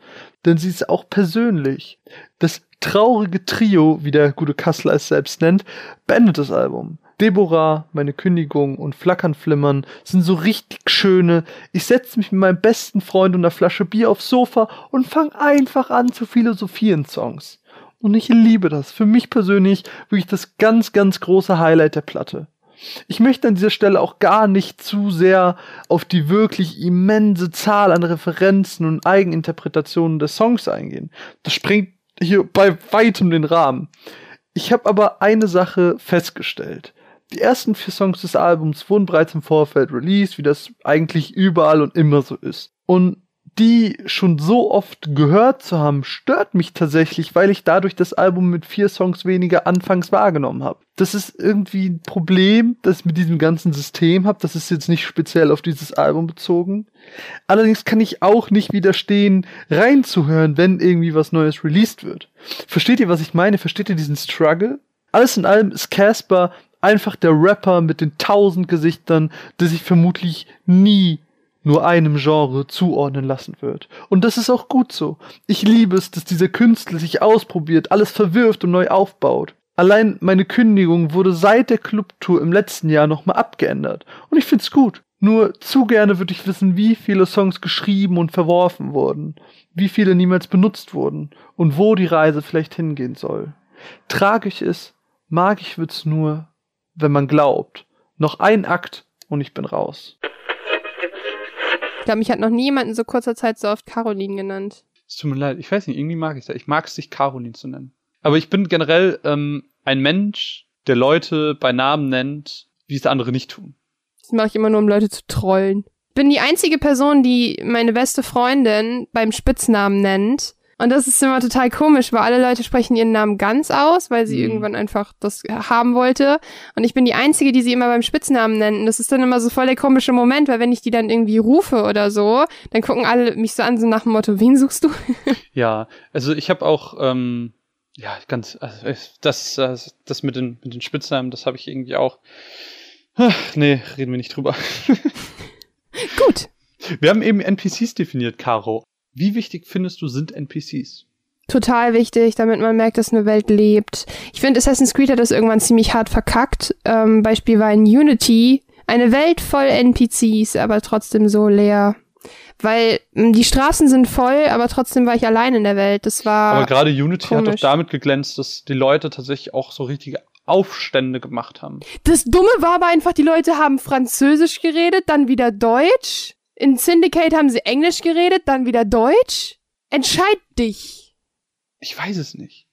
denn sie ist auch persönlich. Das traurige Trio, wie der gute Kassler es selbst nennt, beendet das Album. Deborah, meine Kündigung und Flackern flimmern sind so richtig schöne. Ich setze mich mit meinem besten Freund und einer Flasche Bier aufs Sofa und fange einfach an zu philosophieren Songs. Und ich liebe das. Für mich persönlich wirklich das ganz, ganz große Highlight der Platte. Ich möchte an dieser Stelle auch gar nicht zu sehr auf die wirklich immense Zahl an Referenzen und Eigeninterpretationen des Songs eingehen. Das springt hier bei weitem den Rahmen. Ich habe aber eine Sache festgestellt. Die ersten vier Songs des Albums wurden bereits im Vorfeld released, wie das eigentlich überall und immer so ist. Und die schon so oft gehört zu haben, stört mich tatsächlich, weil ich dadurch das Album mit vier Songs weniger anfangs wahrgenommen habe. Das ist irgendwie ein Problem, das ich mit diesem ganzen System habe. Das ist jetzt nicht speziell auf dieses Album bezogen. Allerdings kann ich auch nicht widerstehen, reinzuhören, wenn irgendwie was Neues released wird. Versteht ihr, was ich meine? Versteht ihr diesen Struggle? Alles in allem ist Casper einfach der Rapper mit den tausend Gesichtern, der sich vermutlich nie nur einem Genre zuordnen lassen wird. Und das ist auch gut so. Ich liebe es, dass dieser Künstler sich ausprobiert, alles verwirft und neu aufbaut. Allein meine Kündigung wurde seit der Clubtour im letzten Jahr nochmal abgeändert. Und ich find's gut. Nur zu gerne würde ich wissen, wie viele Songs geschrieben und verworfen wurden, wie viele niemals benutzt wurden und wo die Reise vielleicht hingehen soll. Tragisch ist, mag ich wird's nur, wenn man glaubt. Noch ein Akt und ich bin raus. Ich glaube, mich hat noch nie jemand in so kurzer Zeit so oft Caroline genannt. Es tut mir leid, ich weiß nicht, irgendwie mag ich das. Ich mag es, sich Caroline zu nennen. Aber ich bin generell ähm, ein Mensch, der Leute bei Namen nennt, wie es andere nicht tun. Das mache ich immer nur, um Leute zu trollen. Bin die einzige Person, die meine beste Freundin beim Spitznamen nennt. Und das ist immer total komisch, weil alle Leute sprechen ihren Namen ganz aus, weil sie mhm. irgendwann einfach das haben wollte. Und ich bin die Einzige, die sie immer beim Spitznamen nennen. Das ist dann immer so voll der komische Moment, weil wenn ich die dann irgendwie rufe oder so, dann gucken alle mich so an, so nach dem Motto, wen suchst du? ja, also ich habe auch, ähm, ja, ganz, also das, das, das mit den, mit den Spitznamen, das habe ich irgendwie auch. Ach, nee, reden wir nicht drüber. Gut. Wir haben eben NPCs definiert, Caro. Wie wichtig findest du sind NPCs? Total wichtig, damit man merkt, dass eine Welt lebt. Ich finde, Assassin's Creed hat das irgendwann ziemlich hart verkackt. Ähm, Beispiel war in Unity eine Welt voll NPCs, aber trotzdem so leer. Weil hm, die Straßen sind voll, aber trotzdem war ich allein in der Welt. Das war. Aber gerade Unity komisch. hat doch damit geglänzt, dass die Leute tatsächlich auch so richtige Aufstände gemacht haben. Das Dumme war aber einfach, die Leute haben Französisch geredet, dann wieder Deutsch. In Syndicate haben sie Englisch geredet, dann wieder Deutsch. Entscheid dich. Ich weiß es nicht.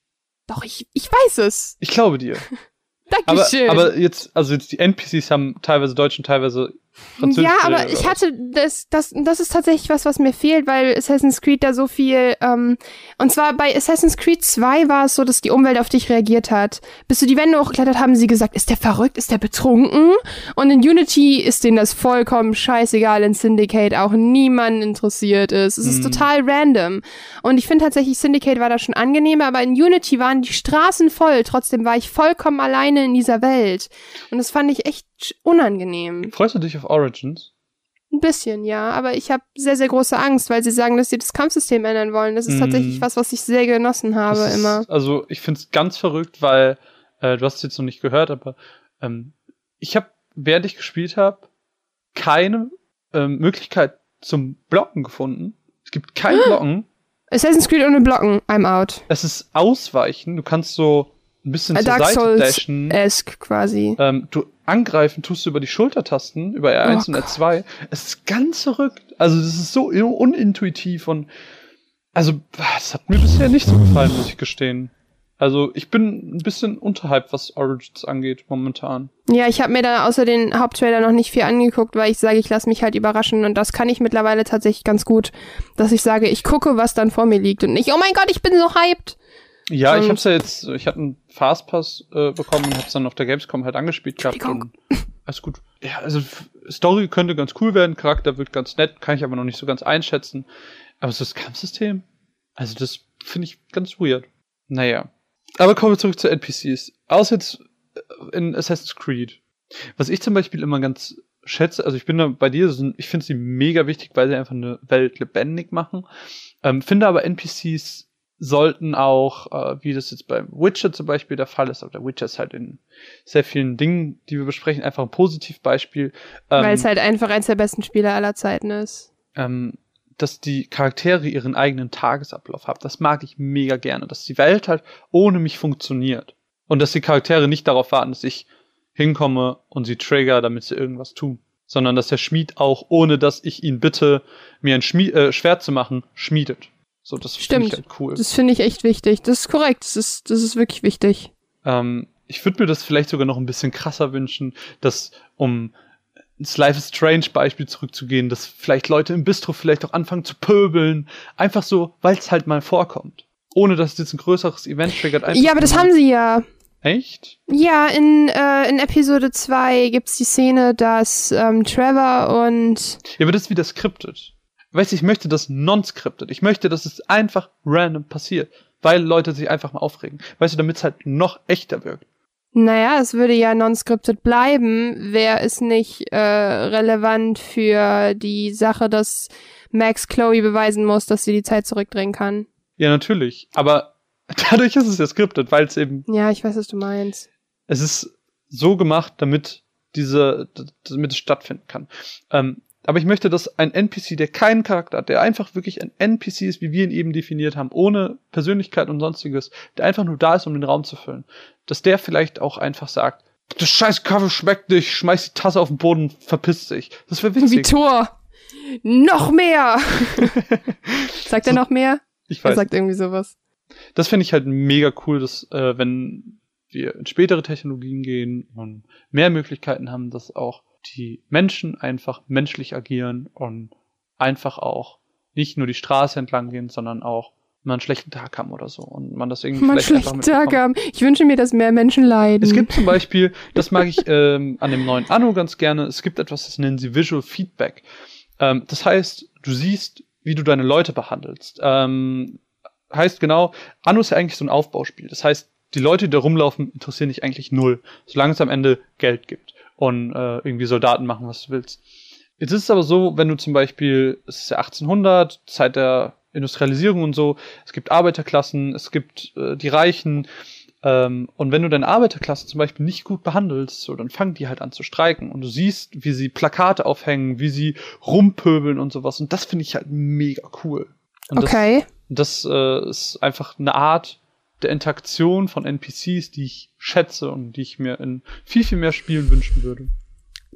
Doch, ich, ich weiß es. Ich glaube dir. Dankeschön. Aber, aber jetzt, also jetzt die NPCs haben teilweise Deutsch und teilweise ja, aber ich hatte das, das, das ist tatsächlich was, was mir fehlt, weil Assassin's Creed da so viel, ähm, und zwar bei Assassin's Creed 2 war es so, dass die Umwelt auf dich reagiert hat. Bis du die Wände hochgeklettert, haben sie gesagt, ist der verrückt, ist der betrunken? Und in Unity ist denen das vollkommen scheißegal, in Syndicate auch niemand interessiert ist. Es ist mhm. total random. Und ich finde tatsächlich, Syndicate war da schon angenehmer, aber in Unity waren die Straßen voll, trotzdem war ich vollkommen alleine in dieser Welt. Und das fand ich echt unangenehm. Freust du dich auf Origins? Ein bisschen, ja, aber ich habe sehr, sehr große Angst, weil sie sagen, dass sie das Kampfsystem ändern wollen. Das ist mm. tatsächlich was, was ich sehr genossen habe ist, immer. Also ich finde es ganz verrückt, weil äh, du hast es jetzt noch nicht gehört, aber ähm, ich habe, während ich gespielt habe, keine ähm, Möglichkeit zum Blocken gefunden. Es gibt kein Blocken. Assassin's Creed ohne Blocken, I'm out. Es ist Ausweichen. Du kannst so ein bisschen äh, zur Dark Seite Souls dashen. Quasi. Ähm, du angreifen tust du über die Schultertasten, über R1 oh, und R2. Es ist ganz verrückt. Also das ist so unintuitiv und also es hat mir bisher nicht so gefallen, muss ich gestehen. Also ich bin ein bisschen unterhalb, was Origins angeht momentan. Ja, ich habe mir da außer den Haupttrailer noch nicht viel angeguckt, weil ich sage, ich lasse mich halt überraschen und das kann ich mittlerweile tatsächlich ganz gut, dass ich sage, ich gucke, was dann vor mir liegt und nicht, oh mein Gott, ich bin so hyped. Ja, und ich hab's ja jetzt, ich hatte einen Fastpass äh, bekommen und hab's dann auf der Gamescom halt angespielt gehabt. Und alles gut. Ja, also Story könnte ganz cool werden, Charakter wird ganz nett, kann ich aber noch nicht so ganz einschätzen. Aber so das Kampfsystem, also das finde ich ganz weird. Naja. Aber kommen wir zurück zu NPCs. Außer jetzt äh, in Assassin's Creed. Was ich zum Beispiel immer ganz schätze, also ich bin da bei dir, ich finde sie mega wichtig, weil sie einfach eine Welt lebendig machen. Ähm, finde aber NPCs sollten auch, äh, wie das jetzt beim Witcher zum Beispiel der Fall ist, aber der Witcher ist halt in sehr vielen Dingen, die wir besprechen, einfach ein Positivbeispiel. Ähm, weil es halt einfach eins der besten Spiele aller Zeiten ist. Ähm, dass die Charaktere ihren eigenen Tagesablauf haben. Das mag ich mega gerne, dass die Welt halt ohne mich funktioniert. Und dass die Charaktere nicht darauf warten, dass ich hinkomme und sie trigger, damit sie irgendwas tun. Sondern dass der Schmied auch, ohne dass ich ihn bitte, mir ein Schmied, äh, Schwert zu machen, schmiedet. So, das finde ich halt cool. Das finde ich echt wichtig. Das ist korrekt. Das ist, das ist wirklich wichtig. Ähm, ich würde mir das vielleicht sogar noch ein bisschen krasser wünschen, dass um ins Life is Strange Beispiel zurückzugehen, dass vielleicht Leute im Bistro vielleicht auch anfangen zu pöbeln. Einfach so, weil es halt mal vorkommt. Ohne dass es jetzt ein größeres Event triggert. Ja, aber das haben sie ja. Echt? Ja, in, äh, in Episode 2 gibt's die Szene, dass ähm, Trevor und. Ja, aber das ist wieder skriptet. Weißt du, ich möchte das non-scripted. Ich möchte, dass es einfach random passiert. Weil Leute sich einfach mal aufregen. Weißt du, damit es halt noch echter wirkt. Naja, es würde ja non-scripted bleiben, wäre es nicht äh, relevant für die Sache, dass Max Chloe beweisen muss, dass sie die Zeit zurückdrehen kann. Ja, natürlich. Aber dadurch ist es ja scripted, weil es eben. Ja, ich weiß, was du meinst. Es ist so gemacht, damit diese, damit es stattfinden kann. Ähm, aber ich möchte, dass ein NPC, der keinen Charakter hat, der einfach wirklich ein NPC ist, wie wir ihn eben definiert haben, ohne Persönlichkeit und sonstiges, der einfach nur da ist, um den Raum zu füllen, dass der vielleicht auch einfach sagt, das scheiß Kaffee schmeckt nicht, schmeiß die Tasse auf den Boden, verpiss dich. Das wäre witzig. Wie Tor. Noch mehr! sagt so, er noch mehr? Ich weiß. Er sagt irgendwie sowas. Das finde ich halt mega cool, dass äh, wenn wir in spätere Technologien gehen und mehr Möglichkeiten haben, dass auch die Menschen einfach menschlich agieren und einfach auch nicht nur die Straße entlang gehen, sondern auch mal einen schlechten Tag haben oder so und man das irgendwie mal vielleicht einen schlechten Tag haben. Ich wünsche mir, dass mehr Menschen leiden. Es gibt zum Beispiel, das mag ich ähm, an dem neuen Anno ganz gerne, es gibt etwas, das nennen sie Visual Feedback. Ähm, das heißt, du siehst, wie du deine Leute behandelst. Ähm, heißt genau, Anno ist ja eigentlich so ein Aufbauspiel. Das heißt, die Leute, die da rumlaufen, interessieren dich eigentlich null, solange es am Ende Geld gibt und äh, irgendwie Soldaten machen, was du willst. Jetzt ist es aber so, wenn du zum Beispiel, es ist ja 1800, Zeit der Industrialisierung und so, es gibt Arbeiterklassen, es gibt äh, die Reichen, ähm, und wenn du deine Arbeiterklasse zum Beispiel nicht gut behandelst, so, dann fangen die halt an zu streiken und du siehst, wie sie Plakate aufhängen, wie sie rumpöbeln und sowas und das finde ich halt mega cool. Und okay. Das, das äh, ist einfach eine Art, der Interaktion von NPCs, die ich schätze und die ich mir in viel, viel mehr Spielen wünschen würde.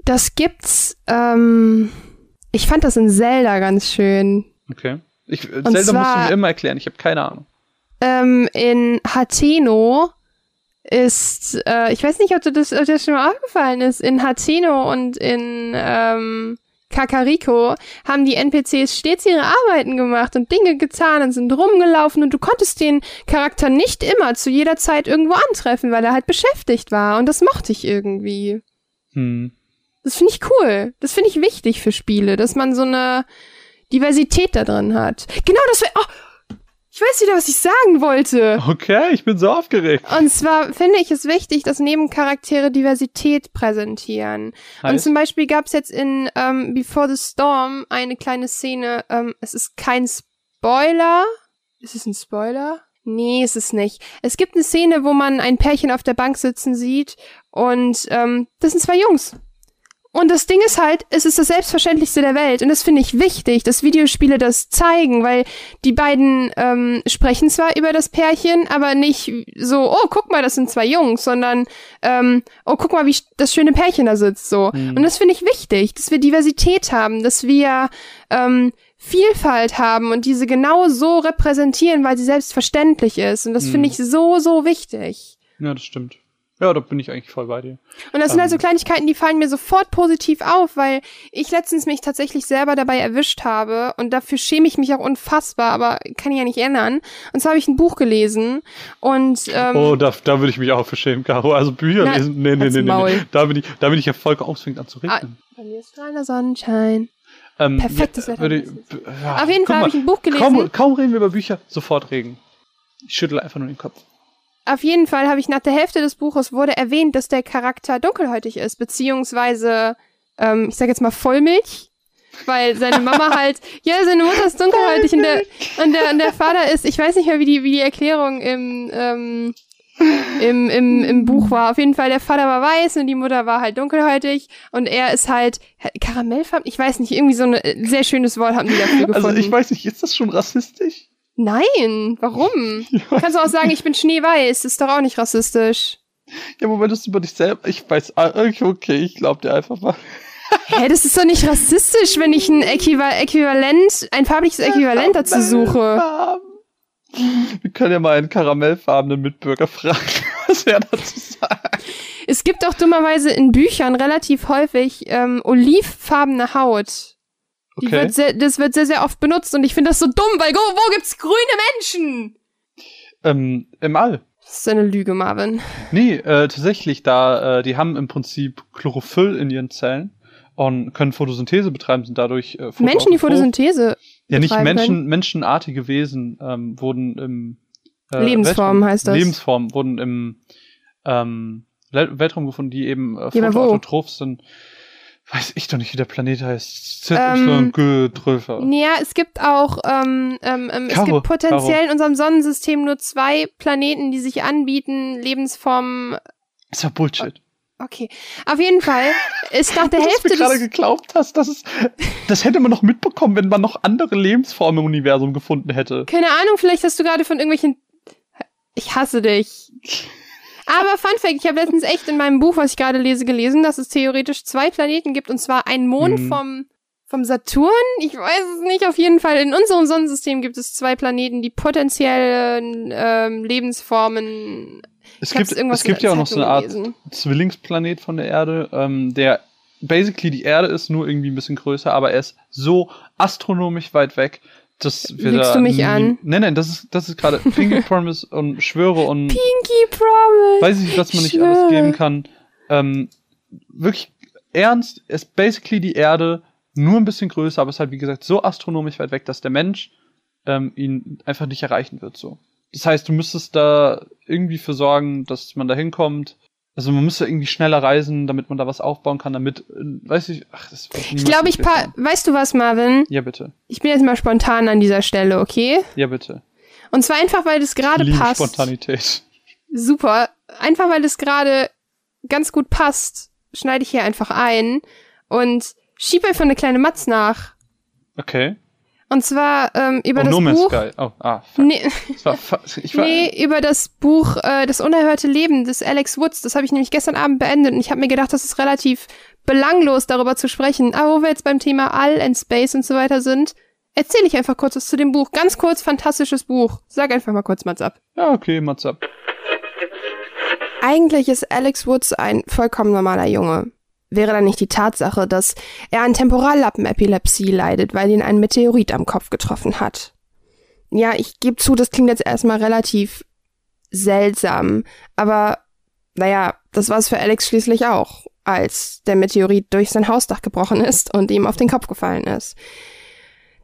Das gibt's, ähm, ich fand das in Zelda ganz schön. Okay. Ich, Zelda zwar, musst du mir immer erklären, ich habe keine Ahnung. Ähm, in Hateno ist, äh, ich weiß nicht, ob, du das, ob dir das schon mal aufgefallen ist, in Hateno und in ähm, Kakariko haben die NPCs stets ihre Arbeiten gemacht und Dinge getan und sind rumgelaufen und du konntest den Charakter nicht immer zu jeder Zeit irgendwo antreffen, weil er halt beschäftigt war und das mochte ich irgendwie. Hm. Das finde ich cool. Das finde ich wichtig für Spiele, dass man so eine Diversität da drin hat. Genau, das wäre. Oh, ich weiß wieder, was ich sagen wollte. Okay, ich bin so aufgeregt. Und zwar finde ich es wichtig, dass Nebencharaktere Diversität präsentieren. Heißt? Und zum Beispiel gab es jetzt in ähm, Before the Storm eine kleine Szene, ähm, es ist kein Spoiler. Ist es ein Spoiler? Nee, ist es nicht. Es gibt eine Szene, wo man ein Pärchen auf der Bank sitzen sieht und ähm, das sind zwei Jungs. Und das Ding ist halt, es ist das Selbstverständlichste der Welt. Und das finde ich wichtig, dass Videospiele das zeigen, weil die beiden ähm, sprechen zwar über das Pärchen, aber nicht so, oh, guck mal, das sind zwei Jungs, sondern, ähm, oh, guck mal, wie das schöne Pärchen da sitzt, so. Mhm. Und das finde ich wichtig, dass wir Diversität haben, dass wir ähm, Vielfalt haben und diese genau so repräsentieren, weil sie selbstverständlich ist. Und das mhm. finde ich so, so wichtig. Ja, das stimmt. Ja, da bin ich eigentlich voll bei dir. Und das ähm. sind also Kleinigkeiten, die fallen mir sofort positiv auf, weil ich letztens mich tatsächlich selber dabei erwischt habe und dafür schäme ich mich auch unfassbar, aber kann ich ja nicht ändern. Und zwar habe ich ein Buch gelesen und ähm, Oh, da, da würde ich mich auch für schämen, Caro. Also Bücher na, lesen, nee, nee, nee, nee, nee. Da bin ich, da bin ich ja vollkommen ausfängt an zu regnen. Ah, bei mir ist strahlender Sonnenschein. Ähm, Perfektes ja, Wetter. Ja, Auf jeden Fall habe ich ein Buch gelesen. Kaum, kaum reden wir über Bücher, sofort Regen. Ich schüttel einfach nur den Kopf. Auf jeden Fall habe ich nach der Hälfte des Buches wurde erwähnt, dass der Charakter dunkelhäutig ist, beziehungsweise ähm, ich sag jetzt mal Vollmilch, weil seine Mama halt, ja, seine Mutter ist dunkelhäutig und der, und der, und der Vater ist, ich weiß nicht mehr, wie die, wie die Erklärung im, ähm, im, im, im Buch war. Auf jeden Fall, der Vater war weiß und die Mutter war halt dunkelhäutig und er ist halt Karamellfarben. Ich weiß nicht, irgendwie so ein sehr schönes Wort haben die dafür gefunden. Also ich weiß nicht, ist das schon rassistisch? Nein, warum? Kannst du auch sagen, ich bin schneeweiß, ist doch auch nicht rassistisch. Ja, Moment, das über dich selber. Ich weiß, ah, okay, ich glaub dir einfach mal. Hä, das ist doch nicht rassistisch, wenn ich ein Äquivalent, ein farbliches Äquivalent dazu suche. Wir können ja mal einen karamellfarbenen Mitbürger fragen, was er dazu sagt. Es gibt auch dummerweise in Büchern relativ häufig ähm, olivfarbene Haut. Die okay. wird sehr, das wird sehr, sehr oft benutzt und ich finde das so dumm, weil wo, wo gibt's grüne Menschen? Ähm, im All. Das ist eine Lüge, Marvin. Nee, äh, tatsächlich, da, äh, die haben im Prinzip Chlorophyll in ihren Zellen und können Photosynthese betreiben, sind dadurch äh, Menschen, die Photosynthese Ja, nicht Menschen, menschenartige Wesen ähm, wurden im äh, Lebensform heißt das. Lebensform wurden im ähm, Weltraum gefunden, die eben äh, photoautotroph ja, sind. Weiß ich doch nicht, wie der Planet heißt. Ähm, Tröfer. Ja, es gibt auch, ähm, ähm, ähm Karo, es gibt potenziell Karo. in unserem Sonnensystem nur zwei Planeten, die sich anbieten, Lebensformen. Das war Bullshit. Okay. Auf jeden Fall ist nach der Hälfte. Dass du gerade geglaubt hast, dass es, das hätte man noch mitbekommen, wenn man noch andere Lebensformen im Universum gefunden hätte. Keine Ahnung, vielleicht hast du gerade von irgendwelchen. Ich hasse dich. Aber Fun Fact, ich habe letztens echt in meinem Buch, was ich gerade lese, gelesen, dass es theoretisch zwei Planeten gibt, und zwar einen Mond hm. vom, vom Saturn. Ich weiß es nicht, auf jeden Fall. In unserem Sonnensystem gibt es zwei Planeten, die potenziell ähm, Lebensformen es gibt, es gibt ja auch noch so eine Art gelesen. Zwillingsplanet von der Erde, ähm, der basically die Erde ist, nur irgendwie ein bisschen größer, aber er ist so astronomisch weit weg, dass wir Lügst da. du mich an? Nein, nein, das ist, das ist gerade Pinky Promise und Schwöre und. Pinky Promise! Weiß ich, was man nicht alles geben kann. Ähm, wirklich ernst, ist basically die Erde nur ein bisschen größer, aber es ist halt, wie gesagt, so astronomisch weit weg, dass der Mensch ähm, ihn einfach nicht erreichen wird, so. Das heißt, du müsstest da irgendwie für sorgen, dass man da hinkommt. Also man müsste irgendwie schneller reisen, damit man da was aufbauen kann, damit, äh, weiß ich, ach, das Ich glaube, ich pa weißt du was, Marvin? Ja, bitte. Ich bin jetzt mal spontan an dieser Stelle, okay? Ja, bitte. Und zwar einfach, weil das gerade passt. Spontanität. Super. Einfach, weil das gerade ganz gut passt, schneide ich hier einfach ein und schiebe einfach eine kleine Matz nach. Okay. Und zwar ähm, über oh, das no Buch. Sky. Oh, ah, fuck. Nee, das war, ich war, nee, über das Buch äh, Das unerhörte Leben des Alex Woods. Das habe ich nämlich gestern Abend beendet und ich habe mir gedacht, das ist relativ belanglos, darüber zu sprechen. Aber wo wir jetzt beim Thema All and Space und so weiter sind, erzähle ich einfach kurz was zu dem Buch. Ganz kurz, fantastisches Buch. Sag einfach mal kurz Mats ab. Ja, okay, Mats ab. Eigentlich ist Alex Woods ein vollkommen normaler Junge wäre dann nicht die Tatsache, dass er an Temporallappenepilepsie leidet, weil ihn ein Meteorit am Kopf getroffen hat. Ja, ich gebe zu, das klingt jetzt erstmal relativ seltsam, aber naja, das war es für Alex schließlich auch, als der Meteorit durch sein Hausdach gebrochen ist und ihm auf den Kopf gefallen ist.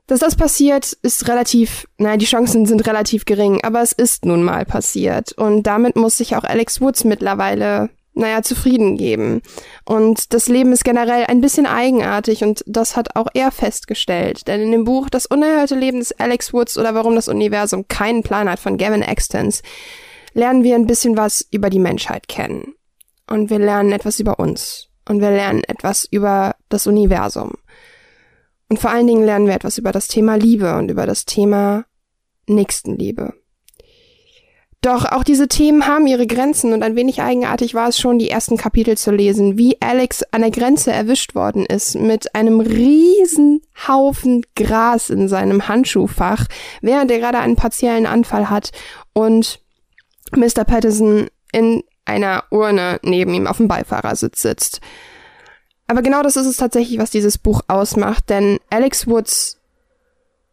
Dass das passiert, ist relativ, naja, die Chancen sind relativ gering, aber es ist nun mal passiert. Und damit muss sich auch Alex Woods mittlerweile naja, zufrieden geben. Und das Leben ist generell ein bisschen eigenartig und das hat auch er festgestellt. Denn in dem Buch Das unerhörte Leben des Alex Woods oder warum das Universum keinen Plan hat von Gavin Extens lernen wir ein bisschen was über die Menschheit kennen. Und wir lernen etwas über uns. Und wir lernen etwas über das Universum. Und vor allen Dingen lernen wir etwas über das Thema Liebe und über das Thema Nächstenliebe. Doch auch diese Themen haben ihre Grenzen und ein wenig eigenartig war es schon, die ersten Kapitel zu lesen, wie Alex an der Grenze erwischt worden ist mit einem riesen Haufen Gras in seinem Handschuhfach, während er gerade einen partiellen Anfall hat und Mr. Patterson in einer Urne neben ihm auf dem Beifahrersitz sitzt. Aber genau das ist es tatsächlich, was dieses Buch ausmacht, denn Alex Woods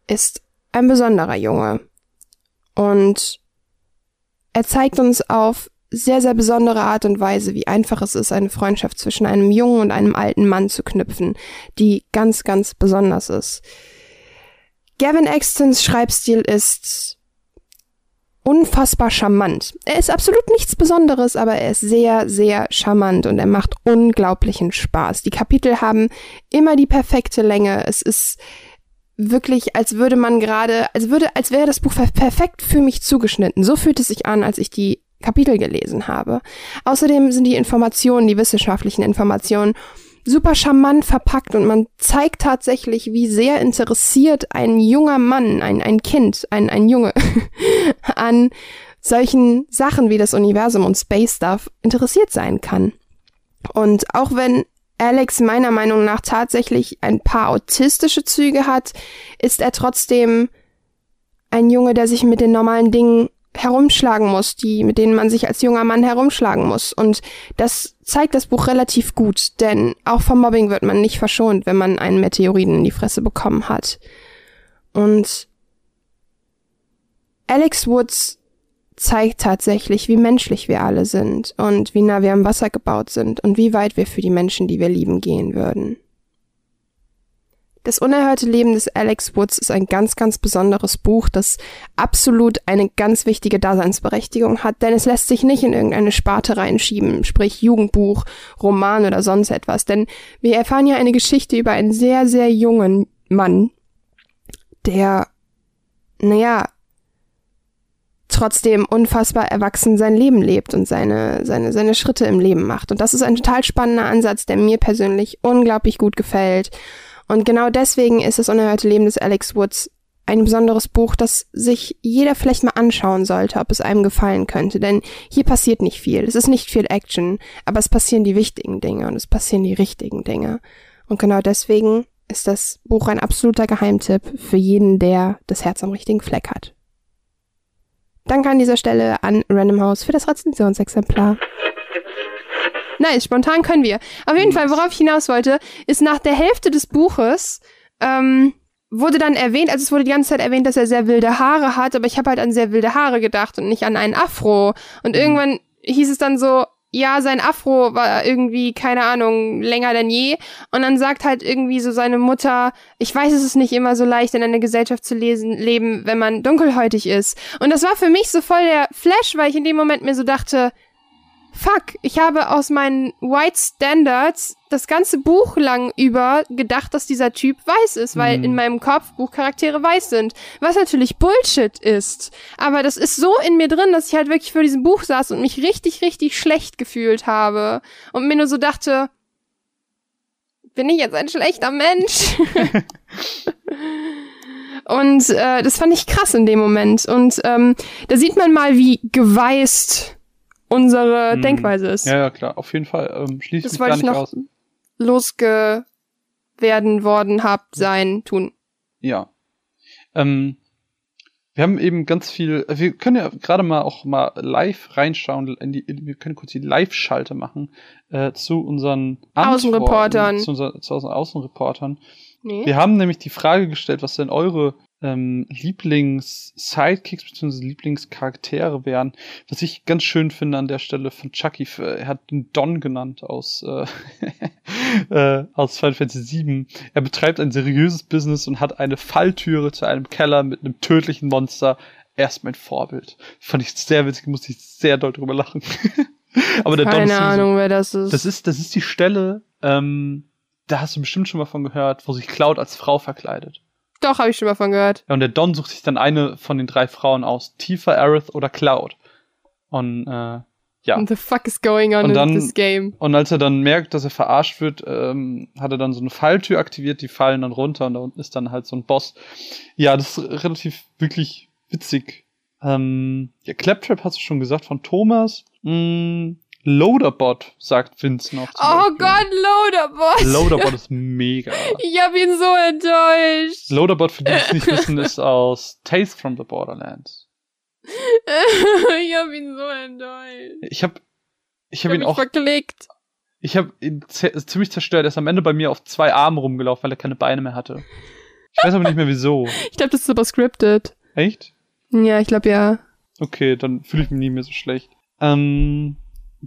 ist ein besonderer Junge. Und er zeigt uns auf sehr, sehr besondere Art und Weise, wie einfach es ist, eine Freundschaft zwischen einem jungen und einem alten Mann zu knüpfen, die ganz, ganz besonders ist. Gavin Extons Schreibstil ist unfassbar charmant. Er ist absolut nichts Besonderes, aber er ist sehr, sehr charmant und er macht unglaublichen Spaß. Die Kapitel haben immer die perfekte Länge. Es ist wirklich, als würde man gerade, als würde, als wäre das Buch perfekt für mich zugeschnitten. So fühlt es sich an, als ich die Kapitel gelesen habe. Außerdem sind die Informationen, die wissenschaftlichen Informationen, super charmant verpackt und man zeigt tatsächlich, wie sehr interessiert ein junger Mann, ein, ein Kind, ein, ein Junge an solchen Sachen wie das Universum und Space Stuff interessiert sein kann. Und auch wenn Alex meiner Meinung nach tatsächlich ein paar autistische Züge hat, ist er trotzdem ein Junge, der sich mit den normalen Dingen herumschlagen muss, die, mit denen man sich als junger Mann herumschlagen muss. Und das zeigt das Buch relativ gut, denn auch vom Mobbing wird man nicht verschont, wenn man einen Meteoriten in die Fresse bekommen hat. Und Alex Woods zeigt tatsächlich, wie menschlich wir alle sind und wie nah wir am Wasser gebaut sind und wie weit wir für die Menschen, die wir lieben, gehen würden. Das unerhörte Leben des Alex Woods ist ein ganz, ganz besonderes Buch, das absolut eine ganz wichtige Daseinsberechtigung hat, denn es lässt sich nicht in irgendeine Sparte reinschieben, sprich Jugendbuch, Roman oder sonst etwas, denn wir erfahren ja eine Geschichte über einen sehr, sehr jungen Mann, der, naja, trotzdem unfassbar erwachsen sein Leben lebt und seine, seine, seine Schritte im Leben macht. Und das ist ein total spannender Ansatz, der mir persönlich unglaublich gut gefällt und genau deswegen ist das unerhörte Leben des Alex Woods ein besonderes Buch, das sich jeder vielleicht mal anschauen sollte, ob es einem gefallen könnte. Denn hier passiert nicht viel. Es ist nicht viel Action, aber es passieren die wichtigen Dinge und es passieren die richtigen Dinge. Und genau deswegen ist das Buch ein absoluter Geheimtipp für jeden, der das Herz am richtigen Fleck hat. Danke an dieser Stelle an Random House für das Rezensionsexemplar. Nice, spontan können wir. Auf jeden Fall, worauf ich hinaus wollte, ist nach der Hälfte des Buches ähm, wurde dann erwähnt, also es wurde die ganze Zeit erwähnt, dass er sehr wilde Haare hat, aber ich habe halt an sehr wilde Haare gedacht und nicht an einen Afro. Und mhm. irgendwann hieß es dann so, ja, sein Afro war irgendwie, keine Ahnung, länger denn je. Und dann sagt halt irgendwie so seine Mutter, ich weiß, es ist nicht immer so leicht, in einer Gesellschaft zu lesen, leben, wenn man dunkelhäutig ist. Und das war für mich so voll der Flash, weil ich in dem Moment mir so dachte, fuck, ich habe aus meinen White Standards das ganze Buch lang über gedacht, dass dieser Typ weiß ist, weil mhm. in meinem Kopf Buchcharaktere weiß sind. Was natürlich Bullshit ist. Aber das ist so in mir drin, dass ich halt wirklich vor diesem Buch saß und mich richtig, richtig schlecht gefühlt habe. Und mir nur so dachte, bin ich jetzt ein schlechter Mensch? und äh, das fand ich krass in dem Moment. Und ähm, da sieht man mal, wie geweißt unsere hm. Denkweise ist. Ja, ja, klar, auf jeden Fall. Ähm, schließt das wollte ich noch aus. losgewerden worden habt, sein, tun. Ja. Ähm, wir haben eben ganz viel, wir können ja gerade mal auch mal live reinschauen, in die, wir können kurz die Live-Schalte machen äh, zu unseren Außenreportern. Zu, unser, zu unseren Außenreportern. Nee. Wir haben nämlich die Frage gestellt, was denn eure ähm, Lieblings-Sidekicks bzw. Lieblingscharaktere wären. Was ich ganz schön finde an der Stelle von Chucky, er hat den Don genannt aus, äh, äh, aus Final Fantasy VII. Er betreibt ein seriöses Business und hat eine Falltüre zu einem Keller mit einem tödlichen Monster. Er ist mein Vorbild. Fand ich sehr witzig, musste ich sehr doll drüber lachen. Aber der Keine Don ist Ahnung, wer das ist. Das ist, das ist die Stelle, ähm, da hast du bestimmt schon mal von gehört, wo sich Cloud als Frau verkleidet. Doch, habe ich schon mal von gehört. Ja, und der Don sucht sich dann eine von den drei Frauen aus. Tifa, Aerith oder Cloud. Und äh, ja. What the fuck is going on und dann, in this game? Und als er dann merkt, dass er verarscht wird, ähm, hat er dann so eine Falltür aktiviert, die fallen dann runter und da unten ist dann halt so ein Boss. Ja, das ist relativ wirklich witzig. Ähm, ja, Claptrap hast du schon gesagt von Thomas. Mm, Loaderbot, sagt Vince noch. Oh Gott, Loaderbot. Loaderbot ist mega. Ich hab ihn so enttäuscht. Loaderbot, für die es nicht wissen, ist aus Tales from the Borderlands. ich hab ihn so enttäuscht. Ich hab, ich hab, ich hab ihn auch. verklickt. Ich hab ihn ziemlich zerstört. Er ist am Ende bei mir auf zwei Armen rumgelaufen, weil er keine Beine mehr hatte. Ich weiß aber nicht mehr wieso. Ich glaube, das ist aber scripted. Echt? Ja, ich glaube ja. Okay, dann fühle ich mich nie mehr so schlecht. Ähm,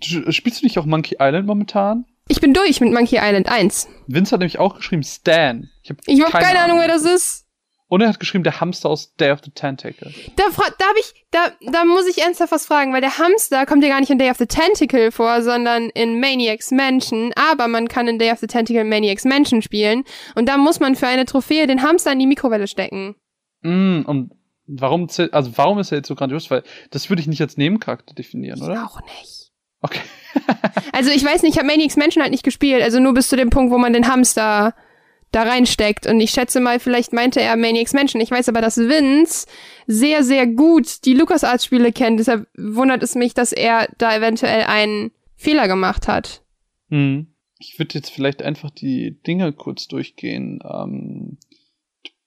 spielst du nicht auch Monkey Island momentan? Ich bin durch mit Monkey Island 1. Vince hat nämlich auch geschrieben Stan. Ich habe hab keine, keine Ahnung, wer das ist. Und er hat geschrieben, der Hamster aus Day of the Tentacle. Da, da habe ich, da, da muss ich ernsthaft was fragen, weil der Hamster kommt ja gar nicht in Day of the Tentacle vor, sondern in Maniacs Mansion. Aber man kann in Day of the Tentacle Maniacs Mansion spielen. Und da muss man für eine Trophäe den Hamster in die Mikrowelle stecken. Mm, und warum, also warum ist er jetzt so grandios? Weil das würde ich nicht als Nebencharakter definieren, oder? Ich auch nicht. Okay. also ich weiß nicht, ich habe Maniacs Mansion halt nicht gespielt. Also nur bis zu dem Punkt, wo man den Hamster da reinsteckt. Und ich schätze mal, vielleicht meinte er Maniacs Mansion. Ich weiß aber, dass Vince sehr, sehr gut die LucasArts-Spiele kennt. Deshalb wundert es mich, dass er da eventuell einen Fehler gemacht hat. Hm. Ich würde jetzt vielleicht einfach die Dinge kurz durchgehen. Ähm,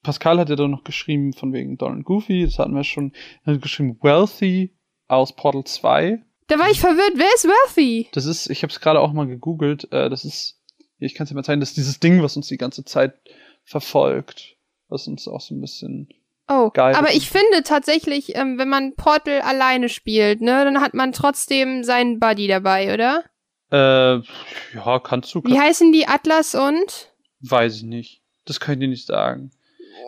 Pascal hat ja da noch geschrieben von wegen Donald Goofy, das hatten wir schon. Er hat geschrieben Wealthy aus Portal 2. Da war ich verwirrt. Wer ist Wealthy? Das ist, ich habe es gerade auch mal gegoogelt. Äh, das ist ich kann es dir mal zeigen, das ist dieses Ding, was uns die ganze Zeit verfolgt, was uns auch so ein bisschen Oh, geil aber ich finde tatsächlich, ähm, wenn man Portal alleine spielt, ne, dann hat man trotzdem seinen Buddy dabei, oder? Äh, ja, kannst du. Kann Wie heißen die Atlas und? Weiß ich nicht. Das kann ich dir nicht sagen.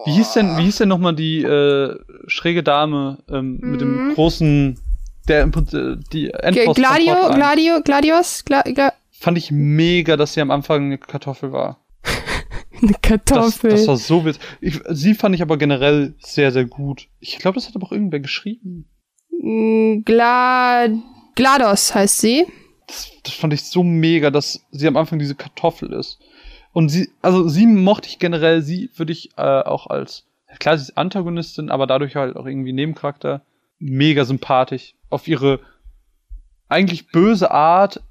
Wie hieß denn, wie hieß denn nochmal die äh, schräge Dame ähm, mhm. mit dem mhm. großen, der äh, die Endboss Gladio, Gladio, Gladios, Gla Gla fand ich mega, dass sie am Anfang eine Kartoffel war. eine Kartoffel. Das, das war so witzig. Ich, sie fand ich aber generell sehr, sehr gut. Ich glaube, das hat aber auch irgendwer geschrieben. Mm, Gla GLaDOS heißt sie. Das, das fand ich so mega, dass sie am Anfang diese Kartoffel ist. Und sie, also sie mochte ich generell, sie würde ich äh, auch als, klar, sie ist Antagonistin, aber dadurch halt auch irgendwie Nebencharakter, mega sympathisch. Auf ihre eigentlich böse Art,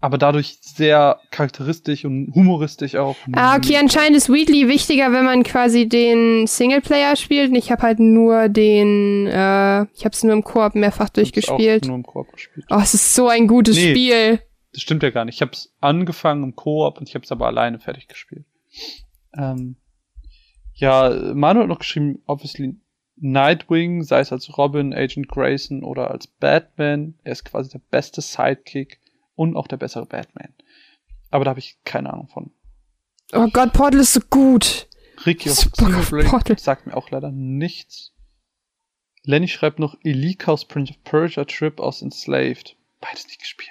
aber dadurch sehr charakteristisch und humoristisch auch. Ah, okay, anscheinend ist Wheatley wichtiger, wenn man quasi den Singleplayer spielt. Und ich habe halt nur den, äh, ich habe es nur im Koop mehrfach durchgespielt. Auch nur im Koop gespielt. Oh, es ist so ein gutes nee, Spiel. Das stimmt ja gar nicht. Ich habe es angefangen im Koop und ich habe es aber alleine fertig gespielt. Ähm, ja, Manuel hat noch geschrieben, obviously Nightwing, sei es als Robin, Agent Grayson oder als Batman. Er ist quasi der beste Sidekick und auch der bessere Batman. Aber da habe ich keine Ahnung von. Oh Gott, Portal ist so gut. Ricky of Xenoblade sagt mir auch leider nichts. Lenny schreibt noch Elika aus Prince of Persia, Trip aus Enslaved. Beides nicht gespielt.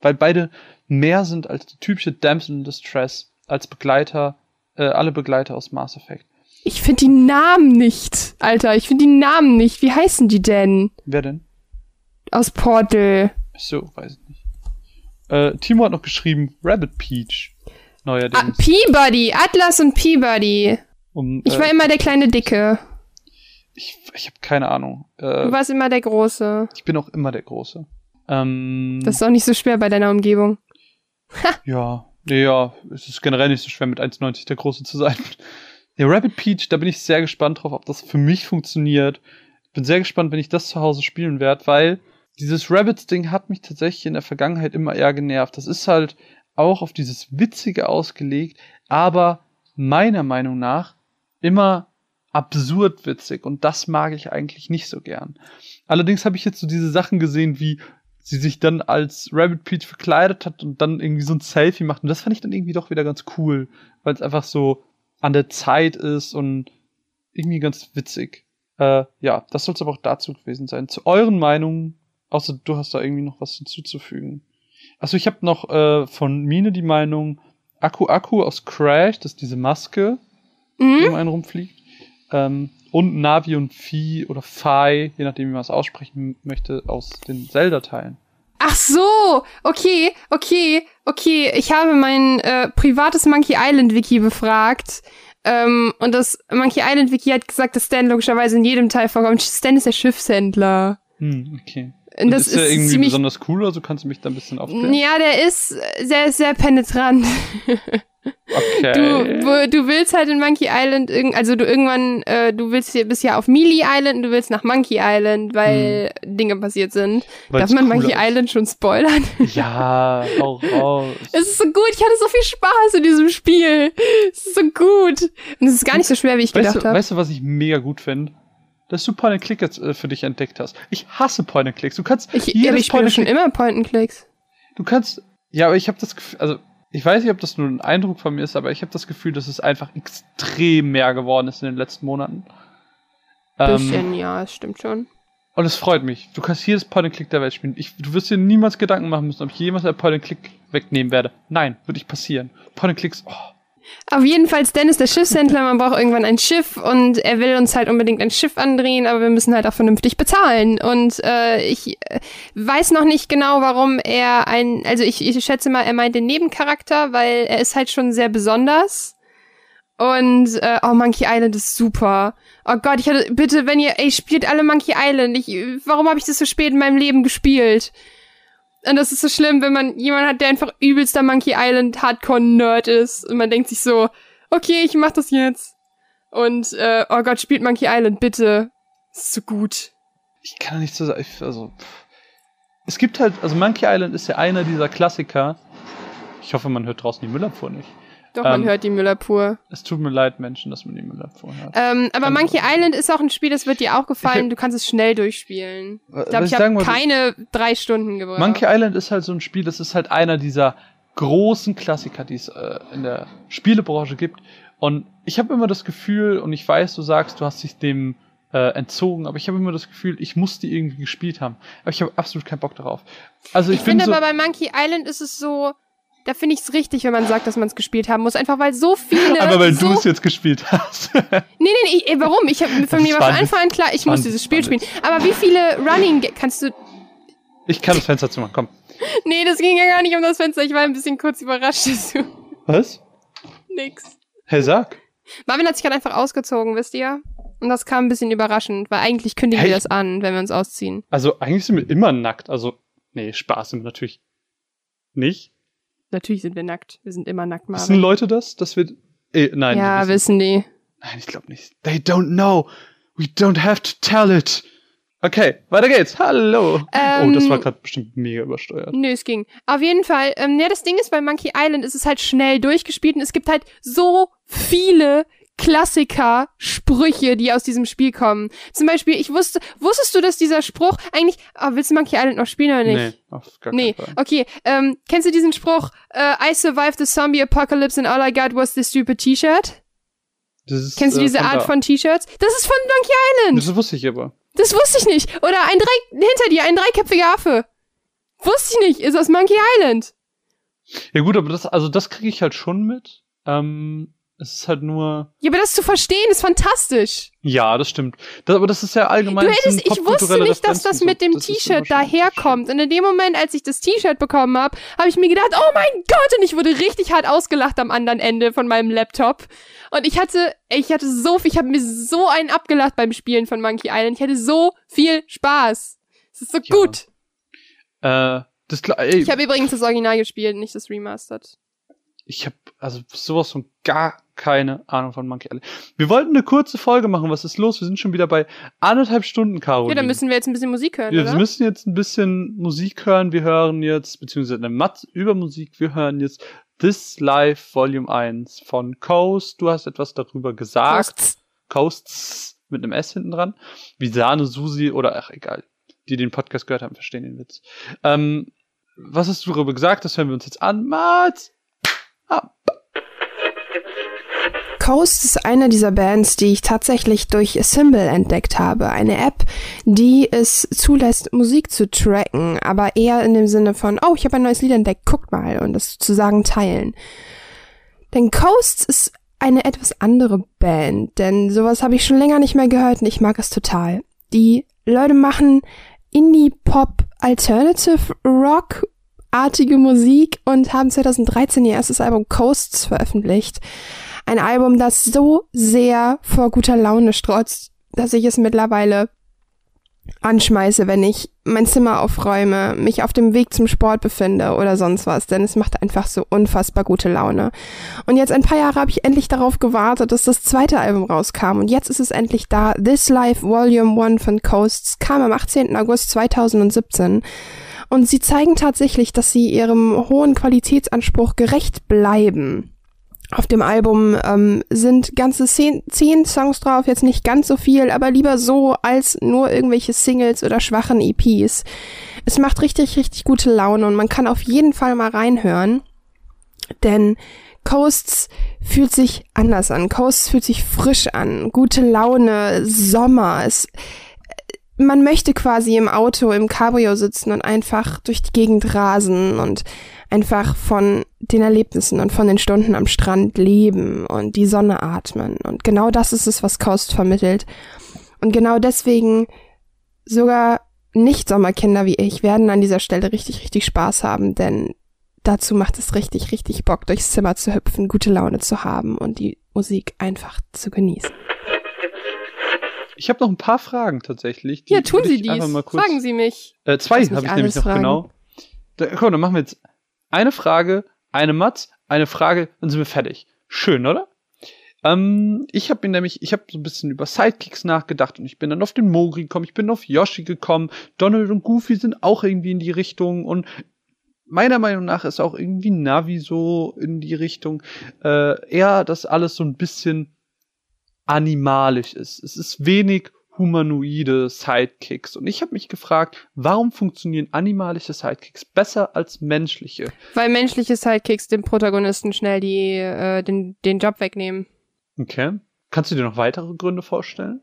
Weil beide mehr sind als die typische Damsel in Distress, als Begleiter, äh, alle Begleiter aus Mass Effect. Ich finde die Namen nicht, Alter. Ich finde die Namen nicht. Wie heißen die denn? Wer denn? Aus Portal. So, weiß ich nicht. Äh, Timo hat noch geschrieben, Rabbit Peach. Neuerdings. Ah, Peabody, Atlas und Peabody. Um, ich war äh, immer der kleine Dicke. Ich, ich habe keine Ahnung. Äh, du warst immer der Große. Ich bin auch immer der Große. Ähm, das ist auch nicht so schwer bei deiner Umgebung. ja, ja, es ist generell nicht so schwer, mit 1,90 der Große zu sein. Der Rabbit Peach, da bin ich sehr gespannt drauf, ob das für mich funktioniert. Bin sehr gespannt, wenn ich das zu Hause spielen werde, weil dieses Rabbits-Ding hat mich tatsächlich in der Vergangenheit immer eher genervt. Das ist halt auch auf dieses Witzige ausgelegt, aber meiner Meinung nach immer absurd witzig und das mag ich eigentlich nicht so gern. Allerdings habe ich jetzt so diese Sachen gesehen, wie sie sich dann als Rabbit Peach verkleidet hat und dann irgendwie so ein Selfie macht und das fand ich dann irgendwie doch wieder ganz cool, weil es einfach so an der Zeit ist und irgendwie ganz witzig. Äh, ja, das soll es aber auch dazu gewesen sein. Zu euren Meinungen Außer du hast da irgendwie noch was hinzuzufügen. Also ich habe noch äh, von Mine die Meinung, Akku Akku aus Crash, das ist diese Maske, mhm. die um einen rumfliegt. Ähm, und Navi und Phi oder Phi, je nachdem wie man es aussprechen möchte, aus den Zelda-Teilen. Ach so, okay, okay, okay. Ich habe mein äh, privates Monkey Island Wiki befragt. Ähm, und das Monkey Island Wiki hat gesagt, dass Stan logischerweise in jedem Teil vorkommt. Stan ist der Schiffshändler. Hm, okay. Und das ist, der irgendwie ziemlich, besonders cool, also kannst du mich da ein bisschen aufklären? Ja, der ist sehr, sehr penetrant. Okay. Du, du willst halt in Monkey Island, also du irgendwann, äh, du willst hier, bist ja auf Mealy Island und du willst nach Monkey Island, weil hm. Dinge passiert sind. Weil's Darf man Monkey ist. Island schon spoilern? Ja, auch raus. Es ist so gut, ich hatte so viel Spaß in diesem Spiel. Es ist so gut. Und es ist gar nicht so schwer, wie ich weißt gedacht habe. Weißt du, was ich mega gut finde? dass du Point-and-Click jetzt äh, für dich entdeckt hast. Ich hasse Point-and-Clicks. Du kannst ich, jedes ja, ich Point schon immer Point-and-Clicks. Du kannst, ja, aber ich habe das Gefühl, also ich weiß nicht, ob das nur ein Eindruck von mir ist, aber ich habe das Gefühl, dass es einfach extrem mehr geworden ist in den letzten Monaten. Bisschen, ähm, ja, es stimmt schon. Und es freut mich. Du kannst jedes Point-and-Click der Welt spielen. Ich, du wirst dir niemals Gedanken machen müssen, ob ich jemals ein Point-and-Click wegnehmen werde. Nein, wird nicht passieren. Point-and-Clicks, oh. Auf jeden Fall, Dennis der Schiffshändler, man braucht irgendwann ein Schiff und er will uns halt unbedingt ein Schiff andrehen, aber wir müssen halt auch vernünftig bezahlen. Und äh, ich äh, weiß noch nicht genau, warum er ein, also ich, ich schätze mal, er meint den Nebencharakter, weil er ist halt schon sehr besonders. Und äh, oh, Monkey Island ist super. Oh Gott, ich hatte bitte, wenn ihr, ey, spielt alle Monkey Island. Ich, warum habe ich das so spät in meinem Leben gespielt? Und das ist so schlimm, wenn man jemanden hat, der einfach übelster Monkey Island Hardcore Nerd ist und man denkt sich so, okay, ich mach das jetzt. Und äh, oh Gott, spielt Monkey Island bitte. Ist so gut. Ich kann nicht so sagen, also es gibt halt, also Monkey Island ist ja einer dieser Klassiker. Ich hoffe, man hört draußen die Müllabfuhr nicht. Doch, man ähm, hört die Müllabfuhr. Es tut mir leid, Menschen, dass man die Müllabfuhr hört. Ähm, aber Monkey Island ist auch ein Spiel, das wird dir auch gefallen. Hab, du kannst es schnell durchspielen. Ich glaube, ich, ich habe keine drei Stunden gebraucht. Monkey Island ist halt so ein Spiel, das ist halt einer dieser großen Klassiker, die es äh, in der Spielebranche gibt. Und ich habe immer das Gefühl, und ich weiß, du sagst, du hast dich dem äh, entzogen, aber ich habe immer das Gefühl, ich muss die irgendwie gespielt haben. Aber ich habe absolut keinen Bock darauf. Also ich, ich finde so, aber bei Monkey Island ist es so, da finde ich es richtig, wenn man sagt, dass man es gespielt haben muss. Einfach weil so viele. Aber weil so du es jetzt gespielt hast. nee, nee, nee, ich, warum? Ich habe von mir war von Anfang an klar, ich muss dieses Spiel spielen. Aber wie viele Running kannst du. Ich kann das Fenster zumachen, komm. nee, das ging ja gar nicht um das Fenster. Ich war ein bisschen kurz überrascht. Dazu. Was? Nix. Hey, sag. Marvin hat sich gerade einfach ausgezogen, wisst ihr? Und das kam ein bisschen überraschend, weil eigentlich kündigen hey. wir das an, wenn wir uns ausziehen. Also eigentlich sind wir immer nackt. Also, nee, Spaß sind wir natürlich nicht. Natürlich sind wir nackt. Wir sind immer nackt, Marvin. Wissen Leute das? Dass wir. Eh, nein. Ja, wissen, wissen die. Nein, ich glaube nicht. They don't know. We don't have to tell it. Okay, weiter geht's. Hallo. Ähm, oh, das war gerade bestimmt mega übersteuert. Nö, es ging. Auf jeden Fall. Ähm, ja, das Ding ist, bei Monkey Island ist es halt schnell durchgespielt und es gibt halt so viele Klassiker, Sprüche, die aus diesem Spiel kommen. Zum Beispiel, ich wusste, wusstest du, dass dieser Spruch eigentlich, oh, willst du Monkey Island noch spielen oder nicht? Nee, auf gar nee. Fall. okay. Ähm, kennst du diesen Spruch, uh, I survived the zombie apocalypse and all I got was this stupid T-Shirt? Kennst du äh, diese Art da. von T-Shirts? Das ist von Monkey Island. Das wusste ich aber. Das wusste ich nicht. Oder ein drei, hinter dir, ein dreiköpfiger Affe. Wusste ich nicht, ist aus Monkey Island. Ja gut, aber das, also das kriege ich halt schon mit. Ähm, es ist halt nur. Ja, aber das zu verstehen ist fantastisch. Ja, das stimmt. Das, aber das ist ja allgemein. Du hättest, ich wusste nicht, dass das mit dem T-Shirt daherkommt. Und in dem Moment, als ich das T-Shirt bekommen habe, habe ich mir gedacht, oh mein Gott, und ich wurde richtig hart ausgelacht am anderen Ende von meinem Laptop. Und ich hatte, ich hatte so viel, ich habe mir so einen abgelacht beim Spielen von Monkey Island. Ich hatte so viel Spaß. Es ist so ja. gut. Äh, das, ey. Ich habe übrigens das Original gespielt, nicht das Remastered ich habe also sowas von gar keine Ahnung von Monkey Island. Wir wollten eine kurze Folge machen. Was ist los? Wir sind schon wieder bei anderthalb Stunden, Caro. Ja, dann müssen wir jetzt ein bisschen Musik hören, ja, oder? Wir müssen jetzt ein bisschen Musik hören. Wir hören jetzt, beziehungsweise eine Matz über Musik. Wir hören jetzt This Life Volume 1 von Coast. Du hast etwas darüber gesagt. Coasts. Coasts mit einem S hinten dran. Wie Sahne, Susi oder, ach, egal. Die den Podcast gehört haben, verstehen den Witz. Ähm, was hast du darüber gesagt? Das hören wir uns jetzt an. Mats! Coast ist eine dieser Bands, die ich tatsächlich durch Symbol entdeckt habe. Eine App, die es zulässt, Musik zu tracken, aber eher in dem Sinne von, oh, ich habe ein neues Lied entdeckt, guckt mal und das sozusagen teilen. Denn Coast ist eine etwas andere Band, denn sowas habe ich schon länger nicht mehr gehört und ich mag es total. Die Leute machen Indie-Pop, Alternative Rock artige Musik und haben 2013 ihr erstes Album Coasts veröffentlicht. Ein Album, das so sehr vor guter Laune strotzt, dass ich es mittlerweile anschmeiße, wenn ich mein Zimmer aufräume, mich auf dem Weg zum Sport befinde oder sonst was, denn es macht einfach so unfassbar gute Laune. Und jetzt ein paar Jahre habe ich endlich darauf gewartet, dass das zweite Album rauskam und jetzt ist es endlich da. This Life Volume 1 von Coasts kam am 18. August 2017 und sie zeigen tatsächlich, dass sie ihrem hohen Qualitätsanspruch gerecht bleiben. Auf dem Album ähm, sind ganze zehn, zehn Songs drauf, jetzt nicht ganz so viel, aber lieber so als nur irgendwelche Singles oder schwachen EPs. Es macht richtig, richtig gute Laune und man kann auf jeden Fall mal reinhören. Denn Coasts fühlt sich anders an. Coasts fühlt sich frisch an. Gute Laune, Sommer. Es, man möchte quasi im Auto, im Cabrio sitzen und einfach durch die Gegend rasen und einfach von den Erlebnissen und von den Stunden am Strand leben und die Sonne atmen. Und genau das ist es, was Coast vermittelt. Und genau deswegen sogar nicht-Sommerkinder wie ich werden an dieser Stelle richtig, richtig Spaß haben, denn dazu macht es richtig, richtig Bock, durchs Zimmer zu hüpfen, gute Laune zu haben und die Musik einfach zu genießen. Ich habe noch ein paar Fragen tatsächlich. ja, tun Sie dies. Fragen Sie mich. Äh, zwei habe ich nämlich noch fragen. genau. Da, komm, dann machen wir jetzt eine Frage, eine Matz, eine Frage, dann sind wir fertig. Schön, oder? Ähm, ich habe mir nämlich, ich habe so ein bisschen über Sidekicks nachgedacht und ich bin dann auf den Mogri gekommen, ich bin auf Yoshi gekommen, Donald und Goofy sind auch irgendwie in die Richtung und meiner Meinung nach ist auch irgendwie Navi so in die Richtung, äh, eher, dass alles so ein bisschen animalisch ist. Es ist wenig humanoide Sidekicks. Und ich habe mich gefragt, warum funktionieren animalische Sidekicks besser als menschliche? Weil menschliche Sidekicks dem Protagonisten schnell die, äh, den, den Job wegnehmen. Okay. Kannst du dir noch weitere Gründe vorstellen?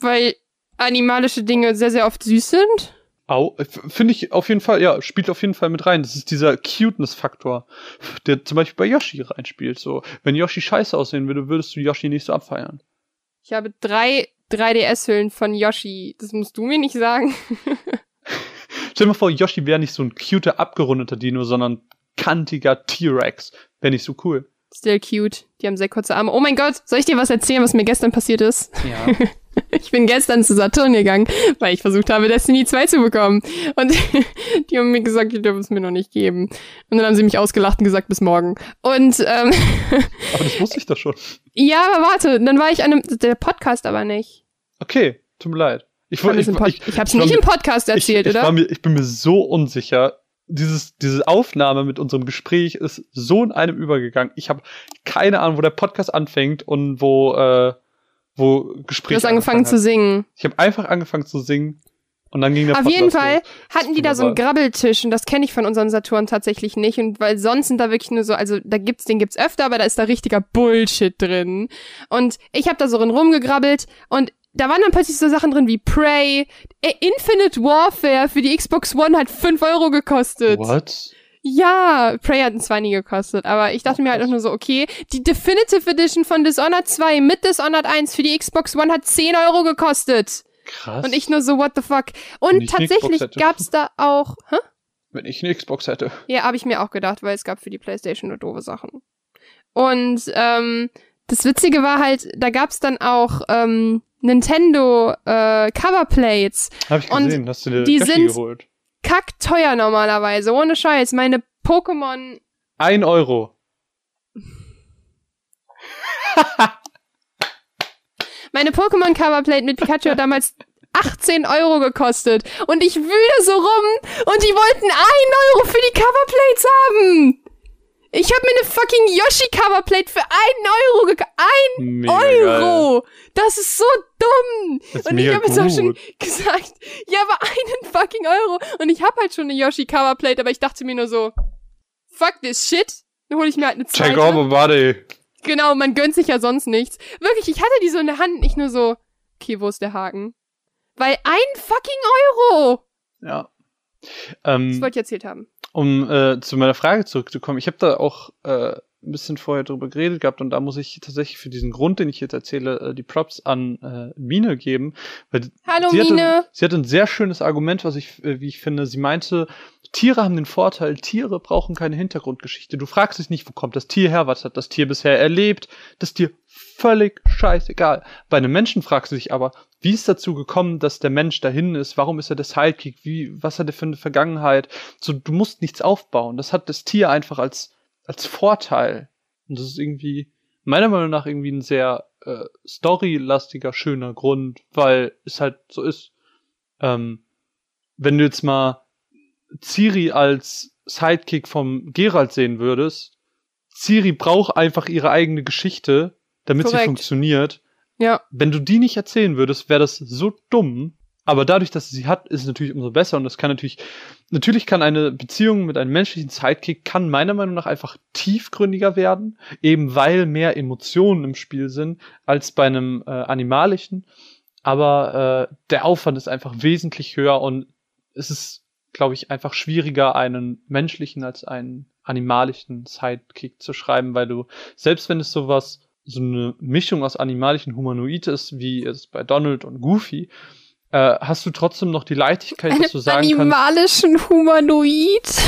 Weil animalische Dinge sehr, sehr oft süß sind. Au, finde ich auf jeden Fall, ja, spielt auf jeden Fall mit rein. Das ist dieser Cuteness-Faktor, der zum Beispiel bei Yoshi reinspielt. So, wenn Yoshi scheiße aussehen würde, würdest du Yoshi nicht so abfeiern. Ich habe drei 3DS-Hüllen von Yoshi. Das musst du mir nicht sagen. Stell dir mal vor, Yoshi wäre nicht so ein cuter, abgerundeter Dino, sondern kantiger T-Rex. Wäre nicht so cool. Still cute. Die haben sehr kurze Arme. Oh mein Gott, soll ich dir was erzählen, was mir gestern passiert ist? Ja. ich bin gestern zu Saturn gegangen, weil ich versucht habe, Destiny 2 zu bekommen. Und die haben mir gesagt, die dürfen es mir noch nicht geben. Und dann haben sie mich ausgelacht und gesagt, bis morgen. Und ähm, Aber das wusste ich doch schon. Ja, aber warte, dann war ich an einem. Der Podcast aber nicht. Okay, tut mir leid. Ich, ich, ich, ich, ich habe es nicht im Podcast erzählt, ich, oder? Mir, ich bin mir so unsicher, dieses, diese Aufnahme mit unserem Gespräch ist so in einem übergegangen. Ich habe keine Ahnung, wo der Podcast anfängt und wo, äh, wo Gespräch. Du hast angefangen zu singen. Ich habe einfach angefangen zu singen. Und dann ging der Auf Podcast jeden Fall hatten die da so einen Grabbeltisch und das kenne ich von unseren Saturn tatsächlich nicht und weil sonst sind da wirklich nur so, also da gibt's den gibt's öfter, aber da ist da richtiger Bullshit drin. Und ich habe da so drin rumgegrabbelt und da waren dann plötzlich so Sachen drin wie Prey, äh, Infinite Warfare für die Xbox One hat 5 Euro gekostet. What? Ja, Prey hat zwar nie gekostet, aber ich dachte mir halt auch nur so, okay, die Definitive Edition von Dishonored 2 mit Dishonored 1 für die Xbox One hat 10 Euro gekostet. Krass. Und ich nur so, what the fuck. Und tatsächlich gab's da auch, hä? Wenn ich eine Xbox hätte. Ja, habe ich mir auch gedacht, weil es gab für die Playstation nur doofe Sachen. Und ähm, das Witzige war halt, da gab's dann auch ähm, Nintendo äh, Coverplates. Hab ich gesehen, und hast du dir die sind geholt. Kackteuer normalerweise, ohne Scheiß. Meine Pokémon. Ein Euro. Meine Pokémon Coverplate mit Pikachu hat damals 18 Euro gekostet. Und ich wühle so rum und die wollten 1 Euro für die Coverplates haben. Ich habe mir eine fucking Yoshi Coverplate für 1 Euro gekauft. 1 Mega Euro! Das ist so dumm! Das ist und ich habe jetzt auch schon gesagt, ja, aber einen fucking Euro. Und ich habe halt schon eine Yoshi Coverplate, aber ich dachte mir nur so, fuck this shit. Dann hole ich mir halt eine Check zweite. over, buddy. Genau, man gönnt sich ja sonst nichts. Wirklich, ich hatte die so in der Hand, nicht nur so, okay, wo ist der Haken? Weil ein fucking Euro! Ja. Das Ähm, wollte ich erzählt haben. Um äh, zu meiner Frage zurückzukommen, ich habe da auch äh, ein bisschen vorher drüber geredet gehabt und da muss ich tatsächlich für diesen Grund, den ich jetzt erzähle, äh, die Props an äh, Mine geben. Weil Hallo, sie Mine. Hatte, sie hatte ein sehr schönes Argument, was ich, äh, wie ich finde, sie meinte, Tiere haben den Vorteil, Tiere brauchen keine Hintergrundgeschichte. Du fragst dich nicht, wo kommt das Tier her, was hat das Tier bisher erlebt, das Tier völlig scheißegal. Bei einem Menschen fragst du dich aber, wie ist dazu gekommen, dass der Mensch dahin ist? Warum ist er der Sidekick? Wie, was hat er für eine Vergangenheit? So, du musst nichts aufbauen. Das hat das Tier einfach als, als Vorteil. Und das ist irgendwie, meiner Meinung nach, irgendwie ein sehr äh, storylastiger, schöner Grund, weil es halt so ist. Ähm, wenn du jetzt mal Ciri als Sidekick vom Geralt sehen würdest, Ciri braucht einfach ihre eigene Geschichte, damit sie Korrekt. funktioniert. Ja. Wenn du die nicht erzählen würdest, wäre das so dumm. Aber dadurch, dass sie sie hat, ist es natürlich umso besser und das kann natürlich, natürlich kann eine Beziehung mit einem menschlichen Sidekick kann meiner Meinung nach einfach tiefgründiger werden, eben weil mehr Emotionen im Spiel sind als bei einem äh, animalischen. Aber äh, der Aufwand ist einfach wesentlich höher und es ist, glaube ich, einfach schwieriger, einen menschlichen als einen animalischen Sidekick zu schreiben, weil du, selbst wenn es sowas, so eine Mischung aus animalischen Humanoid ist, wie es bei Donald und Goofy, äh, hast du trotzdem noch die Leichtigkeit, dass du sagen animalischen Humanoid. kannst,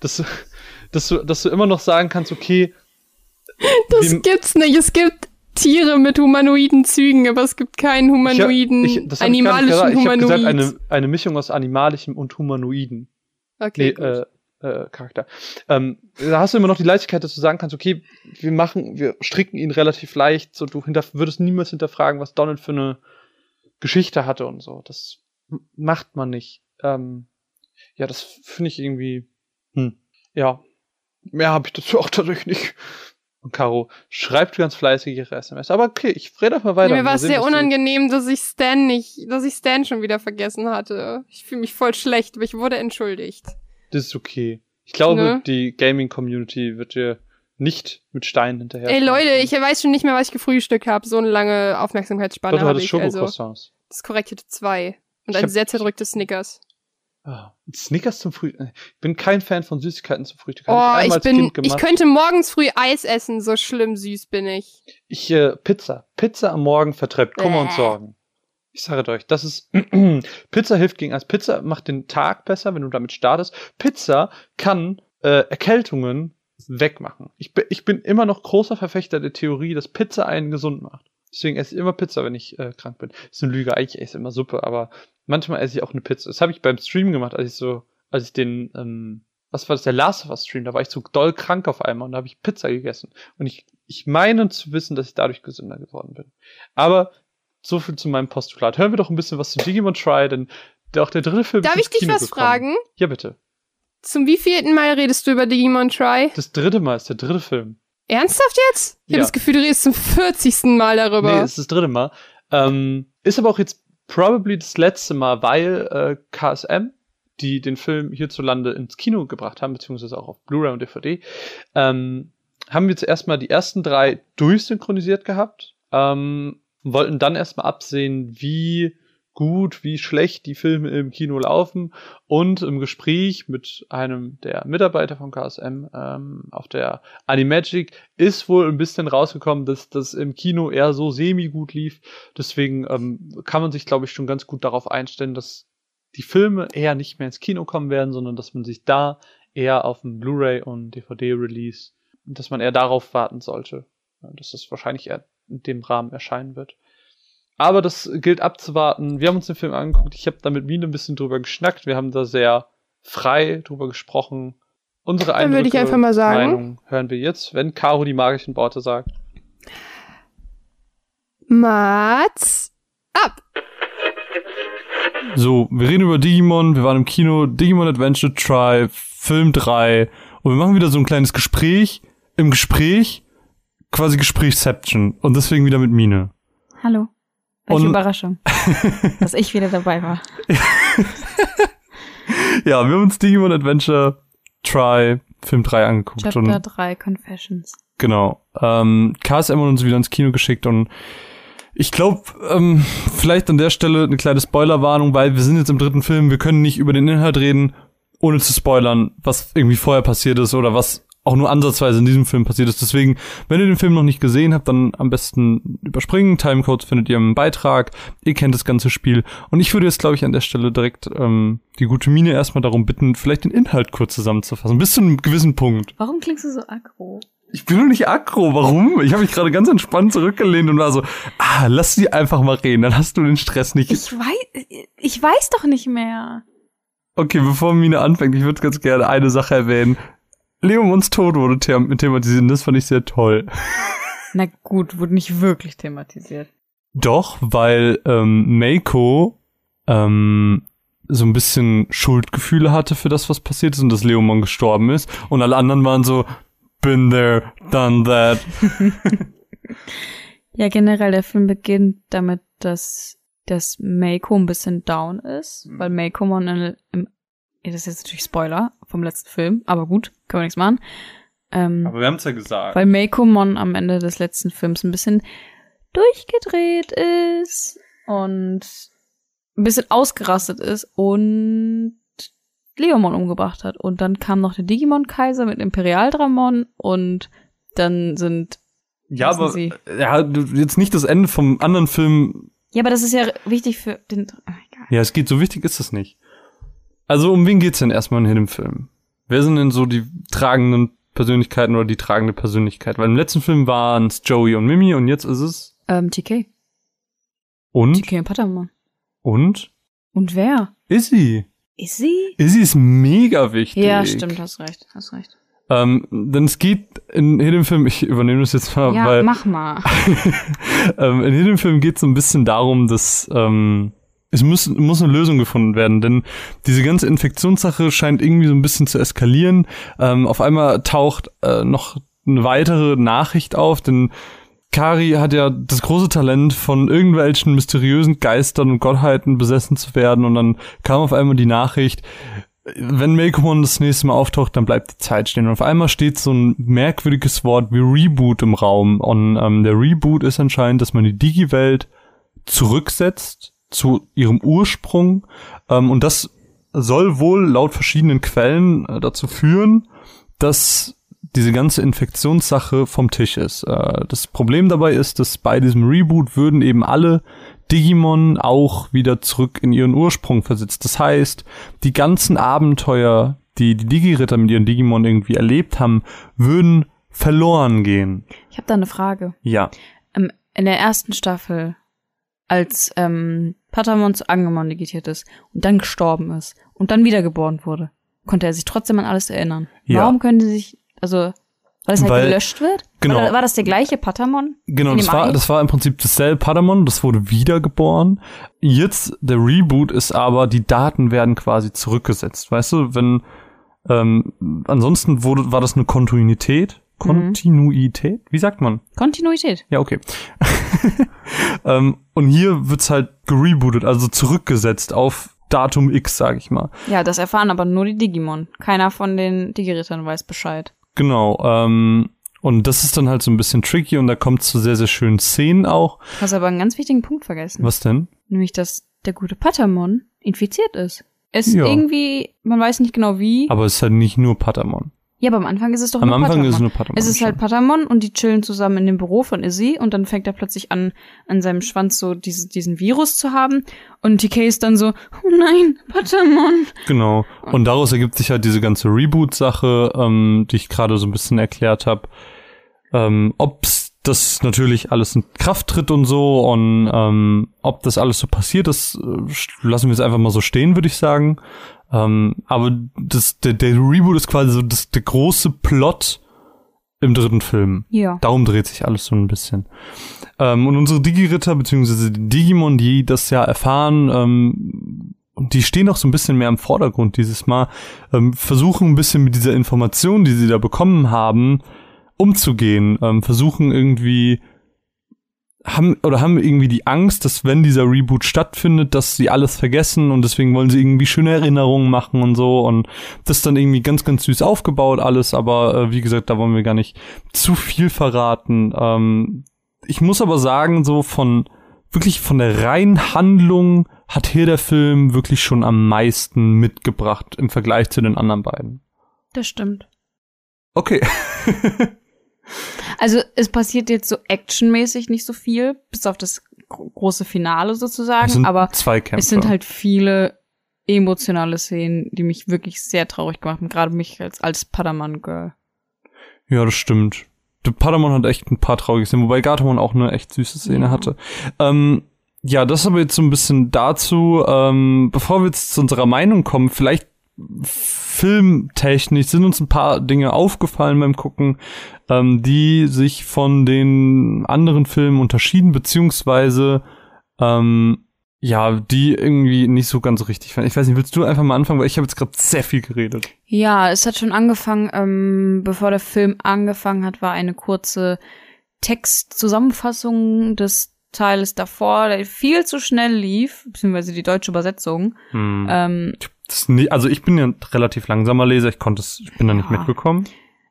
dass, du- dass, du, dass du immer noch sagen kannst, okay, Das gibt's nicht. Es gibt Tiere mit humanoiden Zügen, aber es gibt keinen humanoiden, ich, ich, das hab ich nicht animalischen. Ich habe Humanoid. gesagt, eine, eine Mischung aus animalischem und Humanoiden. okay, nee, äh, äh, Charakter. Ähm, da hast du immer noch die Leichtigkeit, dass du sagen kannst, okay, wir machen, wir stricken ihn relativ leicht, so du hinter, würdest niemals hinterfragen, was Donald für eine Geschichte hatte und so. Das macht man nicht. Ähm, ja, das finde ich irgendwie, hm, ja, mehr habe ich dazu auch tatsächlich nicht. Und Caro schreibt ganz fleißig ihre SMS. Aber okay, ich rede einfach weiter. mir war es sehr unangenehm, dass ich Stan nicht, dass ich Stan schon wieder vergessen hatte. Ich fühle mich voll schlecht, aber ich wurde entschuldigt. Das ist okay. Ich glaube, Ne? die Gaming-Community wird dir nicht mit Steinen hinterher. Ey Leute, ich weiß schon nicht mehr, was ich gefrühstückt habe. So eine lange Aufmerksamkeitsspanne du habe hattest ich. Also, Schokocroissants. das ist korrekt, ich hatte zwei. Und Ich ein sehr zerdrücktes Snickers. Ah, Snickers zum Frühstück. Ich bin kein Fan von Süßigkeiten zum Frühstück. Hab Oh, ich als bin, ich könnte morgens früh Eis essen, so schlimm süß bin ich. Ich, äh, Pizza. Pizza am Morgen vertreibt Kummer und. Sorgen. Ich sage euch, das ist, Pizza hilft gegen Eis. Pizza macht den Tag besser, wenn du damit startest. Pizza kann äh, Erkältungen wegmachen. Ich, bin- ich bin immer noch großer Verfechter der Theorie, dass Pizza einen gesund macht. Deswegen esse ich immer Pizza, wenn ich äh, krank bin. ist eine Lüge, eigentlich esse ich immer Suppe, aber manchmal esse ich auch eine Pizza. Das habe ich beim Stream gemacht, als ich so, als ich den, ähm, was war das, der Last of Us Stream, da war ich so doll krank auf einmal und da habe ich Pizza gegessen. Und ich, ich meine zu wissen, dass ich dadurch gesünder geworden bin. Aber so viel zu meinem Postulat. Hören wir doch ein bisschen was zu Digimon Try, denn der, auch der dritte Film Darf ich dich Kino was gekommen. fragen? Ja, bitte. Zum wievielten Mal redest du über Digimon Try? Das dritte Mal ist der dritte Film. Ernsthaft jetzt? Ich Ja. habe das Gefühl, du redest zum 40. Mal darüber. Nee, es ist das dritte Mal. Ähm, ist aber auch jetzt probably das letzte Mal, weil äh, KSM, die den Film hierzulande ins Kino gebracht haben, beziehungsweise auch auf Blu-ray und DVD, ähm, haben wir jetzt erstmal die ersten drei durchsynchronisiert gehabt, ähm, wollten dann erstmal absehen, wie gut, wie schlecht die Filme im Kino laufen und im Gespräch mit einem der Mitarbeiter von KSM ähm, auf der Animagic ist wohl ein bisschen rausgekommen, dass das im Kino eher so semi-gut lief. Deswegen ähm, kann man sich, glaube ich, schon ganz gut darauf einstellen, dass die Filme eher nicht mehr ins Kino kommen werden, sondern dass man sich da eher auf den Blu-ray und DVD-Release, dass man eher darauf warten sollte. Dass das wahrscheinlich eher in dem Rahmen erscheinen wird. Aber das gilt abzuwarten. Wir haben uns den Film angeguckt. Ich habe da mit Mine ein bisschen drüber geschnackt. Wir haben da sehr frei drüber gesprochen. Unsere Dann würde ich einfach mal sagen- Meinung hören wir jetzt, wenn Caro die magischen Worte sagt. Mats ab. So, wir reden über Digimon, wir waren im Kino, Digimon Adventure Try, Film 3 und wir machen wieder so ein kleines Gespräch im Gespräch, quasi Gesprächsception und deswegen wieder mit Mine. Hallo. Welche Und- Überraschung, dass ich wieder dabei war. Ja, wir haben uns Digimon Adventure Try, Film 3 angeguckt Chapter und 3 Confessions. Genau. Ähm, KSM hat uns wieder ins Kino geschickt und ich glaube, ähm, vielleicht an der Stelle eine kleine Spoilerwarnung, weil wir sind jetzt im dritten Film, wir können nicht über den Inhalt reden, ohne zu spoilern, was irgendwie vorher passiert ist oder was auch nur ansatzweise in diesem Film passiert ist. Deswegen, wenn ihr den Film noch nicht gesehen habt, dann am besten überspringen. Timecodes findet ihr im Beitrag. Ihr kennt das ganze Spiel. Und ich würde jetzt, glaube ich, an der Stelle direkt ähm, die gute Mine erstmal darum bitten, vielleicht den Inhalt kurz zusammenzufassen. Bis zu einem gewissen Punkt. Warum klingst du so aggro? Ich bin doch nicht aggro. Warum? Ich habe mich gerade ganz entspannt zurückgelehnt und war so, ah, lass die einfach mal reden, dann hast du den Stress nicht. Ich weiß, ich weiß doch nicht mehr. Okay, bevor Mine anfängt, ich würde ganz gerne eine Sache erwähnen. Leomons Tod wurde them thematisiert und das fand ich sehr toll. Na gut, wurde nicht wirklich thematisiert. Doch, weil ähm, Meiko ähm, so ein bisschen Schuldgefühle hatte für das, was passiert ist und dass Leomon gestorben ist. Und alle anderen waren so, been there, done that. Ja, generell, der Film beginnt damit, dass dass Meiko ein bisschen down ist, weil Meikomon in, im, das ist jetzt natürlich Spoiler vom letzten Film, aber gut, können wir nichts machen. Ähm, Aber wir haben es ja gesagt. weil Meikomon am Ende des letzten Films ein bisschen durchgedreht ist und ein bisschen ausgerastet ist und Leomon umgebracht hat. Und dann kam noch der Digimon-Kaiser mit Imperialdramon und dann sind Ja, aber Sie. ja, jetzt nicht das Ende vom anderen Film. Ja, aber das ist ja wichtig für den. Ach, egal. Ja, es geht, so wichtig ist das nicht. Also um wen geht's denn erstmal in dem Film? Wer sind denn so die tragenden Persönlichkeiten oder die tragende Persönlichkeit? Weil im letzten Film waren es Joey und Mimi und jetzt ist es Ähm, TK. und TK und Patamon. und Und wer? Izzy. Sie? Izzy ist mega wichtig. Ja, stimmt, hast recht, hast recht. Ähm, denn es geht in jedem Film, ich übernehme das jetzt mal, Ja, weil mach mal. ähm, in jedem Film geht es so ein bisschen darum, dass ähm, es muss, muss eine Lösung gefunden werden, denn diese ganze Infektionssache scheint irgendwie so ein bisschen zu eskalieren. Ähm, auf einmal taucht äh, noch eine weitere Nachricht auf, denn Kari hat ja das große Talent, von irgendwelchen mysteriösen Geistern und Gottheiten besessen zu werden und dann kam auf einmal die Nachricht, wenn Melkomon das nächste Mal auftaucht, dann bleibt die Zeit stehen. Und auf einmal steht so ein merkwürdiges Wort wie Reboot im Raum. Und ähm, der Reboot ist anscheinend, dass man die Digi-Welt zurücksetzt zu ihrem Ursprung. Ähm, und das soll wohl laut verschiedenen Quellen äh, dazu führen, dass diese ganze Infektionssache vom Tisch ist. Äh, das Problem dabei ist, dass bei diesem Reboot würden eben alle Digimon auch wieder zurück in ihren Ursprung versetzt. Das heißt, die ganzen Abenteuer, die die Digi-Ritter mit ihren Digimon irgendwie erlebt haben, würden verloren gehen. Ich habe da eine Frage. Ja. Ähm, in der ersten Staffel, als ähm, Patamon zu Angemon digitiert ist und dann gestorben ist und dann wiedergeboren wurde, konnte er sich trotzdem an alles erinnern. Ja. Warum können die sich, also, weil es halt Weil- gelöscht wird? genau. War, war das der gleiche Patamon? Genau, das war, das war im Prinzip dasselbe Patamon, das wurde wiedergeboren. Jetzt, der Reboot ist aber, die Daten werden quasi zurückgesetzt. Weißt du, wenn, ähm, ansonsten wurde, war das eine Kontinuität. Kontinuität? Wie sagt man? Kontinuität. Ja, okay. ähm, und hier wird's halt gerebootet, also zurückgesetzt auf Datum X, sag ich mal. Ja, das erfahren aber nur die Digimon. Keiner von den Digirittern weiß Bescheid. Genau. Ähm, und das ist dann halt so ein bisschen tricky und da kommt zu sehr, sehr schönen Szenen auch. Du hast aber einen ganz wichtigen Punkt vergessen. Was denn? Nämlich, dass der gute Patamon infiziert ist. Es Ja. irgendwie, man weiß nicht genau wie. Aber es ist halt nicht nur Patamon. Ja, aber am Anfang ist es doch Am nur Anfang Patamon. ist es nur Patamon. Es ist halt. Patamon und die chillen zusammen in dem Büro von Izzy und dann fängt er plötzlich an, an seinem Schwanz so diese, diesen Virus zu haben und TK ist dann so, oh nein, Patamon. Genau. Und daraus ergibt sich halt diese ganze Reboot-Sache, ähm, die ich gerade so ein bisschen erklärt habe. Ähm, ob's das natürlich alles in Kraft tritt und so und ähm, ob das alles so passiert, das äh, lassen wir jetzt einfach mal so stehen, würde ich sagen. Ähm, aber das, der, der Reboot ist quasi so das, der große Plot im dritten Film. Ja. Darum dreht sich alles so ein bisschen. Ähm, und unsere Digi-Ritter, beziehungsweise die Digimon, die das ja erfahren, ähm, die stehen auch so ein bisschen mehr im Vordergrund dieses Mal, ähm, versuchen ein bisschen mit dieser Information, die sie da bekommen haben, umzugehen, ähm, versuchen irgendwie haben oder haben irgendwie die Angst, dass wenn dieser Reboot stattfindet, dass sie alles vergessen und deswegen wollen sie irgendwie schöne Erinnerungen machen und so und das ist dann irgendwie ganz ganz süß aufgebaut alles, aber äh, wie gesagt, da wollen wir gar nicht zu viel verraten. Ähm, ich muss aber sagen, so von wirklich von der reinen Handlung hat hier der Film wirklich schon am meisten mitgebracht im Vergleich zu den anderen beiden. Das stimmt. Okay. Also es passiert jetzt so actionmäßig nicht so viel, bis auf das gro- große Finale sozusagen, aber es sind halt viele emotionale Szenen, die mich wirklich sehr traurig gemacht haben, gerade mich als, als Padawan-Girl. Ja, das stimmt. Der Patamon hat echt ein paar traurige Szenen, wobei Gatomon auch eine echt süße Szene Ja. hatte. Ähm, ja, das aber jetzt so ein bisschen dazu. Ähm, bevor wir jetzt zu unserer Meinung kommen, vielleicht filmtechnisch sind uns ein paar Dinge aufgefallen beim Gucken, ähm, die sich von den anderen Filmen unterschieden, beziehungsweise ähm, ja, die irgendwie nicht so ganz richtig fand. Ich weiß nicht, willst du einfach mal anfangen, weil ich habe jetzt gerade sehr viel geredet. Ja, es hat schon angefangen, ähm, bevor der Film angefangen hat, war eine kurze Textzusammenfassung des Teil ist davor, der viel zu schnell lief, beziehungsweise die deutsche Übersetzung. Hm. Ähm, Nie, also ich bin ja ein relativ langsamer Leser, ich konnte es, ich bin da nicht Ja. mitgekommen.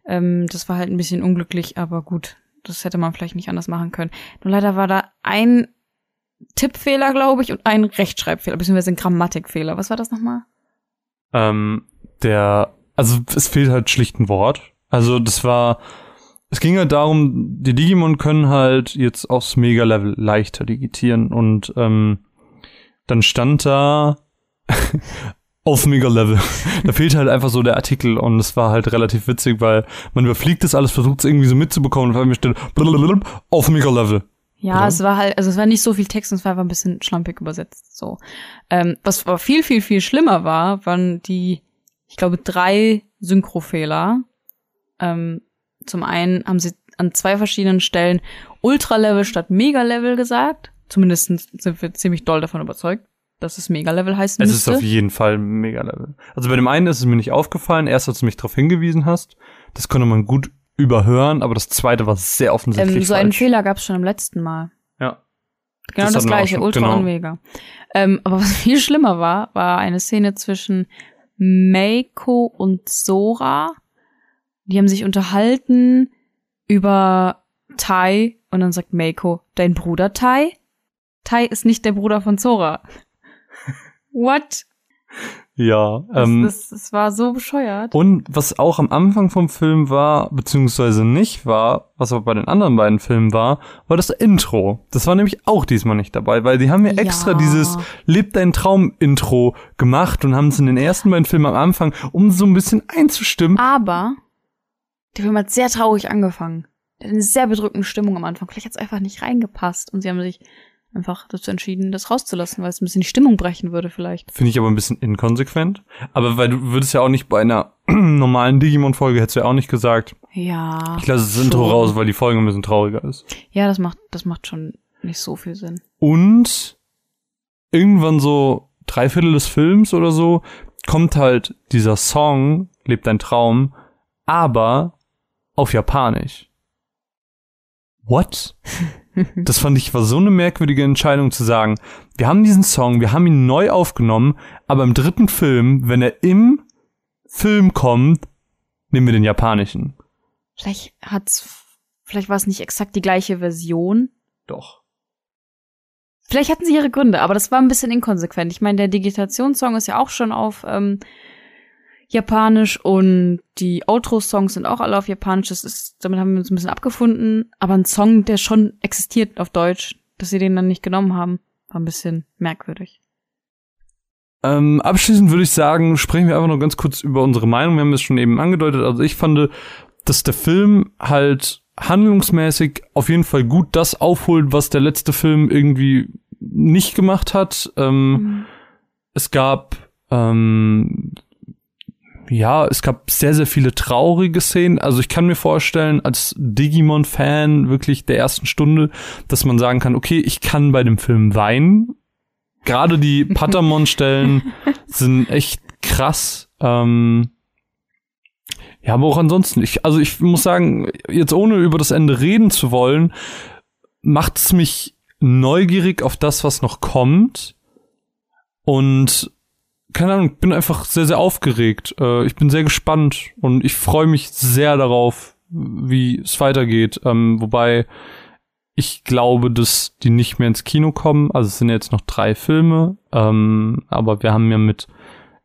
ähm, das war halt ein bisschen unglücklich, aber gut, das hätte man vielleicht nicht anders machen können. Nur leider war da ein Tippfehler, glaube ich, und ein Rechtschreibfehler, beziehungsweise ein Grammatikfehler. Was war das nochmal? Ähm, der, also es fehlt halt schlicht ein Wort. Also das war, es ging halt darum, die Digimon können halt jetzt aufs Mega-Level leichter digitieren und ähm, dann stand da auf Mega-Level. da fehlt halt einfach so der Artikel und es war halt relativ witzig, weil man überfliegt das alles, versucht es irgendwie so mitzubekommen und auf einmal steht auf Mega-Level. Ja, Oder? es war halt, also es war nicht so viel Text und es war einfach ein bisschen schlampig übersetzt. So. Ähm, was aber viel, viel, viel schlimmer war, waren die, ich glaube, drei Synchrofehler. Ähm, zum einen haben sie an zwei verschiedenen Stellen Ultra-Level statt Mega-Level gesagt. Zumindest sind wir ziemlich doll davon überzeugt, dass es Mega-Level heißen Es müsste. ist auf jeden Fall Mega-Level. Also bei dem einen ist es mir nicht aufgefallen, erst als du mich darauf hingewiesen hast. Das konnte man gut überhören, aber das zweite war sehr offensichtlich ähm, so einen falsch. Fehler gab es schon im letzten Mal. Ja. Genau Das das, gleiche, schon, Ultra genau. und Mega. Ähm, aber was viel schlimmer war, war eine Szene zwischen Meiko und Sora. Die haben sich unterhalten über Tai und dann sagt Meiko, dein Bruder Tai? Tai ist nicht der Bruder von Sora. What? Ja. Das, Ähm, das, das war so bescheuert. und was auch am Anfang vom Film war, beziehungsweise nicht war, was aber bei den anderen beiden Filmen war, war das Intro. Das war nämlich auch diesmal nicht dabei, weil die haben mir extra Ja. dieses Leb dein Traum-Intro gemacht und haben es in den ersten beiden Filmen am Anfang, um so ein bisschen einzustimmen. Aber der Film hat sehr traurig angefangen. Der hat eine sehr bedrückende Stimmung am Anfang. Vielleicht hat es einfach nicht reingepasst und sie haben sich einfach dazu entschieden, das rauszulassen, weil es ein bisschen die Stimmung brechen würde vielleicht. Finde ich aber ein bisschen inkonsequent. Aber weil du würdest ja auch nicht bei einer normalen Digimon-Folge hättest du ja auch nicht gesagt, Ja. ich lasse das Intro schon. raus, weil die Folge ein bisschen trauriger ist. Ja, das macht, das macht schon nicht so viel Sinn. Und irgendwann so drei Viertel des Films oder so kommt halt dieser Song, Lebt dein Traum, aber auf Japanisch. What? Das fand ich war so eine merkwürdige Entscheidung zu sagen. Wir haben diesen Song, wir haben ihn neu aufgenommen, aber im dritten Film, wenn er im Film kommt, nehmen wir den japanischen. Vielleicht hat's, vielleicht war es nicht exakt die gleiche Version. Doch. Vielleicht hatten sie ihre Gründe, aber das war ein bisschen inkonsequent. Ich meine, der Digitationssong ist ja auch schon auf ähm, Japanisch und die Outro-Songs sind auch alle auf Japanisch. Das ist, damit haben wir uns ein bisschen abgefunden. Aber ein Song, der schon existiert auf Deutsch, dass sie den dann nicht genommen haben, war ein bisschen merkwürdig. Ähm, abschließend würde ich sagen, sprechen wir einfach noch ganz kurz über unsere Meinung. Wir haben es schon eben angedeutet. Also ich fand, dass der Film halt handlungsmäßig auf jeden Fall gut das aufholt, was der letzte Film irgendwie nicht gemacht hat. Ähm, Es gab ähm, ja, es gab sehr, sehr viele traurige Szenen. Also ich kann mir vorstellen, als Digimon-Fan wirklich der ersten Stunde, dass man sagen kann, okay, ich kann bei dem Film weinen. Gerade die Patamon-Stellen sind echt krass. Ähm, ja, aber auch ansonsten, ich, also ich muss sagen, jetzt ohne über das Ende reden zu wollen, macht es mich neugierig auf das, was noch kommt. Und keine Ahnung, bin einfach sehr, sehr aufgeregt. Äh, ich bin sehr gespannt und ich freue mich sehr darauf, wie es weitergeht. Ähm, wobei ich glaube, dass die nicht mehr ins Kino kommen. Also es sind jetzt noch drei Filme, ähm, aber wir haben ja mit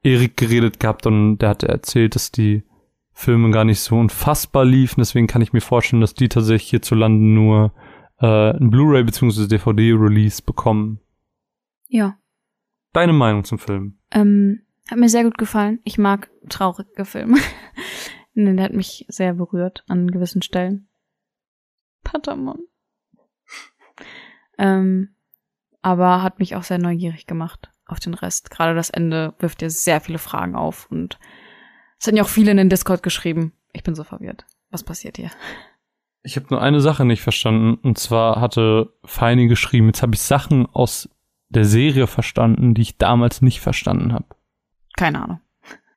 Erik geredet gehabt und der hatte erzählt, dass die Filme gar nicht so unfassbar liefen. Deswegen kann ich mir vorstellen, dass die tatsächlich hierzulande nur äh, ein Blu-ray bzw. DVD-Release bekommen. Ja. Deine Meinung zum Film? Ähm, hat mir sehr gut gefallen. Ich mag traurige Filme. nee, der hat mich sehr berührt an gewissen Stellen. Patamon. ähm, aber hat mich auch sehr neugierig gemacht auf den Rest. Gerade das Ende wirft dir sehr viele Fragen auf und es hatten ja auch viele in den Discord geschrieben. Ich bin so verwirrt. Was passiert hier? Ich habe nur eine Sache nicht verstanden. Und zwar hatte Feini geschrieben, jetzt habe ich Sachen aus der Serie verstanden, die ich damals nicht verstanden habe. Keine Ahnung.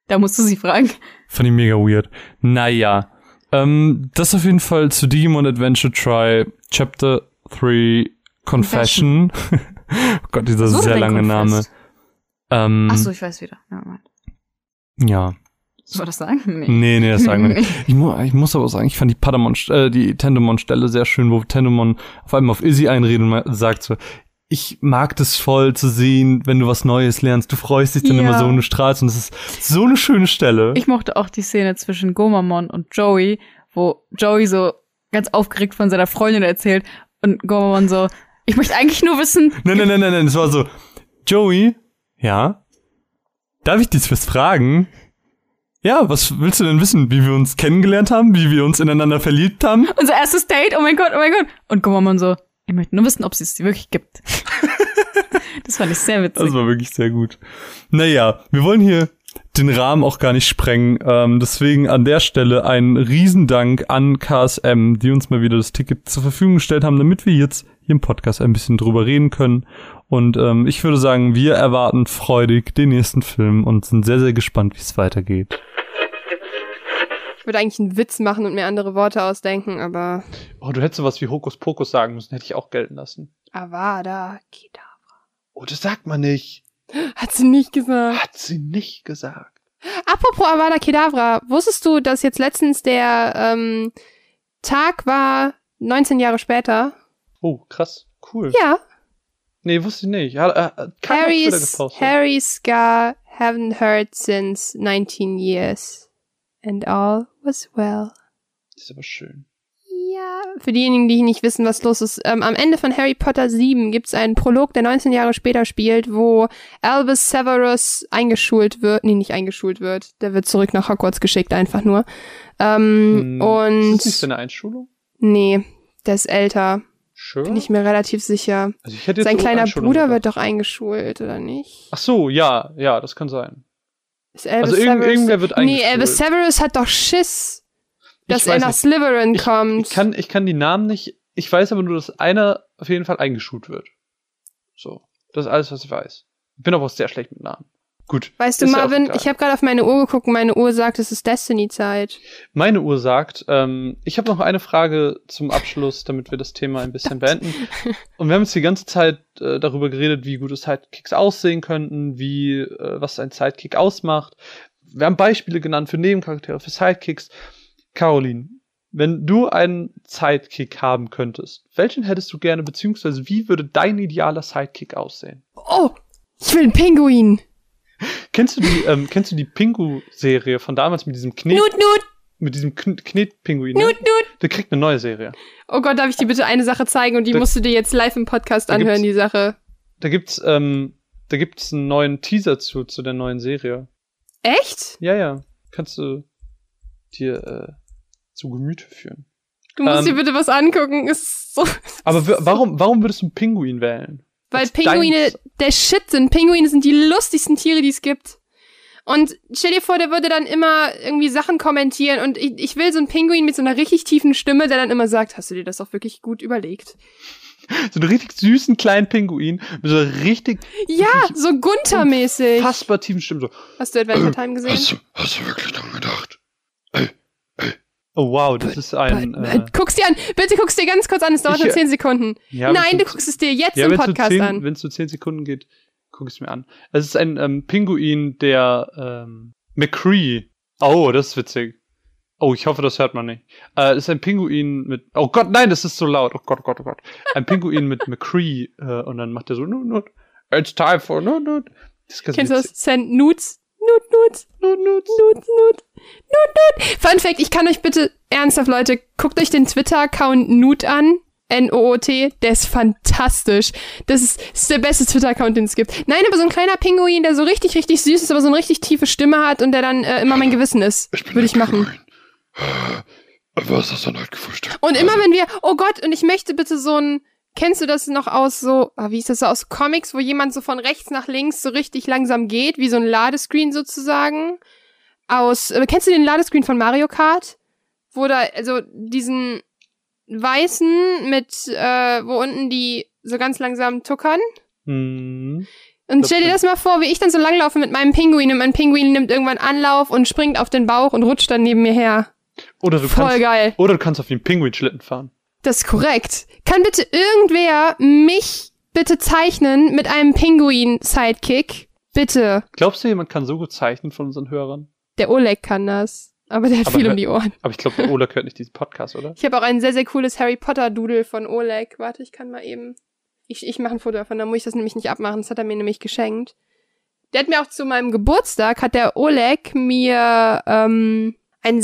Da musst du sie fragen. Fand ich mega weird. Naja. Ähm, das auf jeden Fall zu Digimon Adventure Try Chapter 3 Confession. oh Gott, dieser So sehr lange Name. Ähm, Ach so, ich weiß wieder. Ja, ja. Soll das sagen? Nee. Nee, nee, das sagen wir nicht. Ich, mu ich muss aber sagen, ich fand die Patamon, äh, die Tendemon-Stelle sehr schön, wo Tendemon auf einmal auf Izzy einredet und sagt so, ich mag das voll zu sehen, wenn du was Neues lernst. Du freust dich dann Ja. immer so und du strahlst und das ist so eine schöne Stelle. Ich mochte auch die Szene zwischen Gomamon und Joey, wo Joey so ganz aufgeregt von seiner Freundin erzählt und Gomamon so, ich möchte eigentlich nur wissen, nein, nein, nein, nein, nein, es war so, Joey, ja, darf ich dich was fragen? Ja, was willst du denn wissen, wie wir uns kennengelernt haben, wie wir uns ineinander verliebt haben? unser erstes Date, oh mein Gott, oh mein Gott. Und Gomamon so, ich möchte nur wissen, ob es sie wirklich gibt. das fand ich sehr witzig. Das war wirklich sehr gut. Naja, wir wollen hier den Rahmen auch gar nicht sprengen. Ähm, deswegen an der Stelle ein Riesendank an KSM, die uns mal wieder das Ticket zur Verfügung gestellt haben, damit wir jetzt hier im Podcast ein bisschen drüber reden können. Und ähm, ich würde sagen, wir erwarten freudig den nächsten Film und sind sehr, sehr gespannt, wie es weitergeht. Ich würde eigentlich einen Witz machen und mir andere Worte ausdenken, aber Oh, du hättest sowas wie Hokus Pokus sagen müssen, hätte ich auch gelten lassen. Avada Kedavra. Oh, das sagt man nicht. Hat sie nicht gesagt. Hat sie nicht gesagt. Apropos Avada Kedavra, wusstest du, dass jetzt letztens der ähm, Tag war 19 Jahre später? Oh, krass. Cool. Ja, Nee, wusste ich nicht. Äh, äh, hat Twitter Harry's, gepostet. Harry Scar haven't heard since 19 years. And all was well. Das ist aber schön. Ja, für diejenigen, die nicht wissen, was los ist, ähm, am Ende von Harry Potter 7 gibt's einen Prolog, der 19 Jahre später spielt, wo Albus Severus eingeschult wird. Nee, nicht eingeschult wird. Der wird zurück nach Hogwarts geschickt, einfach nur. Ähm, Hm, und. Ist das nicht eine Einschulung? nee, der ist älter. Sure. Bin ich mir relativ sicher. also Sein kleiner Bruder gedacht. wird doch eingeschult, oder nicht? Ach so, ja, ja, das kann sein. Ist Albus Also irgend- irgendwer wird Nee. Albus Severus hat doch Schiss, dass er nach nicht. Slytherin Ich, kommt. ich, kann, ich kann die Namen nicht. Ich weiß aber nur, dass einer auf jeden Fall eingeschult wird. So. Das ist alles, was ich weiß. Ich bin aber auch sehr schlecht mit Namen. Gut. weißt du, ja Marvin, egal. ich habe gerade auf meine Uhr geguckt und meine Uhr sagt, es ist Destiny-Zeit. Meine Uhr sagt, ähm, ich habe noch eine Frage zum Abschluss, damit wir das Thema ein bisschen beenden. Und wir haben jetzt die ganze Zeit äh, darüber geredet, wie gute Sidekicks aussehen könnten, wie äh, was ein Sidekick ausmacht. Wir haben Beispiele genannt für Nebencharaktere, für Sidekicks. Caroline, wenn du einen Sidekick haben könntest, welchen hättest du gerne, beziehungsweise wie würde dein idealer Sidekick aussehen? Oh, ich will einen Pinguin. Kennst du die, ähm, kennst du die Pingu-Serie von damals mit diesem Knet, Nut, nut, mit diesem Kn Knetpinguin? Ne? nut, nut. Der kriegt eine neue Serie. Oh Gott, darf ich dir bitte eine Sache zeigen und die Da- musst du dir jetzt live im Podcast anhören, die Sache. Da gibt's, ähm, da gibt's einen neuen Teaser zu, zu der neuen Serie. Echt? Ja, ja. Kannst du dir äh, zu Gemüte führen. Du musst Ähm, dir bitte was angucken. Ist so, Aber warum, warum würdest du einen Pinguin wählen? Weil Als Pinguine deins- der Shit sind. Pinguine sind die lustigsten Tiere, die es gibt. Und stell dir vor, der würde dann immer irgendwie Sachen kommentieren und ich, ich will so einen Pinguin mit so einer richtig tiefen Stimme, der dann immer sagt, hast du dir das auch wirklich gut überlegt? So einen richtig süßen kleinen Pinguin mit so einer richtig Ja, so Gunther-mäßig. fassbar tiefen Stimme. So, Hast du Adventure Time gesehen? Hast du, hast du wirklich dran gedacht? Oh wow, das ist ein. Äh, Äh, Guck's dir an. Bitte guck's dir ganz kurz an. Es dauert Ich, nur äh, 10 Sekunden. ja, Nein, du guckst es dir jetzt Ja, im Podcast zehn, an. wenn es so zehn Sekunden geht, guck es mir an. Es ist ein ähm, Pinguin, der ähm, McCree. Oh, das ist witzig. Oh, ich hoffe, das hört man nicht. Äh, es ist ein Pinguin mit. Oh Gott, nein, das ist so laut. Oh Gott, oh Gott, oh Gott. Ein Pinguin mit McCree äh, und dann macht er so Nut, Nut. It's time for Nut, Nut. Das Kennst du das? Send Nudes. Nut, Nut. Nut, Nut. Nut, Nut. Nut, Nut. Fun Fact, ich kann euch bitte, ernsthaft Leute, guckt euch den Twitter-Account Nut an. N-O-O-T, der ist fantastisch. Das ist, das ist der beste Twitter-Account, den es gibt. Nein, aber so ein kleiner Pinguin, der so richtig, richtig süß ist, aber so eine richtig tiefe Stimme hat und der dann äh, immer mein Gewissen ist. Würde ich machen. Pinguin. Was hast du denn heute gefrühstückt? Und immer wenn wir, oh Gott, und ich möchte bitte so ein, kennst du das noch aus so, ah, wie ist das so, aus Comics, wo jemand so von rechts nach links so richtig langsam geht, wie so ein Ladescreen sozusagen? Aus, äh, kennst du den Ladescreen von Mario Kart? Wo da, also diesen weißen mit, äh, wo unten die so ganz langsam tuckern? Hm. Und stell dir das mal vor, wie ich dann so langlaufe mit meinem Pinguin und mein Pinguin nimmt irgendwann Anlauf und springt auf den Bauch und rutscht dann neben mir her. Oder du Voll kannst. geil. Oder du kannst auf den Pinguinschlitten fahren. Das ist korrekt. Kann bitte irgendwer mich bitte zeichnen mit einem Pinguin-Sidekick? Bitte. Glaubst du, jemand kann so gut zeichnen von unseren Hörern? Der Oleg kann das. Aber der hat Aber viel um die Ohren. Aber ich glaube, der Ola hört nicht diesen Podcast, oder? Ich habe auch ein sehr, sehr cooles Harry Potter-Doodle von Oleg. Warte, ich kann mal eben. Ich, ich mache ein Foto davon, da muss ich das nämlich nicht abmachen. Das hat er mir nämlich geschenkt. Der hat mir auch zu meinem Geburtstag, hat der Oleg mir ähm, ein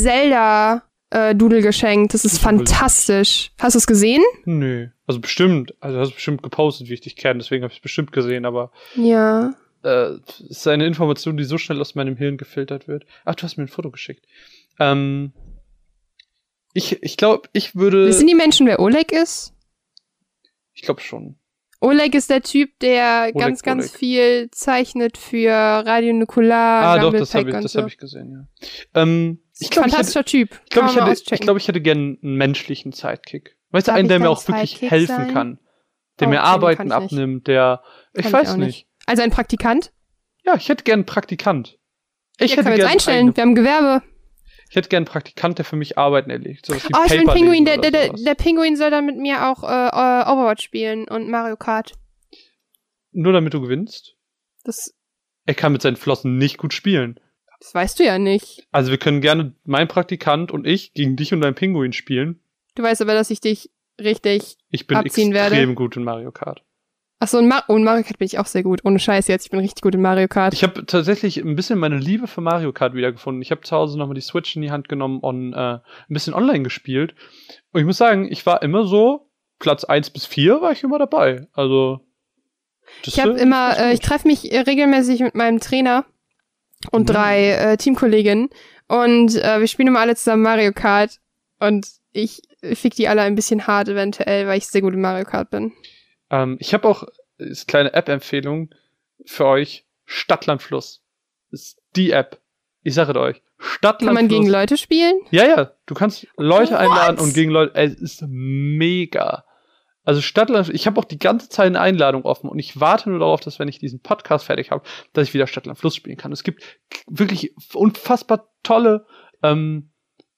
Zelda-Doodle geschenkt. Das ist Cool. fantastisch. Hast du es gesehen? Nö. Also bestimmt. Also du hast bestimmt gepostet, wie ich dich kenne, deswegen habe ich es bestimmt gesehen, aber Ja. äh, es ist eine Information, die so schnell aus meinem Hirn gefiltert wird. Ach, du hast mir ein Foto geschickt. Ähm, ich ich glaube, ich würde. Wissen die Menschen, wer Oleg ist? Ich glaube schon. Oleg ist der Typ, der Oleg, ganz, ganz Oleg. viel zeichnet für Radio Nukular, Ah, doch, Rumble das habe ich, das so. hab ich gesehen, ja. Ähm, ich glaube, ich hätte, Fantastischer Typ. ich, glaub, Kann ich, hätte, ich, glaub, ich hätte gern einen menschlichen Sidekick. Weißt du, einen, der mir auch wirklich Sidekick helfen sein? kann. Der Oh, mir Arbeiten nicht. abnimmt, der. Ich Kann weiß auch nicht. Also ein Praktikant? Ja, ich hätte gern einen Praktikant. Ich ja, hätte können wir jetzt einstellen. eigene- Wir haben Gewerbe. Ich hätte gern einen Praktikant, der für mich Arbeiten erledigt. So Oh, ich will einen Pinguin. Der, der, der, der Pinguin soll dann mit mir auch äh, Overwatch spielen und Mario Kart. Nur damit du gewinnst. Das, Er kann mit seinen Flossen nicht gut spielen. Das weißt du ja nicht. Also wir können gerne mein Praktikant und ich gegen dich und deinen Pinguin spielen. Du weißt aber, dass ich dich richtig. Ich bin Abziehen extrem werde. gut in Mario Kart. Achso, und, Mar in Mario Kart bin ich auch sehr gut. Ohne Scheiß jetzt. Ich bin richtig gut in Mario Kart. Ich habe tatsächlich ein bisschen meine Liebe für Mario Kart wiedergefunden. Ich habe zu Hause nochmal die Switch in die Hand genommen und äh, ein bisschen online gespielt. Und ich muss sagen, ich war immer so, Platz 1 bis 4 war ich immer dabei. Also. das Ich habe immer, äh, ich treffe mich regelmäßig mit meinem Trainer und Mhm. drei äh, Teamkolleginnen und äh, wir spielen immer alle zusammen Mario Kart und ich fick die alle ein bisschen hart eventuell, weil ich sehr gut in Mario Kart bin. Ähm, ich habe auch ist kleine App-Empfehlung für euch. Stadtlandfluss. Ist die App. Ich sage euch. Stadtlandfluss. Kann man gegen Leute spielen? Ja, ja. Du kannst Leute What? einladen und gegen Leute. Es ist mega. Also Stadtland, ich habe auch die ganze Zeit eine Einladung offen und ich warte nur darauf, dass wenn ich diesen Podcast fertig habe, dass ich wieder Stadtland Fluss spielen kann. Es gibt wirklich unfassbar tolle, ähm,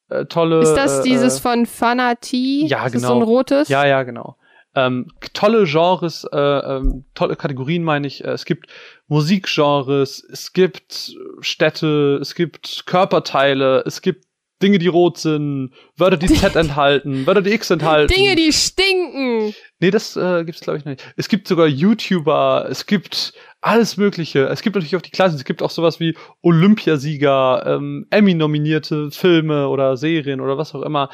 äh, tolle. Ist das äh, dieses von Fanati? ja, ist Das so genau. ein rotes? Ja, ja, genau. Ähm, tolle Genres, äh, ähm, tolle Kategorien meine ich. Äh, es gibt Musikgenres, es gibt Städte, es gibt Körperteile, es gibt Dinge, die rot sind, Wörter, die Z enthalten, Wörter, die X enthalten. Dinge, die stinken. Nee, das äh, gibt's glaube ich nicht. Es gibt sogar YouTuber, es gibt alles Mögliche. Es gibt natürlich auch die Klassen, es gibt auch sowas wie Olympiasieger, ähm, Emmy-nominierte Filme oder Serien oder was auch immer.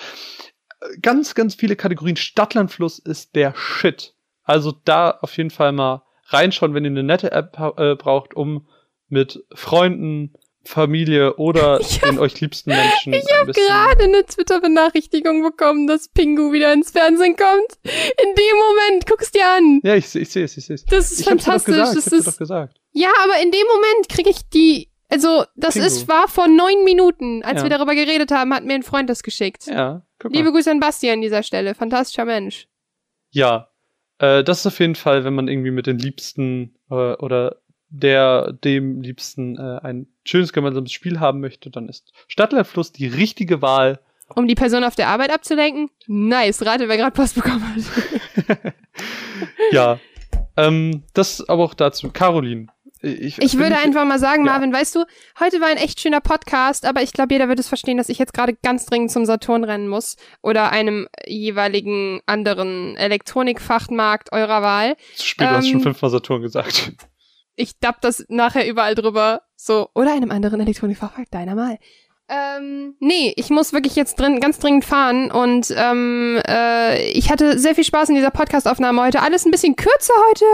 Ganz, ganz viele Kategorien. Stadtlandfluss ist der Shit. Also da auf jeden Fall mal reinschauen, wenn ihr eine nette App äh, braucht, um mit Freunden, Familie oder Ich hab- den euch liebsten Menschen Ich habe gerade eine Twitter-Benachrichtigung bekommen, dass Pingu wieder ins Fernsehen kommt. In dem Moment, guck's dir an. Ja, ich, ich sehe es, ich sehe es. Das ist Ich hab's dir doch fantastisch. gesagt, das hab's ist doch gesagt. Ja, aber in dem Moment kriege ich die. Also, das Pingu. ist war vor neun Minuten, als Ja. wir darüber geredet haben, hat mir ein Freund das geschickt. Ja, guck mal. Liebe Grüße an Basti an dieser Stelle. Fantastischer Mensch. Ja, äh, das ist auf jeden Fall, wenn man irgendwie mit den Liebsten äh, oder der dem Liebsten äh, ein schönes gemeinsames Spiel haben möchte, dann ist Stadtlandfluss die richtige Wahl. Um die Person auf der Arbeit abzulenken? Nice, rate, wer gerade Post bekommen hat. ja, ähm, das aber auch dazu. Caroline. Ich, Ich würde einfach mal sagen, Ja. Marvin, weißt du, heute war ein echt schöner Podcast, aber ich glaube, jeder wird es verstehen, dass ich jetzt gerade ganz dringend zum Saturn rennen muss oder einem jeweiligen anderen Elektronikfachmarkt eurer Wahl. zu spät, du hast ähm, schon fünfmal Saturn gesagt. Ich dapp das nachher überall drüber. So, oder einem anderen Elektronikfachmarkt, deiner mal. Ähm, nee, ich muss wirklich jetzt drin, ganz dringend fahren und ähm, äh, ich hatte sehr viel Spaß in dieser Podcast-Aufnahme heute. Alles ein bisschen kürzer heute,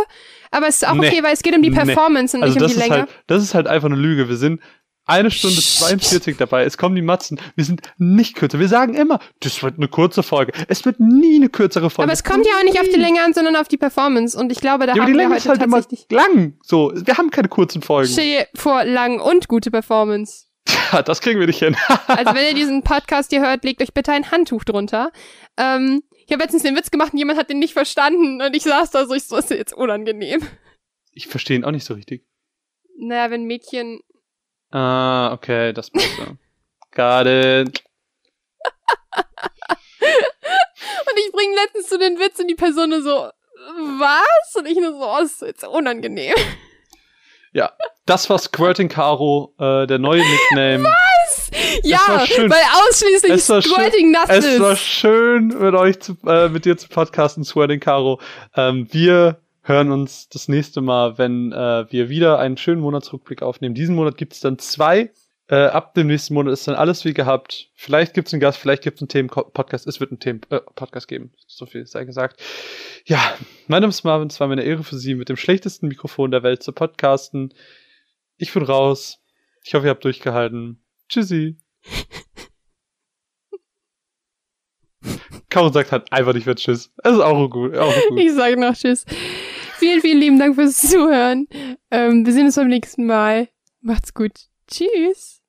aber es ist auch Nee. okay, weil es geht um die Nee. Performance und Also nicht um die Länge. halt, das ist halt einfach eine Lüge. Wir sind eine Stunde 42 dabei. Es kommen die Matzen. Wir sind nicht kürzer. Wir sagen immer, das wird eine kurze Folge. Es wird nie eine kürzere Folge. Aber es kommt ja auch nicht auf die Länge an, sondern auf die Performance. Und ich glaube, da Ja, haben die wir Länge heute ist halt immer lang. So, wir haben keine kurzen Folgen. Dir vor, lang und gute Performance. Ja, das kriegen wir nicht hin. Also wenn ihr diesen Podcast hier hört, legt euch bitte ein Handtuch drunter. Ähm, ich habe letztens den Witz gemacht und jemand hat den nicht verstanden und ich saß da so, ich so, ist jetzt unangenehm. Ich verstehe ihn auch nicht so richtig. Naja, wenn Mädchen. Ah, okay, das passt so. Got it. Und ich bringe letztens zu den Witz und die Person nur so, was? Und ich nur so, oh, das ist jetzt unangenehm. Ja, das war Squirting Caro, äh, der neue Nickname. Ja, war schön. weil ausschließlich Squirting nass Es war ist. schön, mit euch zu, äh, mit dir zu podcasten, Squirting Caro. Ähm, wir hören uns das nächste Mal, wenn äh, wir wieder einen schönen Monatsrückblick aufnehmen. Diesen Monat gibt's dann zwei. Äh, ab dem nächsten Monat ist dann alles wie gehabt. Vielleicht gibt's einen Gast, vielleicht gibt's einen Themen-Podcast. Es wird einen Themen-Podcast geben. So viel sei gesagt. Ja, mein Name ist Marvin. Es war mir eine Ehre für Sie, mit dem schlechtesten Mikrofon der Welt zu podcasten. Ich bin raus. Ich hoffe, ihr habt durchgehalten. Tschüssi. Caro sagt halt einfach nicht mehr Tschüss. Es ist auch gut. Auch gut. Ich sage noch Tschüss. Vielen, vielen lieben Dank fürs Zuhören. Ähm, wir sehen uns beim nächsten Mal. Macht's gut. Tschüss.